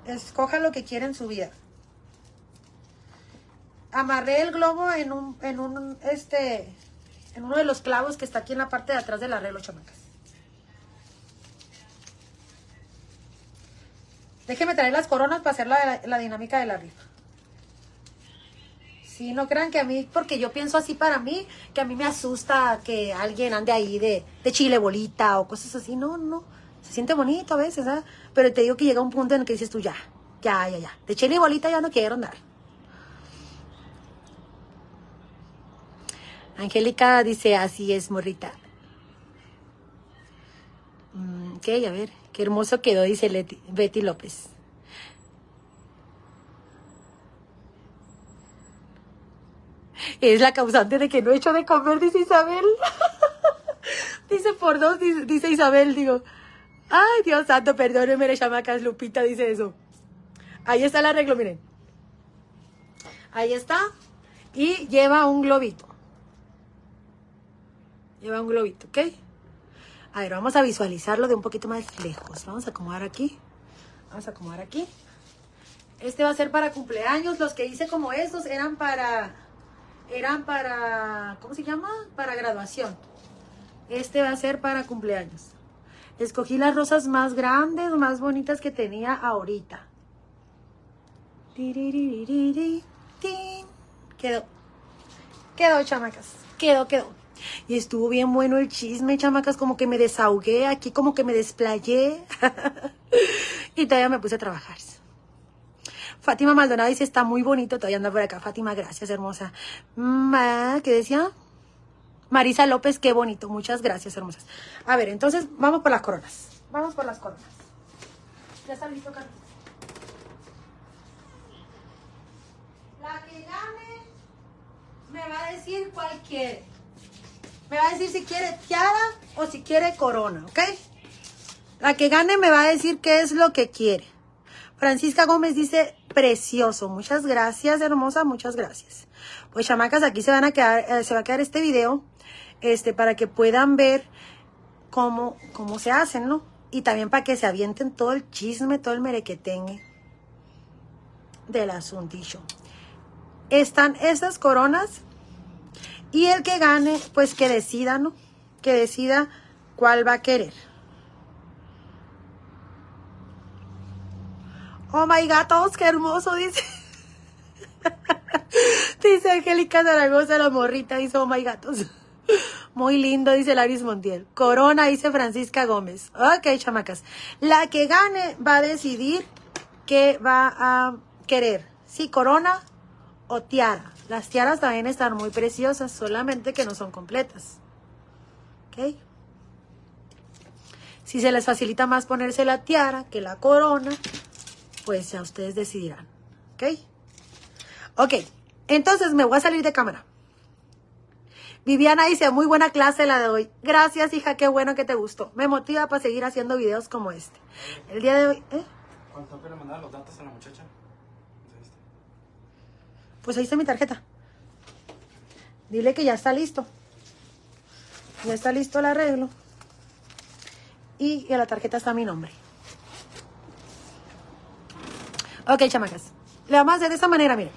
Escoja lo que quiere en su vida. Amarré el globo en un, en un, este, en uno de los clavos que está aquí en la parte de atrás del arreglo, chamacas. Déjenme traer las coronas para hacer la, la dinámica de la rifa. Sí, no crean que a mí, porque yo pienso así para mí, que a mí me asusta que alguien ande ahí de, de chile bolita o cosas así. No, no. Se siente bonito a veces, ¿ah? Pero te digo que llega un punto en el que dices tú, ya, ya, ya, ya. De chile bolita ya no quiero andar. Angélica dice, así es, morrita. Mm, ok, a ver, qué hermoso quedó, dice Betty López. Es la causante de que no he hecho de comer, dice Isabel. dice por dos, dice, Isabel, digo. Ay, Dios santo, perdónenme, chamacas, Lupita dice eso. Ahí está el arreglo, miren. Ahí está. Y lleva un globito. Lleva un globito, ¿ok? A ver, vamos a visualizarlo de un poquito más lejos. Vamos a acomodar aquí. Vamos a acomodar aquí. Este va a ser para cumpleaños. Los que hice como estos eran para... Eran para... ¿Cómo se llama? Para graduación. Este va a ser para cumpleaños. Escogí las rosas más grandes, más bonitas que tenía ahorita. Quedó. Quedó, chamacas. Quedó, quedó. Y estuvo bien bueno el chisme, chamacas. Como que me desahogué aquí, como que me desplayé. y todavía me puse a trabajar. Fátima Maldonado dice, está muy bonito, todavía anda por acá. Fátima, gracias, hermosa. ¿Qué decía? Marisa López, qué bonito. Muchas gracias, hermosas. A ver, entonces, vamos por las coronas. Vamos por las coronas. ¿Ya está listo, Carlos? La que gane me va a decir cuál quiere. Me va a decir si quiere tiara o si quiere corona, ¿ok? La que gane me va a decir qué es lo que quiere. Francisca Gómez dice, precioso. Muchas gracias, hermosa, muchas gracias. Pues chamacas, aquí se van a quedar, eh, se va a quedar este video, este, para que puedan ver cómo, cómo se hacen, ¿no? Y también para que se avienten todo el chisme, todo el merequetengue del asuntillo. Están esas coronas y el que gane, pues que decida, ¿no? Que decida cuál va a querer. Oh my gatos, qué hermoso, dice. dice Angélica Zaragoza, la morrita, dice, oh my gatos. Muy lindo, dice Laris Montiel. Corona, dice Francisca Gómez. Ok, chamacas. La que gane va a decidir qué va a querer. Si corona o tiara. Las tiaras también están muy preciosas, solamente que no son completas. ¿Ok? Si se les facilita más ponerse la tiara que la corona, pues ya ustedes decidirán. ¿Ok? Ok, entonces me voy a salir de cámara. Viviana dice, muy buena clase la de hoy. Gracias, hija, qué bueno que te gustó. Me motiva para seguir haciendo videos como este. El día de hoy, ¿eh? Tengo que le los datos a la muchacha. Pues ahí está mi tarjeta. Dile que ya está listo. Ya está listo el arreglo. Y en la tarjeta está mi nombre. Ok, chamacas. Le vamos a hacer de esta manera, miren.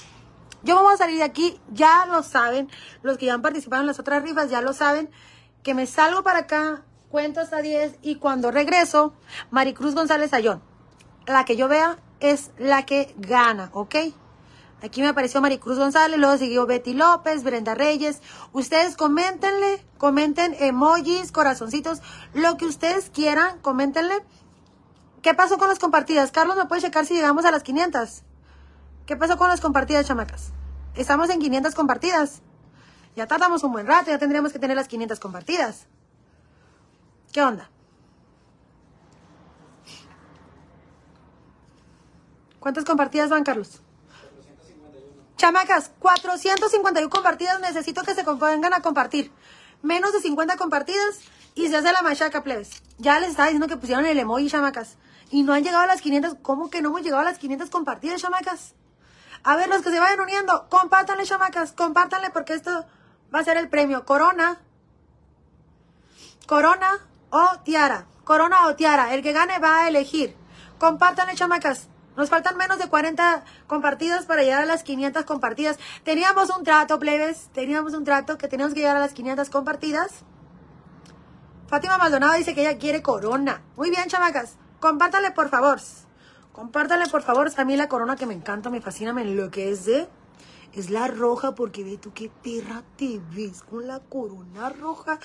Yo voy a salir de aquí, ya lo saben, los que ya han participado en las otras rifas ya lo saben, que me salgo para acá, cuento hasta 10 y cuando regreso, Maricruz González Ayón, la que yo vea es la que gana, ¿ok? Aquí me apareció Maricruz González, luego siguió Betty López, Brenda Reyes. Ustedes coméntenle, comenten emojis, corazoncitos, lo que ustedes quieran, coméntenle. ¿Qué pasó con las compartidas? Carlos, ¿me puede checar si llegamos a las 500? ¿Qué pasó con las compartidas, chamacas? Estamos en 500 compartidas. Ya tardamos un buen rato, ya tendríamos que tener las 500 compartidas. ¿Qué onda? ¿Cuántas compartidas van, Carlos? Chamacas, 451 compartidas. Necesito que se vengan a compartir. Menos de 50 compartidas y se hace la machaca, plebes. Ya les estaba diciendo que pusieron el emoji, chamacas. Y no han llegado a las 500. ¿Cómo que no hemos llegado a las 500 compartidas, chamacas? A ver, los que se vayan uniendo, compártanle, chamacas. Compártanle porque esto va a ser el premio. Corona. Corona o tiara. Corona o tiara. El que gane va a elegir. Compártanle, chamacas. Nos faltan menos de 40 compartidas para llegar a las 500 compartidas. Teníamos un trato, plebes. Teníamos un trato que teníamos que llegar a las 500 compartidas. Fátima Maldonado dice que ella quiere corona. Muy bien, chamacas. Compártanle, por favor. Compártanle, por favor. A mí la corona que me encanta, me fascina, me enloquece. Es la roja, porque ve tú qué perra te ves con la corona roja.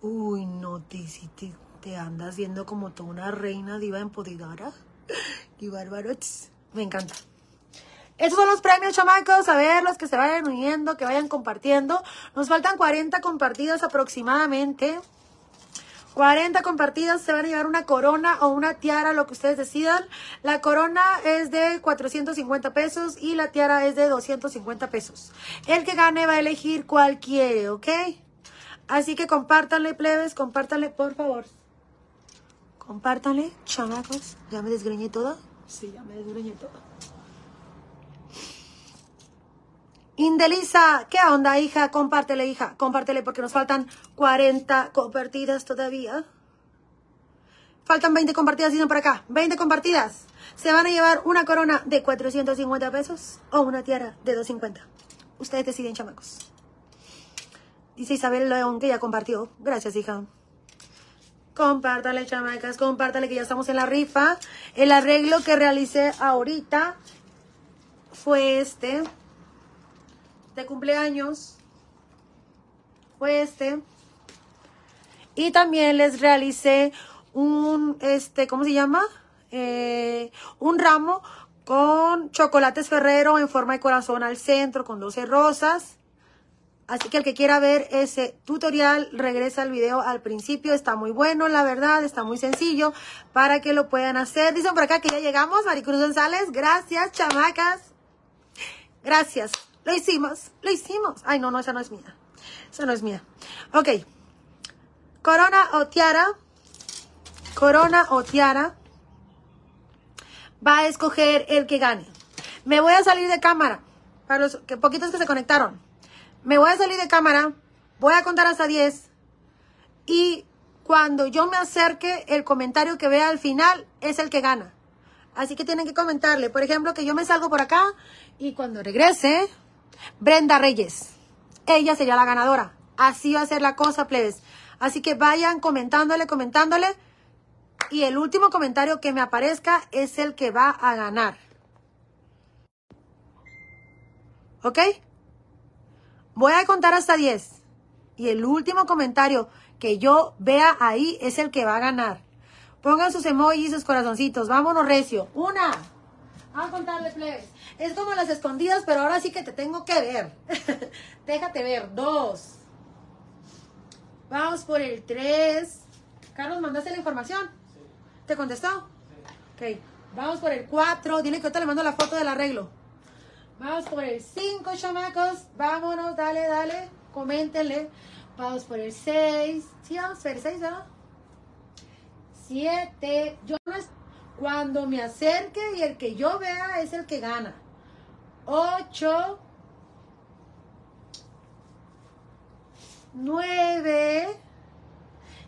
Uy, no, te, te, te andas viendo como toda una reina diva empoderada. Y bárbaro. Me encanta. Estos son los premios, chamacos. A ver, los que se vayan uniendo, que vayan compartiendo. Nos faltan 40 compartidas aproximadamente. 40 compartidas se van a llevar una corona o una tiara, lo que ustedes decidan. La corona es de 450 pesos y la tiara es de 250 pesos. El que gane va a elegir cuál quiere, ¿ok? Así que compártanle, plebes, compártanle, por favor. Compártanle, chamacos. ¿Ya me desgreñé todo? Sí, ya me desgreñé todo. Indelisa, ¿qué onda, hija? Compártele, hija. Compártele porque nos faltan 40 compartidas todavía. Faltan 20 compartidas, dicen por acá. 20 compartidas. Se van a llevar una corona de 450 pesos o una tiara de 250. Ustedes deciden, chamacos. Dice Isabel León que ya compartió. Gracias, hija. Compártale, chamacas, compártale que ya estamos en la rifa. El arreglo que realicé ahorita fue este. De cumpleaños. Fue este. Y también les realicé un, este, ¿cómo se llama? Eh, un ramo con chocolates Ferrero en forma de corazón al centro con 12 rosas. Así que el que quiera ver ese tutorial, regresa al video al principio. Está muy bueno, la verdad, está muy sencillo para que lo puedan hacer. Dicen por acá que ya llegamos, Maricruz González. Gracias, chamacas. Gracias. Lo hicimos, lo hicimos. Ay, no, no, esa no es mía. Esa no es mía. Ok. Corona o tiara. Corona o tiara. Va a escoger el que gane. Me voy a salir de cámara. Para los poquitos que se conectaron. Me voy a salir de cámara. Voy a contar hasta 10. Y cuando yo me acerque, el comentario que vea al final es el que gana. Así que tienen que comentarle. Por ejemplo, que yo me salgo por acá y cuando regrese, Brenda Reyes. Ella sería la ganadora. Así va a ser la cosa, plebes. Así que vayan comentándole, comentándole. Y el último comentario que me aparezca es el que va a ganar. ¿Ok? Voy a contar hasta 10. Y el último comentario que yo vea ahí es el que va a ganar. Pongan sus emojis, sus corazoncitos. Vámonos, recio. Una. Vamos a contarle, plebes. Es como las escondidas, pero ahora sí que te tengo que ver. Déjate ver. Dos. Vamos por el tres. Carlos, ¿mandaste la información? ¿Te contestó? Ok. Vamos por el cuatro. Dile que ahorita le mando la foto del arreglo. Vamos por el cinco, chamacos. Vámonos, dale, dale. Coméntenle. Vamos por el seis. Sí, vamos por el seis, ¿verdad? Siete. Yo no es... Cuando me acerque y el que yo vea es el que gana. 8, 9,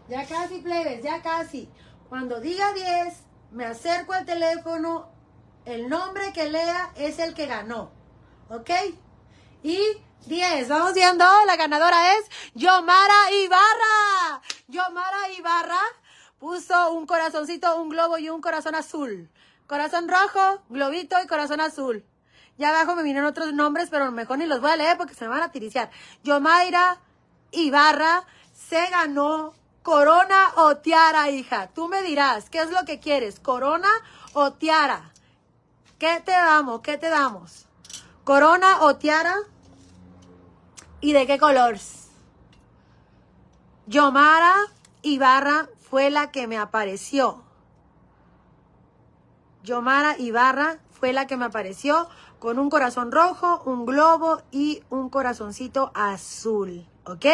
ya casi plebes, ya casi. Cuando diga 10, me acerco al teléfono El nombre que lea es el que ganó. ¿Ok? Y 10. Vamos viendo. La ganadora es Yomara Ibarra. Yomara Ibarra puso un corazoncito, un globo y un corazón azul. Corazón rojo, globito y corazón azul. Ya abajo me vienen otros nombres, pero mejor ni los voy a leer porque se me van a tiriciar. Yomaira Ibarra se ganó corona o tiara, hija. Tú me dirás, ¿qué es lo que quieres? ¿Corona o tiara? ¿Qué te damos? ¿Qué te damos? ¿Corona o tiara? ¿Y de qué color? Yomara Ibarra fue la que me apareció. Yomara Ibarra fue la que me apareció con un corazón rojo, un globo y un corazoncito azul. ¿Ok?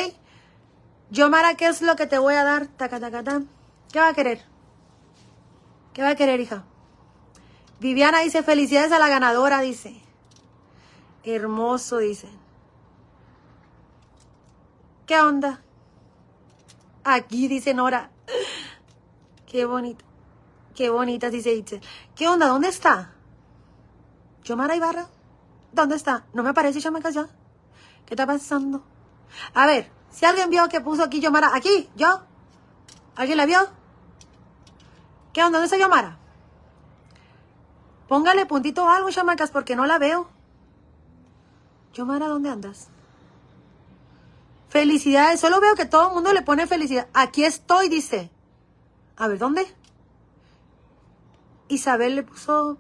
Yomara, ¿qué es lo que te voy a dar? ¿Qué va a querer? ¿Qué va a querer, hija? Viviana dice, felicidades a la ganadora, dice. Hermoso, dice. ¿Qué onda? Aquí dice Nora. Qué bonito. Qué bonita, dice Itzel. ¿Qué onda? ¿Dónde está? Yomara Ibarra. ¿Dónde está? No me aparece chamacas ya. ¿Qué está pasando? A ver, si alguien vio que puso aquí Yomara. Aquí, yo. ¿Alguien la vio? ¿Qué onda? ¿Dónde está Yomara? Póngale puntito o algo, chamacas, porque no la veo. Yomara, ¿dónde andas? Felicidades. Solo veo que todo el mundo le pone felicidad. Aquí estoy, dice. A ver, ¿dónde? Isabel le puso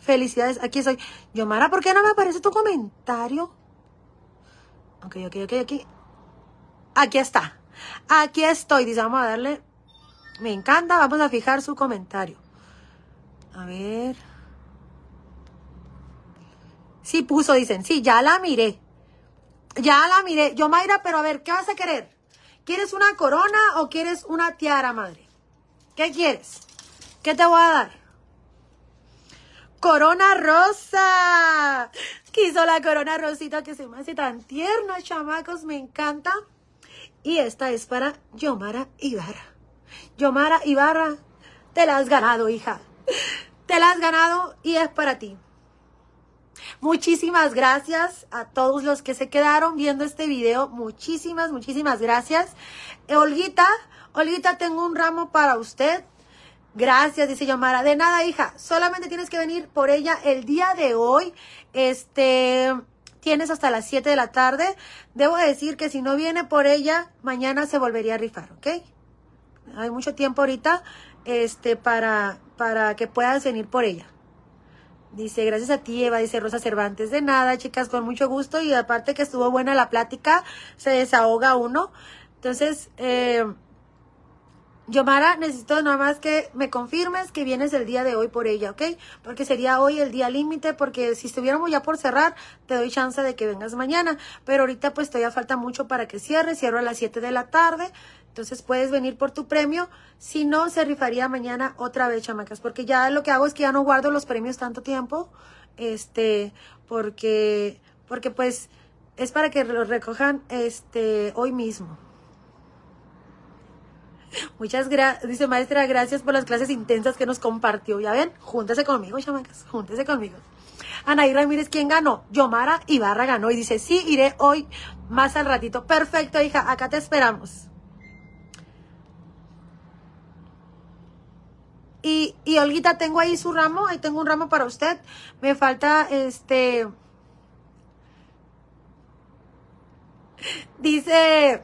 felicidades. Aquí estoy. Yomara, ¿por qué no me aparece tu comentario? Ok, ok, ok, aquí. Aquí está. Aquí estoy. Dice, vamos a darle. Me encanta. Vamos a fijar su comentario. A ver. Sí puso, dicen. Sí, ya la miré. Ya la miré. Yo, Mayra, pero a ver, ¿qué vas a querer? ¿Quieres una corona o quieres una tiara, madre? ¿Qué quieres? ¿Qué te voy a dar? Corona rosa. Quiso la corona rosita que se me hace tan tierna, chamacos, me encanta. Y esta es para Yomara Ibarra. Yomara Ibarra, te la has ganado, hija. Te la has ganado y es para ti. Muchísimas gracias a todos los que se quedaron viendo este video. Muchísimas, muchísimas gracias. Eh, Olguita, Olguita, tengo un ramo para usted. Gracias, dice Yomara. De nada, hija. Solamente tienes que venir por ella el día de hoy. Este, tienes hasta las 7 de la tarde. Debo decir que si no viene por ella, mañana se volvería a rifar, ¿ok? Hay mucho tiempo ahorita, este, para, para que puedas venir por ella. Dice, gracias a ti, Eva, dice Rosa Cervantes. De nada, chicas, con mucho gusto. Y aparte que estuvo buena la plática, se desahoga uno. Entonces, eh, Yomara, necesito nada más que me confirmes que vienes el día de hoy por ella, ¿ok? Porque sería hoy el día límite, porque si estuviéramos ya por cerrar, te doy chance de que vengas mañana. Pero ahorita pues todavía falta mucho para que cierre, cierro a las 7 de la tarde. Entonces puedes venir por tu premio. Si no, se rifaría mañana otra vez, chamacas. Porque ya lo que hago es que ya no guardo los premios tanto tiempo. Este, porque, porque pues es para que los recojan este hoy mismo. Muchas gracias, dice maestra, gracias por las clases intensas que nos compartió. Ya ven, júntese conmigo, chamacas, júntese conmigo. Anaí Ramírez, ¿quién ganó? Yomara Ibarra ganó y dice, sí, iré hoy más al ratito. Perfecto, hija, acá te esperamos. Y, y Olguita, tengo ahí su ramo, ahí tengo un ramo para usted. Me falta este. Dice,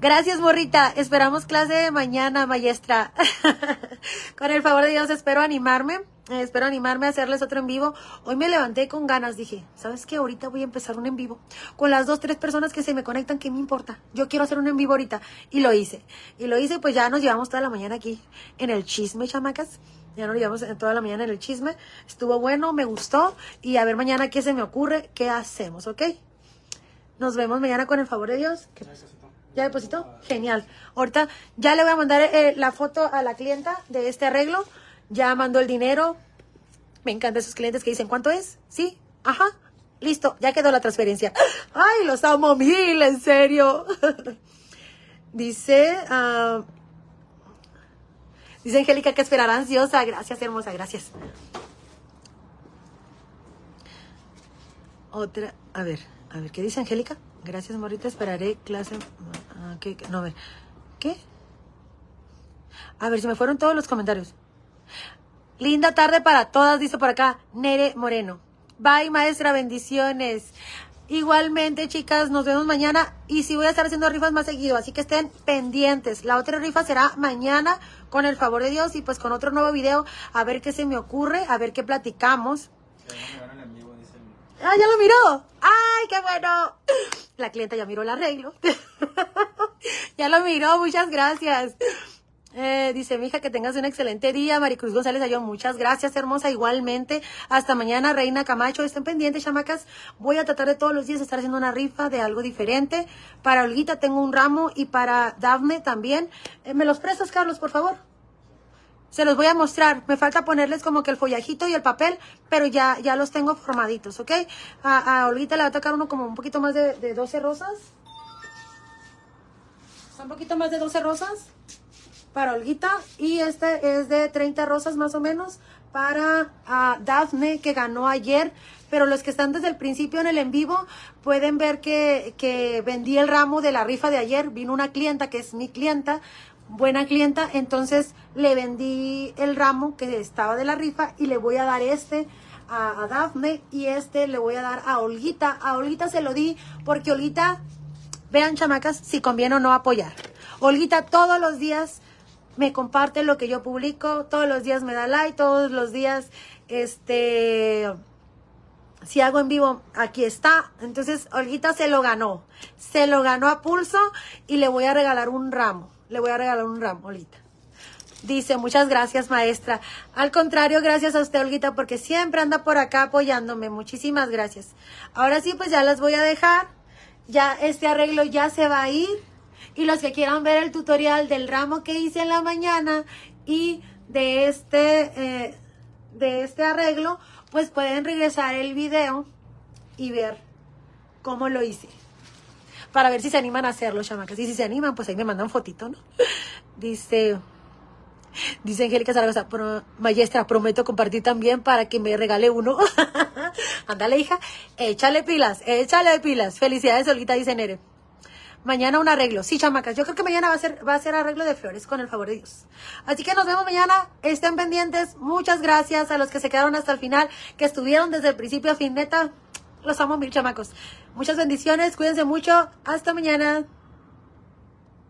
gracias morrita, esperamos clase mañana, maestra. con el favor de Dios espero animarme, eh, espero animarme a hacerles otro en vivo. Hoy me levanté con ganas, dije, ¿sabes qué? Ahorita voy a empezar un en vivo. Con las dos, tres personas que se me conectan, ¿qué me importa? Yo quiero hacer un en vivo ahorita. Y lo hice. Y lo hice, pues ya nos llevamos toda la mañana aquí en el chisme, chamacas. Ya nos llevamos toda la mañana en el chisme. Estuvo bueno, me gustó. Y a ver mañana qué se me ocurre, qué hacemos, ¿ok? Nos vemos mañana con el favor de Dios. ¿Ya depositó? Genial. Ahorita ya le voy a mandar eh, la foto a la clienta de este arreglo. Ya mandó el dinero. Me encantan esos clientes que dicen, ¿cuánto es? ¿Sí? Ajá. Listo, ya quedó la transferencia. Ay, los amo mil, en serio. Dice, ah, dice Angélica que esperará ansiosa. Gracias, hermosa, gracias. otra. A ver, a ver, ¿qué dice Angélica? Gracias, Morita. Esperaré clase. ah, ¿qué? No, a ver. ¿Qué? A ver, se me fueron todos los comentarios. Linda tarde para todas, dice por acá Nere Moreno. Bye, maestra, bendiciones. Igualmente, chicas, nos vemos mañana y sí voy a estar haciendo rifas más seguido, así que estén pendientes. La otra rifa será mañana, con el favor de Dios, y pues con otro nuevo video, a ver qué se me ocurre, a ver qué platicamos. ¡Ah, ya lo miró! ¡Ay, qué bueno! La clienta ya miró el arreglo. ya lo miró, muchas gracias. Eh, dice mi hija que tengas un excelente día. Maricruz González Ayón, muchas gracias, hermosa. Igualmente, hasta mañana, Reina Camacho. Estén pendientes, chamacas. Voy a tratar de todos los días estar haciendo una rifa de algo diferente. Para Olguita tengo un ramo y para Dafne también. Eh, ¿Me los prestas, Carlos, por favor? Se los voy a mostrar. Me falta ponerles como que el follajito y el papel, pero ya, ya los tengo formaditos, ¿ok? A, a Olguita le va a tocar uno como un poquito más de, de 12 rosas. Un poquito más de 12 rosas para Olguita. Y este es de 30 rosas más o menos para ah, Dafne, que ganó ayer. Pero los que están desde el principio en el en vivo pueden ver que, que vendí el ramo de la rifa de ayer. Vino una clienta que es mi clienta, buena clienta. Entonces le vendí el ramo que estaba de la rifa y le voy a dar este a, a Dafne y este le voy a dar a Olguita. A Olguita se lo di porque Olguita Vean, chamacas, si conviene o no apoyar. Olguita todos los días me comparte lo que yo publico, todos los días me da like, todos los días, este, si hago en vivo, aquí está. Entonces, Olguita se lo ganó. Se lo ganó a pulso y le voy a regalar un ramo. Le voy a regalar un ramo, Olguita. Dice, muchas gracias, maestra. Al contrario, gracias a usted, Olguita, porque siempre anda por acá apoyándome. Muchísimas gracias. Ahora sí, pues ya las voy a dejar. Ya este arreglo ya se va a ir. Y los que quieran ver el tutorial del ramo que hice en la mañana y de este, eh, de este arreglo, pues pueden regresar el video y ver cómo lo hice. Para ver si se animan a hacerlo, chamacas. Y si se animan, pues ahí me mandan fotito, ¿no? Dice, Dice Angélica Zaragoza, "Pro- maestra, prometo compartir también para que me regale uno. Ándale, hija, échale pilas, échale pilas. Felicidades, Olguita, dice Nere. Mañana un arreglo. Sí, chamacas, yo creo que mañana va a ser, va a ser arreglo de flores, con el favor de Dios. Así que nos vemos mañana. Estén pendientes. Muchas gracias a los que se quedaron hasta el final, que estuvieron desde el principio a fin. Neta, los amo mil, chamacos. Muchas bendiciones, cuídense mucho. Hasta mañana.